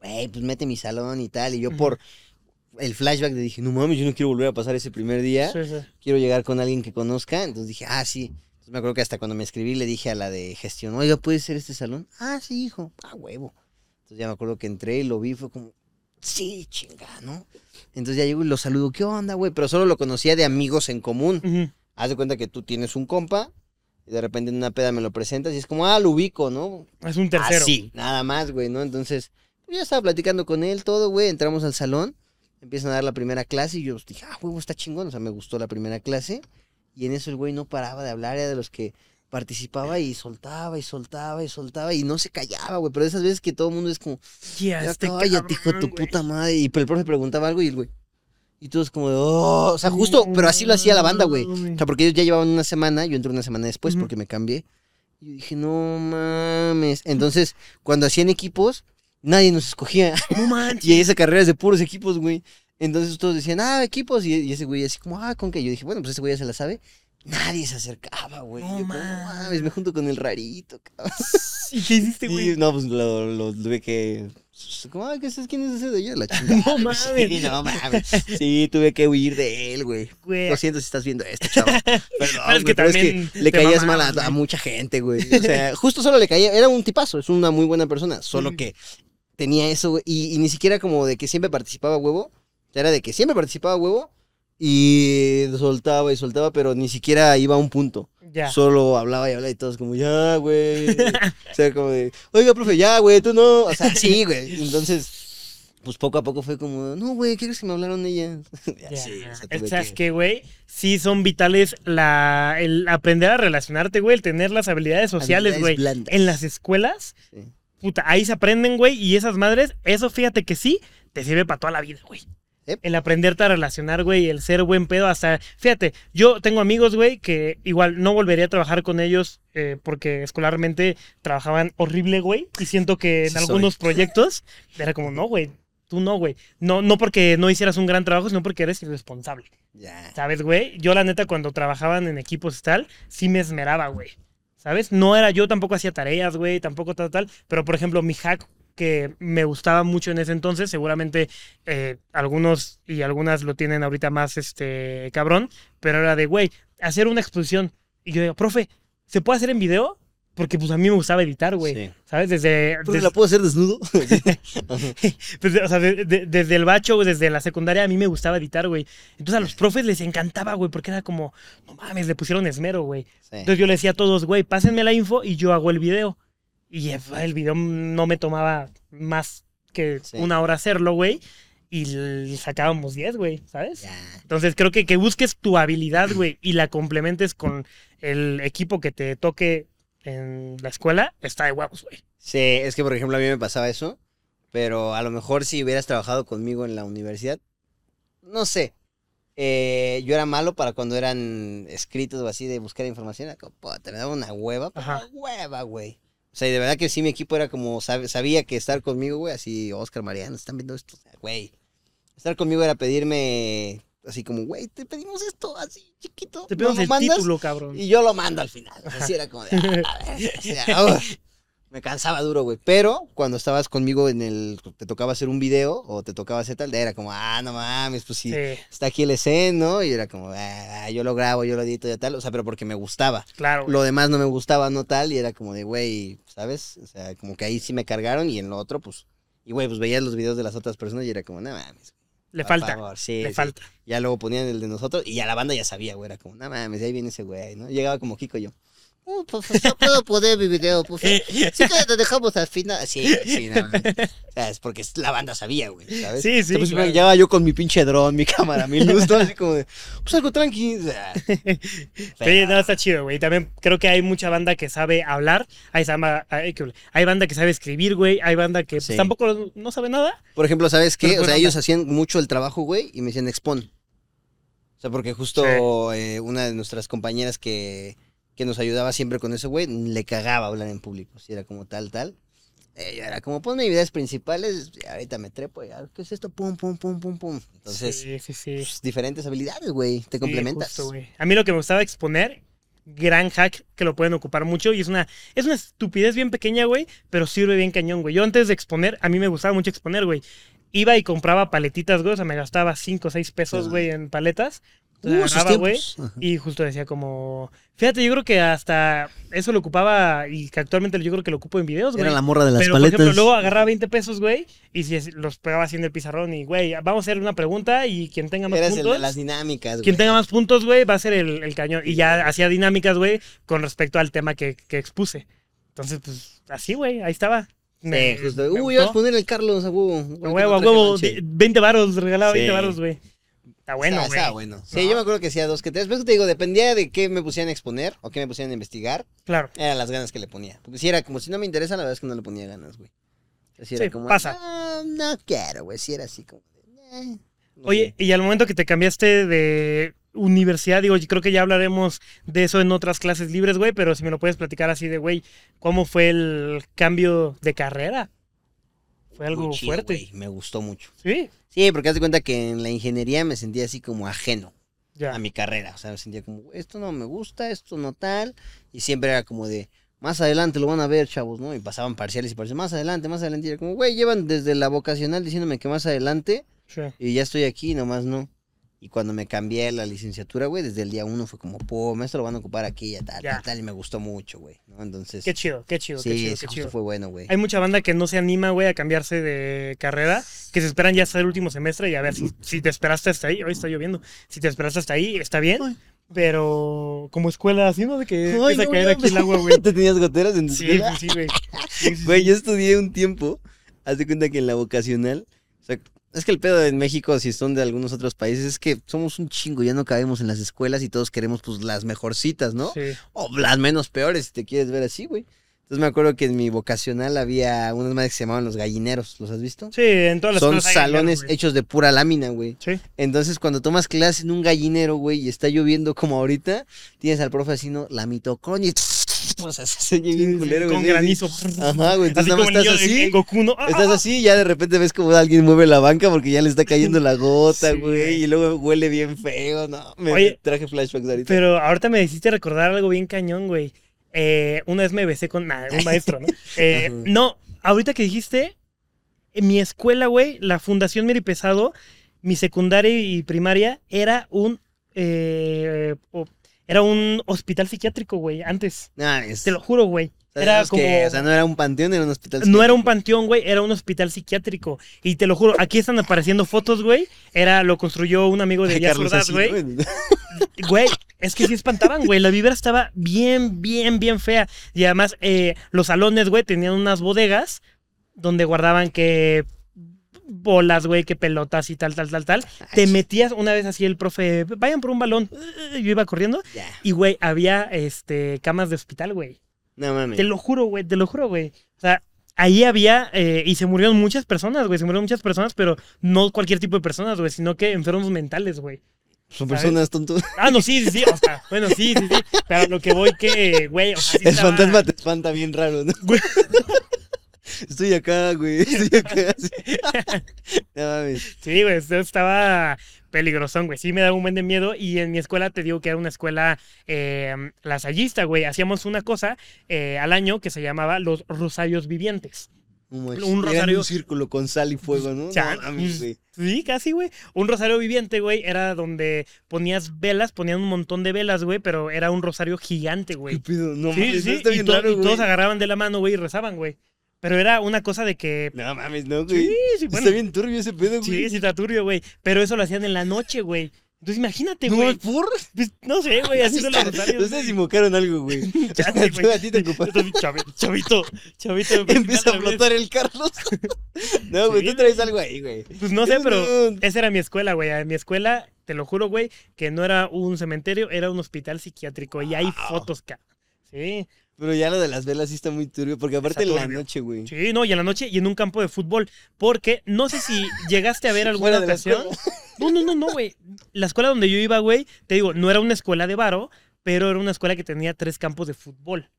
[SPEAKER 1] güey, pues mete mi salón y tal, y yo por el flashback le dije, no mames, yo no quiero volver a pasar ese primer día
[SPEAKER 2] Sí, sí.
[SPEAKER 1] quiero llegar con alguien que conozca. Entonces dije, ah, sí. Me acuerdo que hasta cuando me escribí le dije a la de gestión, oiga, ¿puede ser este salón? Ah, sí, hijo. Ah, huevo. Entonces ya me acuerdo que entré y lo vi, fue como, sí, chinga, ¿no? Entonces ya llego y lo saludo, ¿qué onda, güey? Pero solo lo conocía de amigos en común. Haz de cuenta que tú tienes un compa y de repente en una peda me lo presentas y es como, ah, lo ubico, ¿no?
[SPEAKER 2] Es un tercero.
[SPEAKER 1] Así, nada más, güey, ¿no? Entonces, pues, ya estaba platicando con él, todo, güey. Entramos al salón, empiezan a dar la primera clase y yo pues, dije, ah, huevo, está chingón. O sea, me gustó la primera clase. Y en eso el güey no paraba de hablar, era de los que participaba y soltaba y soltaba y soltaba y no se callaba, güey. Pero esas veces que todo el mundo es como,
[SPEAKER 2] Ya,
[SPEAKER 1] ya
[SPEAKER 2] este
[SPEAKER 1] cállate, hijo de tu
[SPEAKER 2] güey.
[SPEAKER 1] puta madre. Y el profe preguntaba algo y el güey. Y todos como de, oh, o sea, justo, pero así lo hacía la banda, güey. O sea, porque ellos ya llevaban una semana, yo entré una semana después
[SPEAKER 2] Ujú.
[SPEAKER 1] porque me cambié. Y yo dije, no mames. Entonces, cuando hacían equipos, nadie nos escogía.
[SPEAKER 2] No manches. <laughs>
[SPEAKER 1] Y esa carrera es de puros equipos, güey. Entonces todos decían, ah, equipos. Y, y ese güey así como, ah, ¿con qué? Yo dije, bueno, pues ese güey ya se la sabe. Nadie se acercaba, güey.
[SPEAKER 2] No
[SPEAKER 1] Yo como,
[SPEAKER 2] mames.
[SPEAKER 1] me junto con el rarito, cabrón. <laughs>
[SPEAKER 2] ¿Y qué hiciste,
[SPEAKER 1] Y
[SPEAKER 2] güey?
[SPEAKER 1] no, pues lo, lo tuve que. Como, ah, ¿qué es? ¿Quién es ese de allá? La chingada. <laughs>
[SPEAKER 2] No <laughs> mames.
[SPEAKER 1] Sí, no mames. Sí, tuve que huir de él, güey. Lo siento si estás viendo esto, chavo. Perdón,
[SPEAKER 2] Pero es que
[SPEAKER 1] pero
[SPEAKER 2] también
[SPEAKER 1] le caías mal a, mucha gente, güey. O sea, justo solo le caía. Era un tipazo, es una muy buena persona. Solo
[SPEAKER 2] Sí.
[SPEAKER 1] que tenía eso, güey. Y, y ni siquiera como de que siempre participaba huevo. Era de que siempre participaba huevo. Y soltaba y soltaba, pero ni siquiera iba a un punto.
[SPEAKER 2] Ya.
[SPEAKER 1] Solo hablaba y hablaba y todos como, ya, güey. <laughs> o sea, como de, oiga, profe, ya, güey, tú no. O sea, sí, güey. Entonces, pues poco a poco fue como, no, güey, ¿qué crees que me hablaron ellas? <laughs>
[SPEAKER 2] Ya.
[SPEAKER 1] Sí, o sea,
[SPEAKER 2] ¿Sabes
[SPEAKER 1] que-
[SPEAKER 2] güey? Sí son vitales la, el aprender a relacionarte, güey, el tener las habilidades sociales, güey. En las escuelas,
[SPEAKER 1] Sí.
[SPEAKER 2] puta, ahí se aprenden, güey, y esas madres, eso fíjate que sí, te sirve para toda la vida, güey. El aprenderte a relacionar, güey, el ser buen pedo, hasta, fíjate, yo tengo amigos, güey, que igual no volvería a trabajar con ellos eh, porque escolarmente trabajaban horrible, güey, y siento que en
[SPEAKER 1] Sí soy.
[SPEAKER 2] algunos proyectos era como, no, güey, tú no, güey. No, no porque no hicieras un gran trabajo, sino porque eres irresponsable.
[SPEAKER 1] Ya.
[SPEAKER 2] ¿Sabes, güey? Yo, la neta, cuando trabajaban en equipos y tal, sí me esmeraba, güey. ¿Sabes? No era yo, tampoco hacía tareas, güey, tampoco tal, tal. Pero, por ejemplo, mi hack que me gustaba mucho en ese entonces, seguramente eh, algunos y algunas lo tienen ahorita más, este, cabrón, pero era de, güey, hacer una exposición. Y yo digo, profe, ¿se puede hacer en video? Porque, pues, a mí me gustaba editar, güey.
[SPEAKER 1] Sí.
[SPEAKER 2] ¿Sabes? Desde...
[SPEAKER 1] ¿La puedo hacer desnudo? <laughs> <laughs>
[SPEAKER 2] pues, o sea, de- de- desde el bacho, desde la secundaria, a mí me gustaba editar, güey. Entonces a los profes les encantaba, güey, porque era como, no mames, le pusieron esmero, güey.
[SPEAKER 1] Sí.
[SPEAKER 2] Entonces yo le decía a todos, güey, pásenme la info y yo hago el video. Y el video no me tomaba más que
[SPEAKER 1] Sí.
[SPEAKER 2] una hora hacerlo, güey. Y sacábamos 10, güey, ¿sabes? Entonces creo que que busques tu habilidad, <clears throat> güey, y la complementes con el equipo que te toque en la escuela, está de huevos, güey.
[SPEAKER 1] Sí, es que por ejemplo a mí me pasaba eso, pero a lo mejor si hubieras trabajado conmigo en la universidad, no sé. eh, yo era malo para cuando eran escritos o así de buscar información, como, puta, me daba una hueva, pero una hueva, güey. O sea, y de verdad que sí, mi equipo era como, sab- sabía que estar conmigo, güey, así, Oscar, Mariano, están viendo esto, güey. Estar conmigo era pedirme, así como, güey, te pedimos esto, así, chiquito.
[SPEAKER 2] Te
[SPEAKER 1] ¿no
[SPEAKER 2] pedimos el
[SPEAKER 1] mandas?
[SPEAKER 2] título, cabrón.
[SPEAKER 1] Y yo lo mando al final. Así era como de. "Ah, a ver", o sea, uf, <laughs> me cansaba duro, güey. Pero cuando estabas conmigo en el. Te tocaba hacer un video o te tocaba hacer tal, era como, ah, no mames, pues sí.
[SPEAKER 2] Sí,
[SPEAKER 1] Está aquí el escena, ¿no? Y era como, ah, yo lo grabo, yo lo edito y tal. O sea, pero porque me gustaba.
[SPEAKER 2] claro. güey.
[SPEAKER 1] Lo demás no me gustaba, no tal. Y era como de, güey, ¿sabes? O sea, como que ahí sí me cargaron y en lo otro, pues. Y, güey, pues veías los videos de las otras personas y era como, no mames.
[SPEAKER 2] Le falta.
[SPEAKER 1] favor". Sí,
[SPEAKER 2] le
[SPEAKER 1] sí.
[SPEAKER 2] falta.
[SPEAKER 1] Ya luego ponían el de nosotros y ya la banda ya sabía, güey. Era como, no mames, ahí viene ese güey, ¿no? Llegaba como Kiko y yo. Oh, profesor, puedo poner mi video, por favor. <laughs> Sí, que lo dejamos al final. Sí, sí, no. O sea, es porque la banda sabía, güey, ¿sabes?
[SPEAKER 2] Sí, sí,
[SPEAKER 1] sea, pues,
[SPEAKER 2] claro.
[SPEAKER 1] Llegaba yo con mi pinche dron, mi cámara, mi luz, todo así como de, pues algo tranqui. O sea, <laughs>
[SPEAKER 2] Sí, no, está chido, güey. También creo que hay mucha banda que sabe hablar. Hay, hay, banda que sabe escribir, güey. Hay banda que pues,
[SPEAKER 1] Sí.
[SPEAKER 2] tampoco no sabe nada.
[SPEAKER 1] Por ejemplo, ¿sabes qué?
[SPEAKER 2] Pero
[SPEAKER 1] O sea, ellos
[SPEAKER 2] onda.
[SPEAKER 1] hacían mucho el trabajo, güey, y me decían expon. O sea, porque justo eh, una de nuestras compañeras que, que nos ayudaba siempre con eso, güey, le cagaba hablar en público. Si era como tal, tal. Ella era como, ponme ideas principales, ahorita me trepo, ya, ¿qué es esto? Pum, pum, pum, pum, pum. Entonces,
[SPEAKER 2] sí, sí, sí.
[SPEAKER 1] pues, diferentes habilidades, güey, te complementas.
[SPEAKER 2] justo, a mí lo que me gustaba exponer, gran hack que lo pueden ocupar mucho y es una, es una estupidez bien pequeña, güey, pero sirve bien cañón, güey. Yo antes de exponer, a mí me gustaba mucho exponer, güey. Iba y compraba paletitas, güey, o sea, me gastaba 5 o 6 pesos, güey, en paletas.
[SPEAKER 1] Uh,
[SPEAKER 2] Entonces, agarraba, güey. Y justo decía como, fíjate, yo creo que hasta eso lo ocupaba y que actualmente yo creo que lo ocupo en videos, güey.
[SPEAKER 1] Era la morra de las
[SPEAKER 2] Pero, por
[SPEAKER 1] paletas.
[SPEAKER 2] ejemplo, luego agarraba 20 pesos, güey, y si los pegaba así en el pizarrón y, güey, vamos a hacer una pregunta y quien tenga más
[SPEAKER 1] Eras el de
[SPEAKER 2] puntos,
[SPEAKER 1] las dinámicas,
[SPEAKER 2] quien
[SPEAKER 1] güey.
[SPEAKER 2] tenga más puntos, güey, va a ser el, el cañón. Y ya hacía dinámicas, güey, con respecto al tema que, que expuse. Entonces, pues, así, güey, ahí estaba.
[SPEAKER 1] Sí, justo.
[SPEAKER 2] me
[SPEAKER 1] Uy, ibas a poner el Carlos a huevo.
[SPEAKER 2] Huevo, a huevo,
[SPEAKER 1] lonche.
[SPEAKER 2] de- 20 varos, regalaba
[SPEAKER 1] Sí.
[SPEAKER 2] 20 varos, güey. Está bueno, güey.
[SPEAKER 1] bueno. Sí,
[SPEAKER 2] No.
[SPEAKER 1] yo me acuerdo que hacía dos que tres. Pero te digo, dependía de qué me pusieran a exponer o qué me pusieran a investigar.
[SPEAKER 2] Claro.
[SPEAKER 1] Eran las ganas que le ponía. Porque si era como si no me interesa, la verdad es que no le ponía ganas, güey. Así era
[SPEAKER 2] Sí,
[SPEAKER 1] como.
[SPEAKER 2] pasa.
[SPEAKER 1] "Ah, no quiero, güey. Si era así como. de, "Eh". No
[SPEAKER 2] Oye, y al momento que te cambiaste de universidad, digo, yo creo que ya hablaremos de eso en otras clases libres, güey, pero si me lo puedes platicar así de, güey, ¿cómo fue el cambio de carrera? Fue algo
[SPEAKER 1] Muy chido,
[SPEAKER 2] fuerte.
[SPEAKER 1] güey, Me gustó mucho.
[SPEAKER 2] Sí,
[SPEAKER 1] Sí, porque haz de cuenta que en la ingeniería me sentía así como ajeno.
[SPEAKER 2] ya.
[SPEAKER 1] a mi carrera. O sea, me sentía como, esto no me gusta, esto no tal. Y siempre era como de, más adelante lo van a ver, chavos, ¿no? Y pasaban parciales y parciales, más adelante, más adelante. Y era como, güey, llevan desde la vocacional diciéndome que más adelante
[SPEAKER 2] Sí.
[SPEAKER 1] y ya estoy aquí, nomás no. Y cuando me cambié la licenciatura, güey, desde el día uno fue como, pum, esto lo van a ocupar aquí, ya tal,
[SPEAKER 2] Ya.
[SPEAKER 1] tal, tal. Y me gustó mucho, güey, ¿no? Entonces,
[SPEAKER 2] Qué chido, qué chido,
[SPEAKER 1] sí,
[SPEAKER 2] qué chido,
[SPEAKER 1] ese
[SPEAKER 2] qué chido.
[SPEAKER 1] fue bueno, güey.
[SPEAKER 2] Hay mucha banda que no se anima, güey, a cambiarse de carrera, que se esperan ya hasta el último semestre y a ver si, si te esperaste hasta ahí, hoy está lloviendo, si te esperaste hasta ahí, está bien,
[SPEAKER 1] Ay.
[SPEAKER 2] Pero como escuela así, ¿no? De que
[SPEAKER 1] Ay,
[SPEAKER 2] empieza a
[SPEAKER 1] no
[SPEAKER 2] caer aquí el agua, güey. <laughs>
[SPEAKER 1] ¿Te tenías goteras en tu
[SPEAKER 2] Sí,
[SPEAKER 1] escuela?
[SPEAKER 2] pues sí, güey. Sí, sí,
[SPEAKER 1] Güey,
[SPEAKER 2] sí.
[SPEAKER 1] yo estudié un tiempo. Haz de cuenta que en la vocacional. O sea, es que el pedo en México, si son de algunos otros países, es que somos un chingo, ya no cabemos en las escuelas y todos queremos, pues, las mejorcitas, ¿no?
[SPEAKER 2] Sí.
[SPEAKER 1] O las menos peores, si te quieres ver así, güey. Entonces me acuerdo que en mi vocacional había unas madres que se llamaban los gallineros, ¿los has visto?
[SPEAKER 2] Sí, en todas las
[SPEAKER 1] Son salones hechos de pura lámina, güey.
[SPEAKER 2] Sí.
[SPEAKER 1] Entonces, cuando tomas clase en un gallinero, güey, y está lloviendo como ahorita, tienes al profe así, ¿no? La mitocondria. <laughs> O sea, se oye bien culero, güey.
[SPEAKER 2] Con granizo.
[SPEAKER 1] Ajá, güey. Entonces nada más estás así.
[SPEAKER 2] en Goku, ¿no?
[SPEAKER 1] Estás así y ya de repente ves como alguien mueve la banca porque ya le está cayendo la gota, güey. Y luego huele bien feo, ¿no? Me
[SPEAKER 2] Oye,
[SPEAKER 1] traje flashbacks ahorita.
[SPEAKER 2] Pero ahorita me hiciste recordar algo bien cañón, güey. Eh, una vez me besé con nah, un maestro, ¿no? <laughs> Eh, no, ahorita que dijiste, en mi escuela, güey, la Fundación Miri Pesado, mi secundaria y primaria, era un. eh, era un hospital psiquiátrico, güey, antes.
[SPEAKER 1] Es-
[SPEAKER 2] Te lo juro, güey. Era
[SPEAKER 1] que,
[SPEAKER 2] como-
[SPEAKER 1] o sea, no era un panteón, era un hospital.
[SPEAKER 2] No era un panteón, güey, era un hospital psiquiátrico. Y te lo juro, aquí están apareciendo fotos, güey. Era, lo construyó un amigo de Díaz güey. <laughs> Güey, es que sí espantaban, güey. La vibra estaba bien, bien, bien fea. Y además, eh, los salones, güey, tenían unas bodegas donde guardaban que bolas, güey, que pelotas y tal, tal, tal, tal. Te metías una vez así el profe, vayan por un balón. Yo iba corriendo. Y, güey, había este camas de hospital, güey.
[SPEAKER 1] No mames.
[SPEAKER 2] Te lo juro, güey, te lo juro, güey. O sea, ahí había, eh, y se murieron muchas personas, güey. Se murieron muchas personas, pero no cualquier tipo de personas, güey, sino que enfermos mentales, güey.
[SPEAKER 1] Son
[SPEAKER 2] ¿sabes?
[SPEAKER 1] personas tontos.
[SPEAKER 2] Ah, no, sí, sí, sí. O sea, bueno, sí, sí, sí. Pero lo que voy que, güey, o sea, sí <laughs>
[SPEAKER 1] El
[SPEAKER 2] estaba-
[SPEAKER 1] fantasma te espanta bien raro, ¿no?
[SPEAKER 2] Güey. <laughs>
[SPEAKER 1] Estoy acá, güey. Estoy <laughs> acá. sí. <laughs> No mames.
[SPEAKER 2] Sí, güey, eso estaba peligrosón, güey. Sí me daba un buen de miedo. Y en mi escuela te digo que era una escuela eh, lasallista, güey. Hacíamos una cosa eh, al año que se llamaba los rosarios vivientes.
[SPEAKER 1] Un,
[SPEAKER 2] Un rosario-
[SPEAKER 1] un círculo con sal y fuego, ¿no? No mames, güey.
[SPEAKER 2] Sí, casi, güey. Un rosario viviente, güey, era donde ponías velas, ponían un montón de velas, güey, pero era un rosario gigante,
[SPEAKER 1] ¿Qué
[SPEAKER 2] güey.
[SPEAKER 1] No
[SPEAKER 2] Sí, sí,
[SPEAKER 1] está
[SPEAKER 2] y,
[SPEAKER 1] bien
[SPEAKER 2] to-
[SPEAKER 1] raro,
[SPEAKER 2] y todos agarraban de la mano, güey, y rezaban, güey. Pero era una cosa de que...
[SPEAKER 1] No mames, no, güey.
[SPEAKER 2] Sí, sí, bueno.
[SPEAKER 1] Está bien turbio ese pedo, güey.
[SPEAKER 2] Sí, sí, está turbio, güey. Pero eso lo hacían en la noche, güey. Entonces imagínate,
[SPEAKER 1] No,
[SPEAKER 2] güey.
[SPEAKER 1] ¿por?
[SPEAKER 2] Pues, no sé, güey, haciendo los rosarios.
[SPEAKER 1] Ustedes invocaron algo, <laughs> güey. A ti te ocuparon.
[SPEAKER 2] Chavito, chavito.
[SPEAKER 1] Empieza a flotar el Carlos. <laughs> No, güey, tú traes algo ahí, güey.
[SPEAKER 2] Pues no sé, pero
[SPEAKER 1] no-
[SPEAKER 2] esa era mi escuela, güey. En mi escuela, te lo juro, güey, que no era un cementerio, era un hospital psiquiátrico. Y hay fotos, ca. Sí,
[SPEAKER 1] Pero ya lo de las velas sí está muy turbio, porque aparte en la noche, güey.
[SPEAKER 2] sí, no, y en la noche y en un campo de fútbol. Porque no sé si llegaste a ver <laughs> alguna
[SPEAKER 1] de
[SPEAKER 2] ocasión. No, no, no, no, güey. La escuela donde yo iba, güey, te digo, no era una escuela de varo, pero era una escuela que tenía tres campos de fútbol.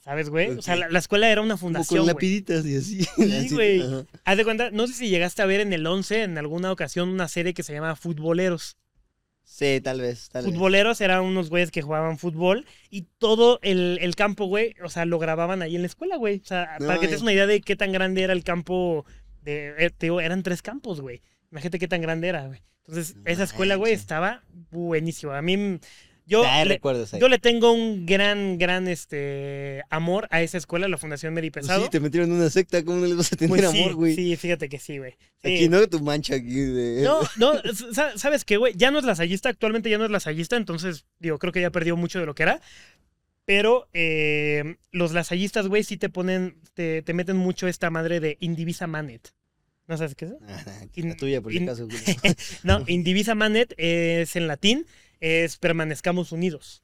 [SPEAKER 2] ¿Sabes, güey? O sea, la, la escuela era una
[SPEAKER 1] Como
[SPEAKER 2] fundación,
[SPEAKER 1] con lapiditas y así. <laughs>
[SPEAKER 2] Sí, güey. Haz de cuenta, no sé si llegaste a ver en el 11 en alguna ocasión una serie que se llama Futboleros.
[SPEAKER 1] Sí, tal vez, tal vez.
[SPEAKER 2] Futboleros eran unos güeyes que jugaban fútbol y todo el, el campo, güey, o sea, lo grababan ahí en la escuela, güey. O sea,
[SPEAKER 1] No,
[SPEAKER 2] para que te des una idea de qué tan grande era el campo, de, eh, te digo, eran tres campos, güey. Imagínate qué tan grande era, güey. Entonces,
[SPEAKER 1] No
[SPEAKER 2] esa escuela, güey, estaba buenísima. A mí, yo, le, yo le tengo un gran, gran, este, amor a esa escuela, la Fundación Meri
[SPEAKER 1] Pues
[SPEAKER 2] Pesado.
[SPEAKER 1] sí, te metieron en una secta, ¿cómo no les vas a tener
[SPEAKER 2] Pues sí,
[SPEAKER 1] amor, güey?
[SPEAKER 2] sí, fíjate que sí, güey. Sí.
[SPEAKER 1] Aquí no tu mancha aquí de.
[SPEAKER 2] No, no, sa- ¿sabes qué, güey? Ya no es lasallista, actualmente ya no es lasallista, entonces, digo, creo que ya perdió mucho de lo que era. Pero eh, los lasallistas, güey, sí te ponen, te, te meten mucho esta madre de Indivisa Manet. ¿No sabes qué es? eso?
[SPEAKER 1] Ah, la tuya, por si
[SPEAKER 2] in-
[SPEAKER 1] acaso. güey. <laughs>
[SPEAKER 2] No, Indivisa Manet es en latín, es permanezcamos unidos.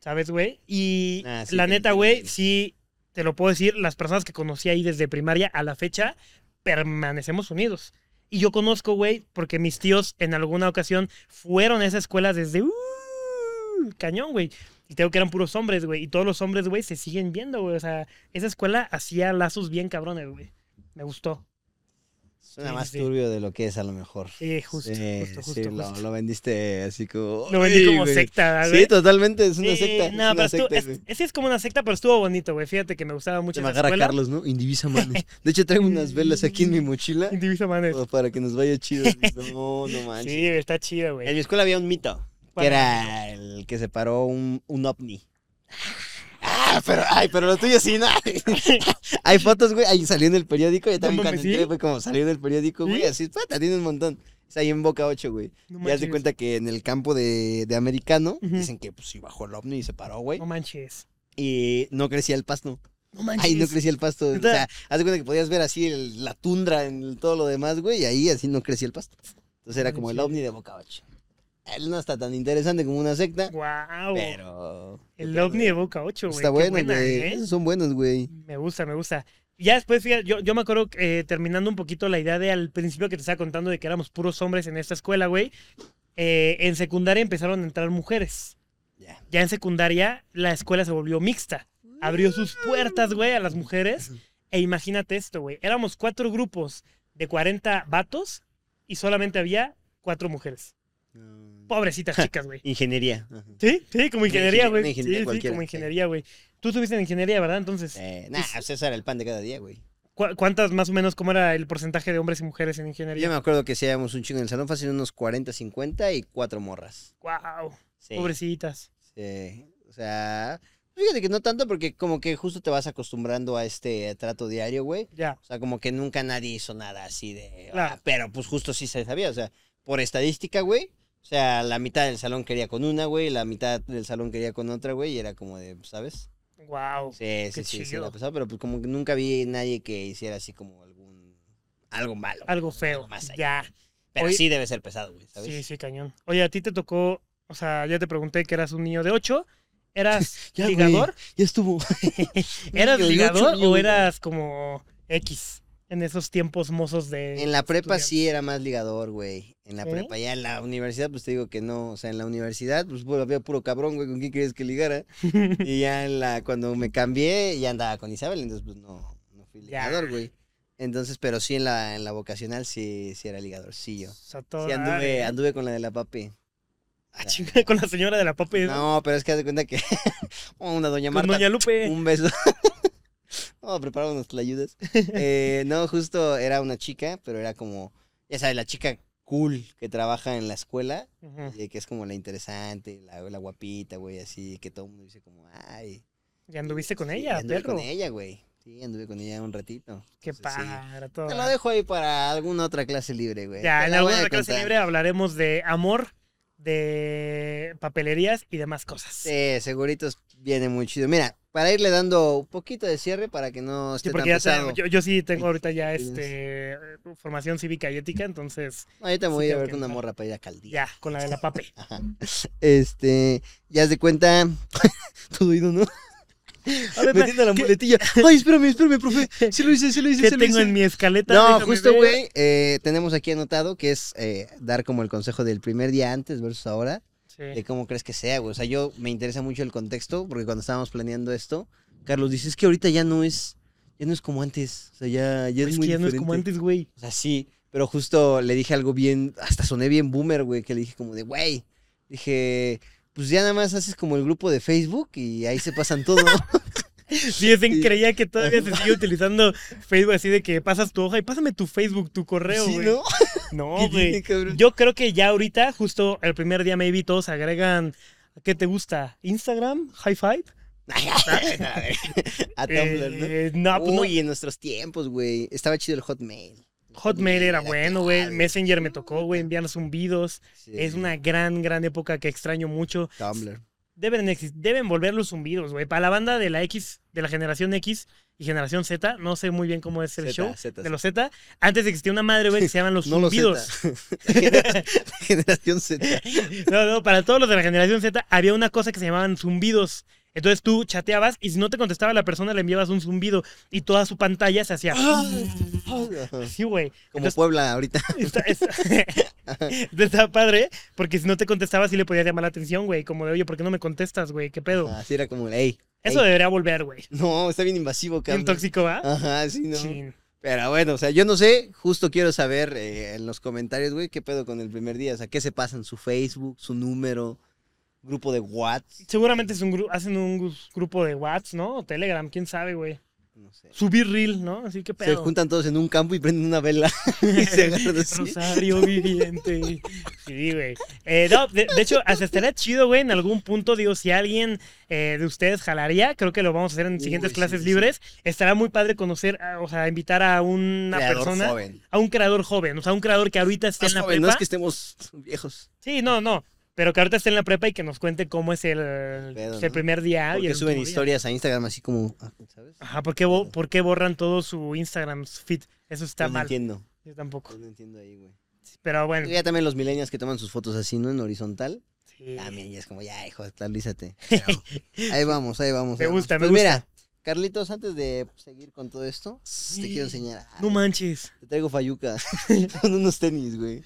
[SPEAKER 2] ¿Sabes, güey? Y
[SPEAKER 1] Ah, sí,
[SPEAKER 2] la neta, güey. sí, te lo puedo decir, las personas que conocí ahí desde primaria a la fecha, permanecemos unidos. Y yo conozco, güey, porque mis tíos en alguna ocasión fueron a esa escuela desde uh, cañón, güey. Y tengo que eran puros hombres, güey. Y todos los hombres, güey, se siguen viendo, güey. O sea, esa escuela hacía lazos bien cabrones, güey. Me gustó.
[SPEAKER 1] Suena
[SPEAKER 2] Sí,
[SPEAKER 1] más
[SPEAKER 2] sí.
[SPEAKER 1] turbio de lo que es a lo mejor.
[SPEAKER 2] Sí, justo,
[SPEAKER 1] Sí,
[SPEAKER 2] justo, justo,
[SPEAKER 1] lo, vendiste así como.
[SPEAKER 2] Lo vendí como
[SPEAKER 1] güey.
[SPEAKER 2] secta, güey.
[SPEAKER 1] Sí, totalmente, es una secta.
[SPEAKER 2] No, pero estuvo-
[SPEAKER 1] secta,
[SPEAKER 2] es, es- es como una secta, pero estuvo bonito, güey. Fíjate que me gustaba mucho
[SPEAKER 1] Se me agarra. Carlos, ¿no? Indivisa manes. De hecho, traigo unas velas aquí en mi mochila <laughs>
[SPEAKER 2] Indivisa
[SPEAKER 1] como para que nos vaya chido. <laughs> No, no manches.
[SPEAKER 2] Sí, está chido,
[SPEAKER 1] En
[SPEAKER 2] güey.
[SPEAKER 1] mi escuela había un mito.
[SPEAKER 2] ¿Cuál
[SPEAKER 1] Que era el que separó un, un ovni. Ah, pero, ay, pero lo tuyo sí, no. <laughs> Hay fotos, güey, ahí salió en el periódico. Yo también
[SPEAKER 2] No
[SPEAKER 1] cuando entré fue como salió en el periódico, güey,
[SPEAKER 2] ¿Sí?
[SPEAKER 1] así, puta, tiene un montón. Es ahí en Boca 8, güey.
[SPEAKER 2] No
[SPEAKER 1] Ya se
[SPEAKER 2] manches.
[SPEAKER 1] cuenta que en el campo de, de americano dicen que pues sí bajó el ovni y se paró, güey.
[SPEAKER 2] No manches.
[SPEAKER 1] Y no crecía el pasto.
[SPEAKER 2] No manches.
[SPEAKER 1] Ahí no crecía el pasto. O sea, <laughs> haz de cuenta que podías ver así el- la tundra en todo lo demás, güey, y ahí así no crecía el pasto. Entonces era como el ovni de Boca 8. Él no está tan interesante como una secta,
[SPEAKER 2] Wow.
[SPEAKER 1] pero...
[SPEAKER 2] El ovni de Boca 8, güey.
[SPEAKER 1] Está bueno, güey.
[SPEAKER 2] ¿eh?
[SPEAKER 1] Son buenos, güey.
[SPEAKER 2] Me gusta, me gusta. Ya después, fíjate, yo, yo me acuerdo eh, terminando un poquito la idea de al principio que te estaba contando de que éramos puros hombres en esta escuela, güey. eh, en secundaria empezaron a entrar mujeres.
[SPEAKER 1] Ya.
[SPEAKER 2] Ya en secundaria la escuela se volvió mixta. Abrió sus puertas, güey, a las mujeres. E imagínate esto, güey. Éramos cuatro grupos de 40 vatos y solamente había cuatro mujeres. Pobrecitas chicas, güey.
[SPEAKER 1] Ingeniería. Ajá.
[SPEAKER 2] Sí, sí, como ingeniería,
[SPEAKER 1] ingenie-
[SPEAKER 2] güey. Sí, sí, como ingeniería, güey. Tú estuviste en ingeniería, ¿verdad? Entonces,
[SPEAKER 1] Eh, nah, César era el pan de cada día, güey.
[SPEAKER 2] ¿cu- ¿cuántas más o menos, cómo era el porcentaje de hombres y mujeres en
[SPEAKER 1] Yo
[SPEAKER 2] ingeniería?
[SPEAKER 1] me acuerdo que si éramos un chingo en el salón, fácil unos 40, 50 y cuatro morras.
[SPEAKER 2] Wow,
[SPEAKER 1] Sí.
[SPEAKER 2] pobrecitas.
[SPEAKER 1] Sí. O sea, fíjate que no tanto porque como que justo te vas acostumbrando a este trato diario, güey.
[SPEAKER 2] Ya,
[SPEAKER 1] O sea, como que nunca nadie hizo nada así de...
[SPEAKER 2] Claro.
[SPEAKER 1] "Ah", pero pues justo sí se sabía, o sea, por estadística, güey. O sea, la mitad del salón quería con una, güey, la mitad del salón quería con otra, güey, y era como de, ¿sabes?
[SPEAKER 2] wow.
[SPEAKER 1] Sí, sí, sí, sí, la pasaba, pero pues como que nunca vi nadie que hiciera así como algún... Algo malo.
[SPEAKER 2] Algo feo.
[SPEAKER 1] más allá.
[SPEAKER 2] Ya.
[SPEAKER 1] Pero sí debe ser pesado, güey, ¿sabes?
[SPEAKER 2] Sí, sí, cañón. Oye, a ti te tocó, o sea, ya te pregunté que eras un niño de 8. ¿Eras <laughs>
[SPEAKER 1] Ya, güey.
[SPEAKER 2] ligador?
[SPEAKER 1] Ya estuvo. <laughs>
[SPEAKER 2] ¿Eras ligador o eras como X en esos tiempos mozos de.
[SPEAKER 1] En la prepa sí era más ligador, güey. En la prepa, ya en la universidad, pues te digo que no. O sea, en la universidad, pues había puro cabrón, güey, ¿con quién querías que ligara? <laughs> y ya en la, cuando me cambié, ya andaba con Isabel, entonces pues no, no fui ligador, güey. Entonces, pero sí en la, en la vocacional sí, sí era ligador, sí yo.
[SPEAKER 2] O sea, todo
[SPEAKER 1] Sí anduve, anduve con la de la papi.
[SPEAKER 2] Ah, chinga, con la señora de la papa.
[SPEAKER 1] No, pero es que haz de cuenta que <laughs> oh, una doña
[SPEAKER 2] con
[SPEAKER 1] Marta,
[SPEAKER 2] Doña Lupe.
[SPEAKER 1] un beso. <laughs> no, preparamos unas tlayudas. <laughs> Eh, no, justo era una chica, pero era como, ya sabes, la chica cool que trabaja en la escuela, y que es como la interesante, la, la guapita, güey, así, que todo el mundo dice como, ay.
[SPEAKER 2] ¿Y anduviste con
[SPEAKER 1] sí,
[SPEAKER 2] ella,
[SPEAKER 1] anduve
[SPEAKER 2] perro?
[SPEAKER 1] con ella, güey. Sí, anduve con ella un ratito.
[SPEAKER 2] Qué
[SPEAKER 1] Entonces, sí.
[SPEAKER 2] para todo.
[SPEAKER 1] Te lo dejo ahí para alguna otra clase libre, güey.
[SPEAKER 2] Ya,
[SPEAKER 1] Te
[SPEAKER 2] en alguna
[SPEAKER 1] a
[SPEAKER 2] otra clase libre hablaremos de amor, de papelerías y demás cosas.
[SPEAKER 1] Sí, seguritos viene muy chido. Mira, para irle dando un poquito de cierre para que no
[SPEAKER 2] Sí,
[SPEAKER 1] esté
[SPEAKER 2] porque
[SPEAKER 1] tan
[SPEAKER 2] ya te- yo, yo sí tengo ahorita ya este formación cívica y ética, entonces
[SPEAKER 1] Ahorita me
[SPEAKER 2] sí
[SPEAKER 1] voy a ver con una morra para ir a Caldía.
[SPEAKER 2] ya, con la de la <laughs> pape.
[SPEAKER 1] Ajá. Este, ya de cuenta. <laughs> Todo ido, ¿no?
[SPEAKER 2] A ver,
[SPEAKER 1] Metiendo la
[SPEAKER 2] ¿qué-
[SPEAKER 1] muletilla. Ay, espérame, espérame, profe. Sí lo hice, sí lo hice,
[SPEAKER 2] ¿Qué
[SPEAKER 1] sí lo
[SPEAKER 2] tengo
[SPEAKER 1] hice.
[SPEAKER 2] en mi escaleta?
[SPEAKER 1] No, justo, güey. eh, tenemos aquí anotado que es eh, dar como el consejo del primer día antes versus ahora.
[SPEAKER 2] Sí.
[SPEAKER 1] De cómo crees que sea, güey. O sea, yo me interesa mucho el contexto porque cuando estábamos planeando esto, Carlos dice, es que ahorita ya no es, ya no es como antes. O sea, ya, ya es,
[SPEAKER 2] Es
[SPEAKER 1] muy
[SPEAKER 2] que ya no es como
[SPEAKER 1] diferente.
[SPEAKER 2] antes, güey.
[SPEAKER 1] O sea, sí, pero justo le dije algo bien, hasta soné bien boomer, güey, que le dije como de, güey, dije, pues ya nada más haces como el grupo de Facebook y ahí se pasan todo. <laughs>
[SPEAKER 2] Sí, ese
[SPEAKER 1] Sí.
[SPEAKER 2] creía que todavía se sigue utilizando Facebook así de que pasas tu hoja y pásame tu Facebook, tu correo,
[SPEAKER 1] sí,
[SPEAKER 2] güey.
[SPEAKER 1] ¿no? <laughs>
[SPEAKER 2] No,
[SPEAKER 1] ¿Qué
[SPEAKER 2] güey. Yo creo que ya ahorita, justo el primer día, maybe todos agregan. ¿Qué te gusta? ¿Instagram? ¿High five? <laughs>
[SPEAKER 1] A Tumblr, ¿no?
[SPEAKER 2] Eh, no, pues no.
[SPEAKER 1] Uy, en nuestros tiempos, güey, estaba chido el Hotmail.
[SPEAKER 2] Hotmail era bueno, güey. Messenger me tocó, güey. Enviar zumbidos.
[SPEAKER 1] Sí,
[SPEAKER 2] Es una gran, gran época que extraño mucho.
[SPEAKER 1] Tumblr.
[SPEAKER 2] Deben, deben volver los zumbidos, güey. Para la banda de la X, de la generación X y generación Z, no sé muy bien cómo es el show
[SPEAKER 1] Z,
[SPEAKER 2] de los Z. Antes existía una madre, güey, que se llaman los <laughs>
[SPEAKER 1] No los
[SPEAKER 2] zumbidos.
[SPEAKER 1] Z. <laughs> Generación Z. <laughs>
[SPEAKER 2] No, no, para todos los de la generación Z había una cosa que se llamaban zumbidos. Entonces tú chateabas y si no te contestaba la persona le enviabas un zumbido y toda su pantalla se hacía. Sí, güey.
[SPEAKER 1] Como
[SPEAKER 2] Entonces,
[SPEAKER 1] Puebla ahorita. <laughs>
[SPEAKER 2] está, está- <laughs> está padre porque si no te contestaba sí le podías llamar la atención, güey. Como de, oye, ¿por qué no me contestas, güey? ¿Qué pedo?
[SPEAKER 1] Así era como, ey.
[SPEAKER 2] Eso debería volver, güey.
[SPEAKER 1] No, está bien invasivo,
[SPEAKER 2] Bien
[SPEAKER 1] cabrón.
[SPEAKER 2] tóxico, ¿va?
[SPEAKER 1] Ajá, sí, no.
[SPEAKER 2] Chin.
[SPEAKER 1] Pero bueno, o sea, yo no sé, justo quiero saber eh, en los comentarios, güey, qué pedo con el primer día. O sea, qué se pasan, su Facebook, su número, grupo de WhatsApp.
[SPEAKER 2] Seguramente es un gru- hacen un grupo de WhatsApp, ¿no? O Telegram, quién sabe, güey.
[SPEAKER 1] No sé.
[SPEAKER 2] Subir reel, ¿no? Así que
[SPEAKER 1] Se
[SPEAKER 2] pedo.
[SPEAKER 1] juntan todos en un campo y prenden una vela <laughs> y se agarran así.
[SPEAKER 2] Rosario viviente. Sí, güey. Eh, no, de, de hecho, hasta estaría chido, güey, en algún punto, digo, si alguien eh, de ustedes jalaría, creo que lo vamos a hacer en siguientes
[SPEAKER 1] sí,
[SPEAKER 2] clases
[SPEAKER 1] sí, sí.
[SPEAKER 2] libres. Estará muy padre conocer, a- o sea, invitar a una
[SPEAKER 1] Creador
[SPEAKER 2] persona,
[SPEAKER 1] joven.
[SPEAKER 2] a un creador joven, o sea, un creador que ahorita esté
[SPEAKER 1] Más
[SPEAKER 2] en la
[SPEAKER 1] joven,
[SPEAKER 2] prepa.
[SPEAKER 1] no es que estemos viejos.
[SPEAKER 2] Sí, no, no. Pero que ahorita esté en la prepa y que nos cuente cómo es el,
[SPEAKER 1] Pedo,
[SPEAKER 2] el
[SPEAKER 1] ¿no?
[SPEAKER 2] primer día. y
[SPEAKER 1] Porque
[SPEAKER 2] el
[SPEAKER 1] suben
[SPEAKER 2] último día.
[SPEAKER 1] historias a Instagram así como, ah, ¿sabes?
[SPEAKER 2] Ajá, ¿por qué, bo- por qué borran todo su Instagram feed? Eso está
[SPEAKER 1] Yo no
[SPEAKER 2] mal.
[SPEAKER 1] entiendo.
[SPEAKER 2] Yo tampoco.
[SPEAKER 1] Yo no entiendo ahí, güey.
[SPEAKER 2] Pero bueno.
[SPEAKER 1] Ya también los millennials que toman sus fotos así, ¿no? En horizontal.
[SPEAKER 2] sí.
[SPEAKER 1] También ya es como, ya, hijo, actualízate. <laughs> Ahí vamos, ahí vamos.
[SPEAKER 2] Me
[SPEAKER 1] ahí vamos.
[SPEAKER 2] gusta, me
[SPEAKER 1] Pues
[SPEAKER 2] gusta.
[SPEAKER 1] Mira, Carlitos, antes de seguir con todo esto, te quiero enseñar.
[SPEAKER 2] No
[SPEAKER 1] Ay,
[SPEAKER 2] manches.
[SPEAKER 1] Te traigo fayuca. <laughs> con unos tenis, güey.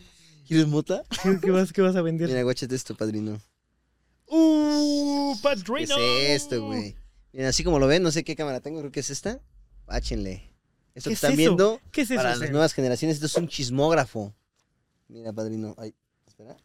[SPEAKER 1] ¿Quieres mota?
[SPEAKER 2] ¿Qué, qué vas, qué vas a vender?
[SPEAKER 1] Mira, guáchate esto, padrino.
[SPEAKER 2] ¡Uh!
[SPEAKER 1] ¿Qué
[SPEAKER 2] ¡Padrino!
[SPEAKER 1] es esto, güey? Mira, así como lo ven, no sé qué cámara tengo, creo que es esta. Páchenle. Esto
[SPEAKER 2] ¿Qué
[SPEAKER 1] que
[SPEAKER 2] es
[SPEAKER 1] están
[SPEAKER 2] eso?
[SPEAKER 1] viendo,
[SPEAKER 2] ¿Qué es eso?
[SPEAKER 1] para las nuevas generaciones, esto es un chismógrafo. Mira, padrino. Ay, espera.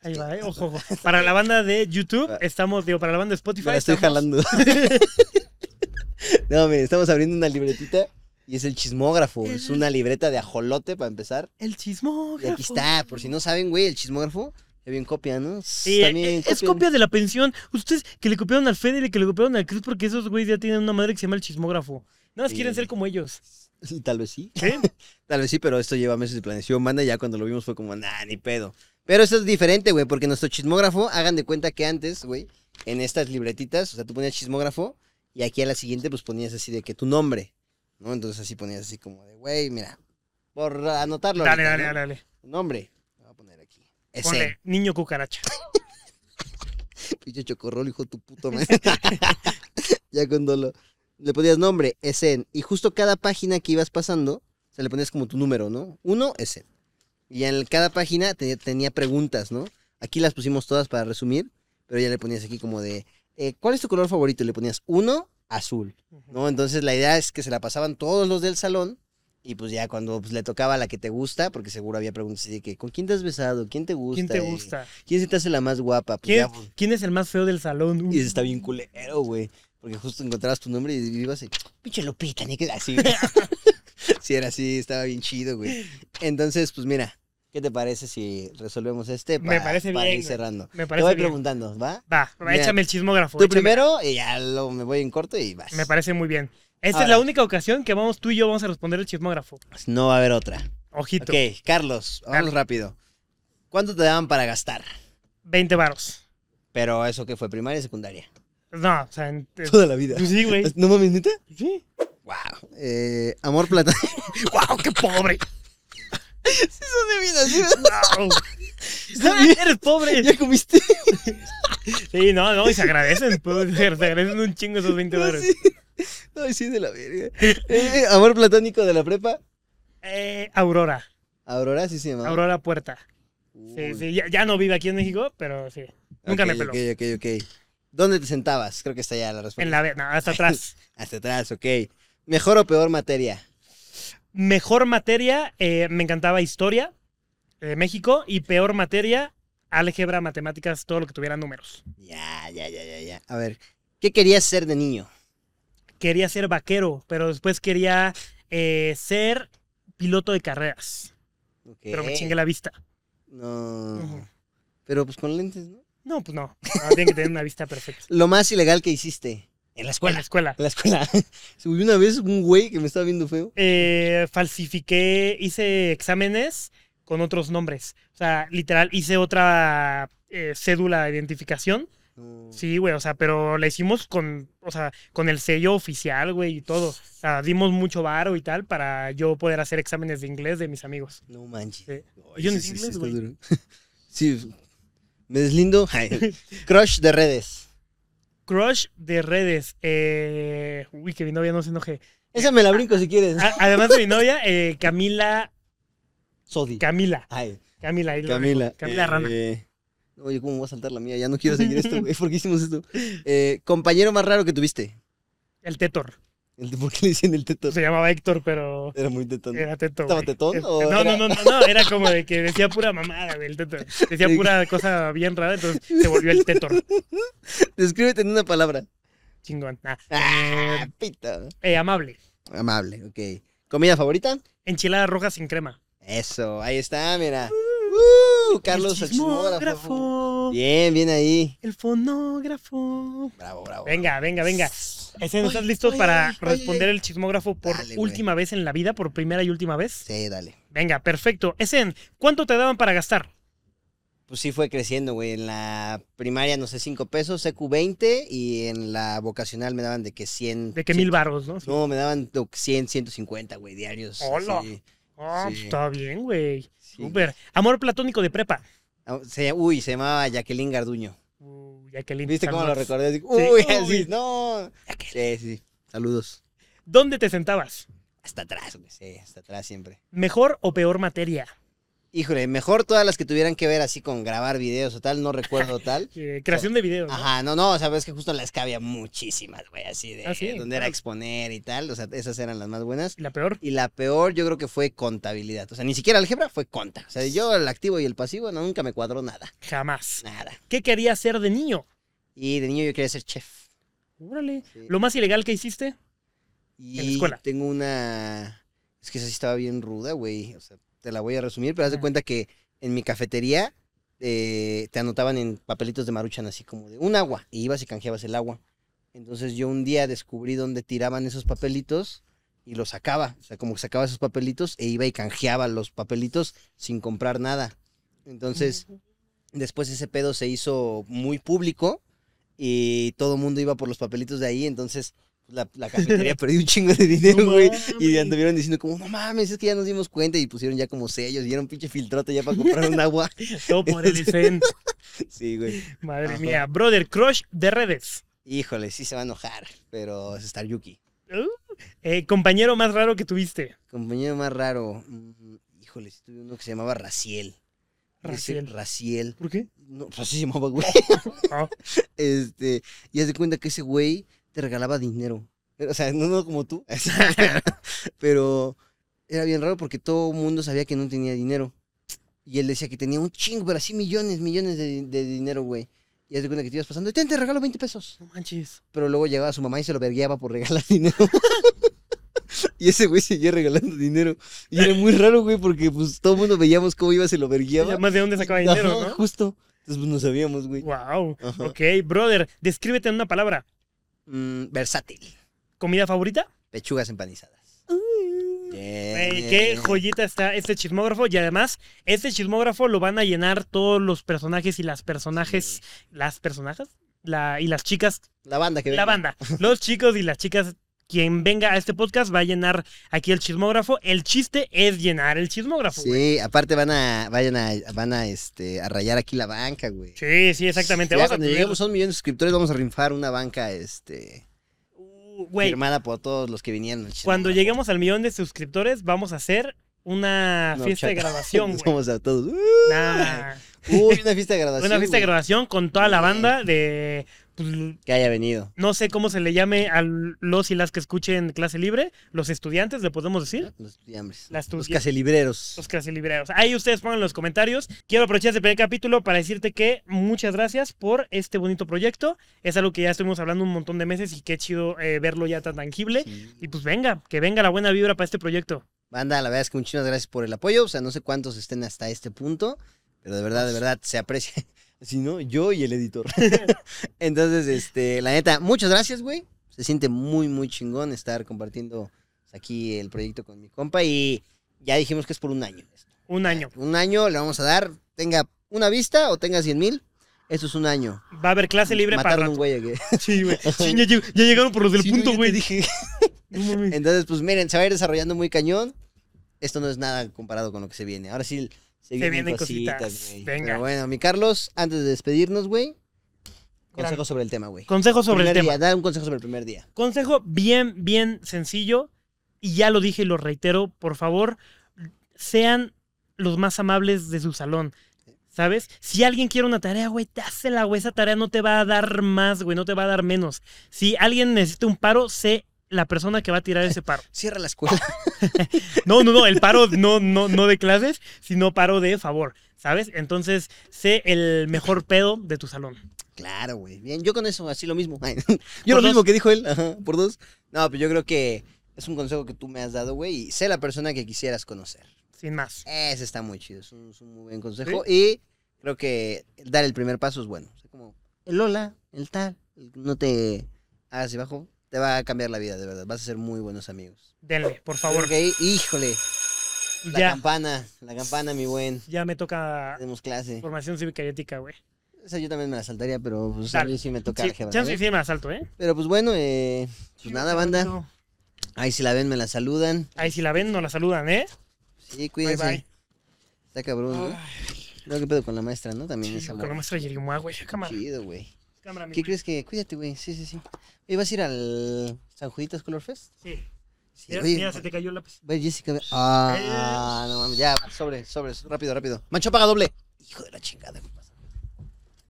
[SPEAKER 2] Ahí va, eh. Ojo, ojo. <laughs> Para la banda de YouTube,
[SPEAKER 1] Ah.
[SPEAKER 2] estamos, digo, para la banda de Spotify.
[SPEAKER 1] Me la estoy
[SPEAKER 2] estamos-
[SPEAKER 1] jalando. <laughs> <laughs> no, mire, estamos abriendo una libretita y es el chismógrafo. Es una libreta de ajolote para empezar.
[SPEAKER 2] El chismógrafo.
[SPEAKER 1] Y aquí está, por si no saben, güey, el chismógrafo. Ya bien copia, ¿no?
[SPEAKER 2] Sí,
[SPEAKER 1] También
[SPEAKER 2] eh, es
[SPEAKER 1] copian.
[SPEAKER 2] copia de la pensión. Ustedes que le copiaron al Fede y que le copiaron al Cruz porque esos güeyes ya tienen una madre que se llama el chismógrafo. Nada más
[SPEAKER 1] Sí.
[SPEAKER 2] quieren ser como ellos. <laughs>
[SPEAKER 1] Sí, Tal vez sí.
[SPEAKER 2] ¿Sí? <laughs>
[SPEAKER 1] Tal vez sí, pero esto lleva meses de planeación. Manda ya cuando lo vimos fue como, nah, ni pedo. Pero esto es diferente, güey, porque nuestro chismógrafo, hagan de cuenta que antes, güey, en estas libretitas, o sea, tú ponías chismógrafo y aquí a la siguiente, pues ponías así de que tu nombre, ¿no? Entonces así ponías así como de, güey, mira, por anotarlo.
[SPEAKER 2] dale,
[SPEAKER 1] ahorita,
[SPEAKER 2] dale,
[SPEAKER 1] ¿no?
[SPEAKER 2] dale, dale.
[SPEAKER 1] Nombre. Lo voy a poner aquí. Ese.
[SPEAKER 2] Ponle niño cucaracha. <laughs>
[SPEAKER 1] Pinche chocorrol, hijo de tu puto madre. <laughs> ya cuando lo, le ponías nombre, Esen. Y justo cada página que ibas pasando, o sea, le ponías como tu número, ¿no? Uno, Esen. Y en cada página te- tenía preguntas, ¿no? Aquí las pusimos todas para resumir, pero ya le ponías aquí como de, eh, ¿cuál es tu color favorito? Y le ponías uno, azul, ¿no? Entonces la idea es que se la pasaban todos los del salón. Y pues ya cuando pues, le tocaba a la que te gusta, porque seguro había preguntas así de que, ¿con quién te has besado? ¿Quién te gusta?
[SPEAKER 2] ¿Quién te
[SPEAKER 1] Y,
[SPEAKER 2] gusta?
[SPEAKER 1] ¿Quién se te hace la más guapa? Pues
[SPEAKER 2] ¿Quién,
[SPEAKER 1] ya, pues,
[SPEAKER 2] quién es el más feo del salón?
[SPEAKER 1] y eso está bien culero, güey. Porque justo encontrabas tu nombre y ibas y, pinche Lupita, ni que así. <laughs> <laughs> sí, era así, estaba bien chido, güey. Entonces, pues mira, ¿qué te parece si resolvemos este
[SPEAKER 2] Me
[SPEAKER 1] pa-
[SPEAKER 2] parece
[SPEAKER 1] para
[SPEAKER 2] bien,
[SPEAKER 1] ir cerrando?
[SPEAKER 2] Me
[SPEAKER 1] Te
[SPEAKER 2] parece
[SPEAKER 1] voy
[SPEAKER 2] bien.
[SPEAKER 1] preguntando, ¿va?
[SPEAKER 2] Va, va, échame el chismógrafo.
[SPEAKER 1] Tú
[SPEAKER 2] échame.
[SPEAKER 1] primero y ya luego me voy en corto y vas.
[SPEAKER 2] Me parece muy bien. Esta es la única ocasión que vamos tú y yo vamos a responder el chismógrafo.
[SPEAKER 1] No va a haber otra.
[SPEAKER 2] Ojito.
[SPEAKER 1] Ok, Carlos, vamos
[SPEAKER 2] Dale.
[SPEAKER 1] rápido. ¿Cuánto te daban para gastar?
[SPEAKER 2] 20 varos.
[SPEAKER 1] Pero eso que fue primaria y secundaria.
[SPEAKER 2] No, o sea, en-
[SPEAKER 1] Toda la vida.
[SPEAKER 2] pues sí, güey. <laughs>
[SPEAKER 1] ¿No mames, neta?
[SPEAKER 2] Sí.
[SPEAKER 1] Wow. Eh, amor plata. <laughs>
[SPEAKER 2] ¡Wow, qué pobre!
[SPEAKER 1] Son de vida, ¿sí?
[SPEAKER 2] ¡Wow! <laughs>
[SPEAKER 1] Bien.
[SPEAKER 2] ¡Eres pobre!
[SPEAKER 1] ¿Ya comiste?
[SPEAKER 2] Sí, no, no, y se agradecen. pues, se agradecen un chingo esos 20 varos.
[SPEAKER 1] Sí. Ay, sí, de la verga. Eh, amor platónico de la prepa.
[SPEAKER 2] Eh, Aurora.
[SPEAKER 1] Aurora, sí se llama.
[SPEAKER 2] Aurora Puerta. Sí, sí, ya, ya no vive aquí en México, pero sí. Nunca me peló.
[SPEAKER 1] Ok, ok, ok. ¿Dónde te sentabas? Creo que está ya la respuesta.
[SPEAKER 2] En la no, hasta atrás. <laughs>
[SPEAKER 1] Hasta atrás, ok. ¿Mejor o peor materia?
[SPEAKER 2] Mejor materia, eh, me encantaba historia de México. Y peor materia, álgebra, matemáticas, todo lo que tuviera números.
[SPEAKER 1] Ya, ya, ya, ya, ya. A ver, ¿qué querías ser de niño?
[SPEAKER 2] Quería ser vaquero, pero después quería eh, ser piloto de carreras. Pero me chingué la vista.
[SPEAKER 1] No. Pero pues con lentes, ¿no?
[SPEAKER 2] No, pues no. No, tiene que tener una vista perfecta. <laughs>
[SPEAKER 1] Lo más ilegal que hiciste. En la
[SPEAKER 2] En la
[SPEAKER 1] escuela.
[SPEAKER 2] escuela.
[SPEAKER 1] En la escuela. <laughs> Subí una vez un güey que me estaba viendo feo.
[SPEAKER 2] Eh, falsifiqué, hice exámenes con otros nombres. O sea, literal, hice otra eh, cédula de identificación.
[SPEAKER 1] No.
[SPEAKER 2] Sí, güey, o sea, pero la hicimos con, o sea, con el sello oficial, güey, y todo. O sea, dimos mucho varo y tal para yo poder hacer exámenes de inglés de mis amigos.
[SPEAKER 1] No manches.
[SPEAKER 2] Sí.
[SPEAKER 1] Ay,
[SPEAKER 2] Yo no
[SPEAKER 1] sí,
[SPEAKER 2] sé
[SPEAKER 1] sí,
[SPEAKER 2] inglés, güey. <laughs>
[SPEAKER 1] Sí. Me deslindo. <laughs> Crush de redes.
[SPEAKER 2] Crush de redes. Eh... Uy, que mi novia no se enoje.
[SPEAKER 1] Esa me la brinco si quieres.
[SPEAKER 2] A- además de mi novia, eh, Camila.
[SPEAKER 1] Sodi.
[SPEAKER 2] Camila.
[SPEAKER 1] Ay,
[SPEAKER 2] Camila. ahí lo
[SPEAKER 1] Camila.
[SPEAKER 2] Camila Rana.
[SPEAKER 1] Eh, Oye, ¿cómo voy a saltar la mía? Ya no quiero seguir esto, <laughs> güey. ¿Por qué hicimos esto? Eh, compañero más raro que tuviste.
[SPEAKER 2] El Tetor.
[SPEAKER 1] ¿Por qué le dicen el teto?
[SPEAKER 2] Se llamaba Héctor, pero
[SPEAKER 1] Era muy tetón.
[SPEAKER 2] era Teto.
[SPEAKER 1] ¿Estaba tetón
[SPEAKER 2] Es-
[SPEAKER 1] o
[SPEAKER 2] No,
[SPEAKER 1] era-
[SPEAKER 2] no, no, no, no, era como de que decía pura mamada, güey, el. Decía pura cosa bien rara, entonces se volvió el Tetor. <laughs>
[SPEAKER 1] Descríbete en una palabra.
[SPEAKER 2] Chingón. Ah,
[SPEAKER 1] Ah,
[SPEAKER 2] eh,
[SPEAKER 1] pito.
[SPEAKER 2] eh, amable.
[SPEAKER 1] Amable, ok. ¿Comida favorita?
[SPEAKER 2] Enchilada roja sin crema.
[SPEAKER 1] Eso, ahí está, mira. Uh, Carlos,
[SPEAKER 2] el
[SPEAKER 1] chismógrafo. Bien, bien ahí.
[SPEAKER 2] El fonógrafo.
[SPEAKER 1] Bravo, bravo.
[SPEAKER 2] Venga, venga, venga. Ese, ¿Estás
[SPEAKER 1] Oye,
[SPEAKER 2] listos
[SPEAKER 1] oye,
[SPEAKER 2] para
[SPEAKER 1] oye,
[SPEAKER 2] responder
[SPEAKER 1] oye.
[SPEAKER 2] el chismógrafo por
[SPEAKER 1] Dale, güey.
[SPEAKER 2] última vez en la vida, por primera y última vez?
[SPEAKER 1] Sí, dale.
[SPEAKER 2] Venga, perfecto. Esen, ¿cuánto te daban para gastar?
[SPEAKER 1] Pues sí fue creciendo, güey. En la primaria, no sé, 5 pesos, secu 20 y en la vocacional me daban de que 100.
[SPEAKER 2] De que
[SPEAKER 1] 100.
[SPEAKER 2] mil baros, ¿no?
[SPEAKER 1] No, me daban de 100, 150, güey, diarios.
[SPEAKER 2] Hola.
[SPEAKER 1] así.
[SPEAKER 2] Ah,
[SPEAKER 1] sí.
[SPEAKER 2] está bien, güey.
[SPEAKER 1] Sí.
[SPEAKER 2] Súper. Amor platónico de prepa.
[SPEAKER 1] Ah, uy, se llamaba Jacqueline Garduño.
[SPEAKER 2] Jacqueline.
[SPEAKER 1] ¿Viste cómo lo recordé? Así,
[SPEAKER 2] Sí.
[SPEAKER 1] Uy, así, no. Sí, sí. Saludos.
[SPEAKER 2] ¿Dónde te sentabas?
[SPEAKER 1] Hasta atrás, güey. Sí, hasta atrás siempre.
[SPEAKER 2] ¿Mejor o peor materia?
[SPEAKER 1] Híjole, mejor todas las que tuvieran que ver así con grabar videos o tal, no recuerdo <laughs> tal.
[SPEAKER 2] Eh, creación de videos. ¿no?
[SPEAKER 1] Ajá, no, no, sabes que justo en las que había muchísimas, güey, así de
[SPEAKER 2] Ah, sí,
[SPEAKER 1] donde era exponer y tal, o sea, esas eran las más buenas.
[SPEAKER 2] ¿Y la peor?
[SPEAKER 1] Y la peor yo creo que fue contabilidad, o sea, ni siquiera álgebra fue conta. O sea, yo el activo y el pasivo no, nunca me cuadró nada,
[SPEAKER 2] Jamás.
[SPEAKER 1] nada.
[SPEAKER 2] ¿Qué querías ser de niño?
[SPEAKER 1] Y de niño yo quería ser chef.
[SPEAKER 2] Órale.
[SPEAKER 1] Sí.
[SPEAKER 2] ¿Lo más ilegal que hiciste?
[SPEAKER 1] Y
[SPEAKER 2] la escuela.
[SPEAKER 1] tengo una... Es que esa sí estaba bien ruda, güey. O sea, te la voy a resumir, pero haz de
[SPEAKER 2] Ajá.
[SPEAKER 1] cuenta que en mi cafetería eh, te anotaban en papelitos de maruchan así como de un agua. Y ibas y canjeabas el agua. Entonces yo un día descubrí dónde tiraban esos papelitos y los sacaba. O sea, como que sacaba esos papelitos e iba y canjeaba los papelitos sin comprar nada. Entonces, después ese pedo se hizo muy público y todo el mundo iba por los papelitos de ahí. Entonces, la, la cafetería perdió un chingo de <laughs> dinero,
[SPEAKER 2] No
[SPEAKER 1] güey.
[SPEAKER 2] mames.
[SPEAKER 1] Y anduvieron diciendo como, no mames, es que ya nos dimos cuenta y pusieron ya como sellos y era un pinche filtrote ya para comprar un agua. <laughs>
[SPEAKER 2] Todo por el ICEN. <laughs>
[SPEAKER 1] Sí, güey.
[SPEAKER 2] Madre
[SPEAKER 1] Ajá.
[SPEAKER 2] mía. Brother, crush de redes.
[SPEAKER 1] Híjole, sí se va a enojar, pero es Star Yuki.
[SPEAKER 2] Eh, compañero más raro que tuviste.
[SPEAKER 1] Compañero más raro. mm, híjole, sí tuve uno que se llamaba Raciel. Ese
[SPEAKER 2] Raciel.
[SPEAKER 1] Raciel.
[SPEAKER 2] ¿Por qué?
[SPEAKER 1] No, pues así se llamaba, güey.
[SPEAKER 2] Ah.
[SPEAKER 1] Este, y haz de cuenta que ese güey te regalaba dinero. O sea, no, no como tú. <laughs> Pero era bien raro porque todo el mundo sabía que no tenía dinero. Y él decía que tenía un chingo, pero así millones, millones de, de dinero, güey. Y haz de cuenta que te ibas pasando, te regalo 20 pesos.
[SPEAKER 2] No manches.
[SPEAKER 1] Pero luego llegaba su mamá y se lo vergueaba por regalar <laughs> dinero. y ese güey seguía regalando dinero. Y era muy raro, güey, porque pues todo el mundo veíamos cómo iba, se lo vergueaba.
[SPEAKER 2] Ya más de dónde sacaba dinero,
[SPEAKER 1] Ajá,
[SPEAKER 2] ¿no?
[SPEAKER 1] Justo. Entonces pues no sabíamos, güey.
[SPEAKER 2] Wow.
[SPEAKER 1] Ajá.
[SPEAKER 2] Ok, brother, descríbete en una palabra.
[SPEAKER 1] Mm, versátil.
[SPEAKER 2] ¿Comida favorita?
[SPEAKER 1] Pechugas empanizadas. Bien,
[SPEAKER 2] Ey, qué joyita está este chismógrafo. Y además, este chismógrafo lo van a llenar todos los personajes y las personajes. ¿Las personajes? La, y las chicas.
[SPEAKER 1] La banda que
[SPEAKER 2] La
[SPEAKER 1] venga.
[SPEAKER 2] banda. Los chicos y las chicas. Quien venga a este podcast va a llenar aquí el chismógrafo. El chiste es llenar el chismógrafo. güey.
[SPEAKER 1] Sí, aparte van a, vayan a, van a, este, a rayar aquí la banca, güey.
[SPEAKER 2] Sí, sí, exactamente.
[SPEAKER 1] Ya
[SPEAKER 2] Vamos a
[SPEAKER 1] cuando lleguemos a un millón de suscriptores vamos a rifar una banca, este,
[SPEAKER 2] Uh, güey,
[SPEAKER 1] firmada por todos los que vinieron. al
[SPEAKER 2] cuando lleguemos al millón de suscriptores, vamos a hacer una
[SPEAKER 1] No,
[SPEAKER 2] fiesta de grabación, <laughs> güey.
[SPEAKER 1] Vamos a todos.
[SPEAKER 2] Nah,
[SPEAKER 1] Uy, una fiesta de graduación.
[SPEAKER 2] una fiesta de
[SPEAKER 1] güey.
[SPEAKER 2] grabación con toda la banda de. pues,
[SPEAKER 1] Que haya venido.
[SPEAKER 2] no sé cómo se le llame a los y las que escuchen clase libre, los estudiantes, le podemos decir.
[SPEAKER 1] Los estudiambres.
[SPEAKER 2] Las
[SPEAKER 1] Los
[SPEAKER 2] estudia-
[SPEAKER 1] caselibreros.
[SPEAKER 2] Los clase libreros. Ahí ustedes pongan en los comentarios. Quiero aprovechar este primer capítulo para decirte que muchas gracias por este bonito proyecto. Es algo que ya estuvimos hablando un montón de meses y qué chido eh, verlo ya tan tangible.
[SPEAKER 1] Sí.
[SPEAKER 2] Y pues venga, que venga la buena vibra para este proyecto.
[SPEAKER 1] Banda, la verdad es que muchísimas gracias por el apoyo. O sea, no sé cuántos estén hasta este punto, pero de verdad, de verdad, se aprecia. <laughs> Si no, yo y el editor. <laughs> Entonces, este, la neta, muchas gracias, güey. Se siente muy, muy chingón estar compartiendo aquí el proyecto con mi compa y ya dijimos que es por un año. esto.
[SPEAKER 2] Un año.
[SPEAKER 1] Un año le vamos a dar, tenga una vista o tenga 100 mil. Esto es un año.
[SPEAKER 2] Va a haber clase libre para
[SPEAKER 1] Mataron
[SPEAKER 2] rato.
[SPEAKER 1] un güey aquí. <laughs>
[SPEAKER 2] Sí, güey. Sí, ya, lleg- ya llegaron por los del
[SPEAKER 1] Sí,
[SPEAKER 2] punto, güey.
[SPEAKER 1] dije. Entonces, pues miren, se va a ir desarrollando muy cañón. Esto no es nada comparado con lo que se viene. Ahora sí se vienen,
[SPEAKER 2] vienen
[SPEAKER 1] cositas,
[SPEAKER 2] cositas. Venga.
[SPEAKER 1] Pero bueno, mi Carlos, antes de despedirnos, güey, consejo sobre el tema, güey.
[SPEAKER 2] Consejo sobre el
[SPEAKER 1] Primer
[SPEAKER 2] tema.
[SPEAKER 1] día, da un consejo sobre el primer día.
[SPEAKER 2] Consejo bien, bien sencillo. Y ya lo dije y lo reitero. Por favor, sean los más amables de su salón. ¿Sabes? Si alguien quiere una tarea, güey, dásela, güey. Esa tarea no te va a dar más, güey. No te va a dar menos. Si alguien necesita un paro, sé la persona que va a tirar ese paro. <laughs>
[SPEAKER 1] Cierra la escuela. <laughs>
[SPEAKER 2] No, no, no. El paro no, no, no de clases, sino paro de favor. ¿Sabes? Entonces, sé el mejor pedo de tu salón.
[SPEAKER 1] Claro, güey. Bien, yo con eso, así lo mismo. <laughs> Yo
[SPEAKER 2] Por
[SPEAKER 1] lo mismo que dijo él, ajá, por dos. No, pero yo creo que es un consejo que tú me has dado, güey, y sé la persona que quisieras conocer.
[SPEAKER 2] Sin más.
[SPEAKER 1] Ese está muy chido, es un, es un muy buen consejo. Y creo que dar el primer paso es bueno. O sea, como el hola, el tal, el no te hagas de bajo, te va a cambiar la vida, de verdad. Vas a ser muy buenos amigos.
[SPEAKER 2] Denle, por favor.
[SPEAKER 1] ahí, híjole, la
[SPEAKER 2] Ya,
[SPEAKER 1] campana, la campana, mi buen.
[SPEAKER 2] ya me toca
[SPEAKER 1] Tenemos clase.
[SPEAKER 2] formación cívica y ética, güey.
[SPEAKER 1] Esa yo también me la saltaría, pero pues a mí sí me toca
[SPEAKER 2] Sí,
[SPEAKER 1] álgebra,
[SPEAKER 2] chance
[SPEAKER 1] ¿eh?
[SPEAKER 2] sí me asalto, ¿eh?
[SPEAKER 1] Pero pues bueno, eh, pues nada, banda.
[SPEAKER 2] No.
[SPEAKER 1] Ahí si la ven, me la saludan.
[SPEAKER 2] Ahí si la ven, no la saludan, ¿eh?
[SPEAKER 1] Sí,
[SPEAKER 2] Bye,
[SPEAKER 1] cuídense.
[SPEAKER 2] bye.
[SPEAKER 1] Está cabrón, ¿no? No, qué pedo con la maestra, ¿no? También
[SPEAKER 2] Sí,
[SPEAKER 1] esa
[SPEAKER 2] con la maestra Yerimua, güey. Cámara.
[SPEAKER 1] Chido, güey.
[SPEAKER 2] Cámara,
[SPEAKER 1] ¿Qué crees que? Cuídate, güey. Sí, sí, sí. ¿vas a ir al San Juditas Color Fest?
[SPEAKER 2] Sí.
[SPEAKER 1] Sí,
[SPEAKER 2] Mira,
[SPEAKER 1] oye,
[SPEAKER 2] mira, se te cayó el lápiz.
[SPEAKER 1] Jessica. Ah, no mames. Ya, sobre, sobre. Rápido, rápido. Mancho paga doble. Hijo de la chingada. güey.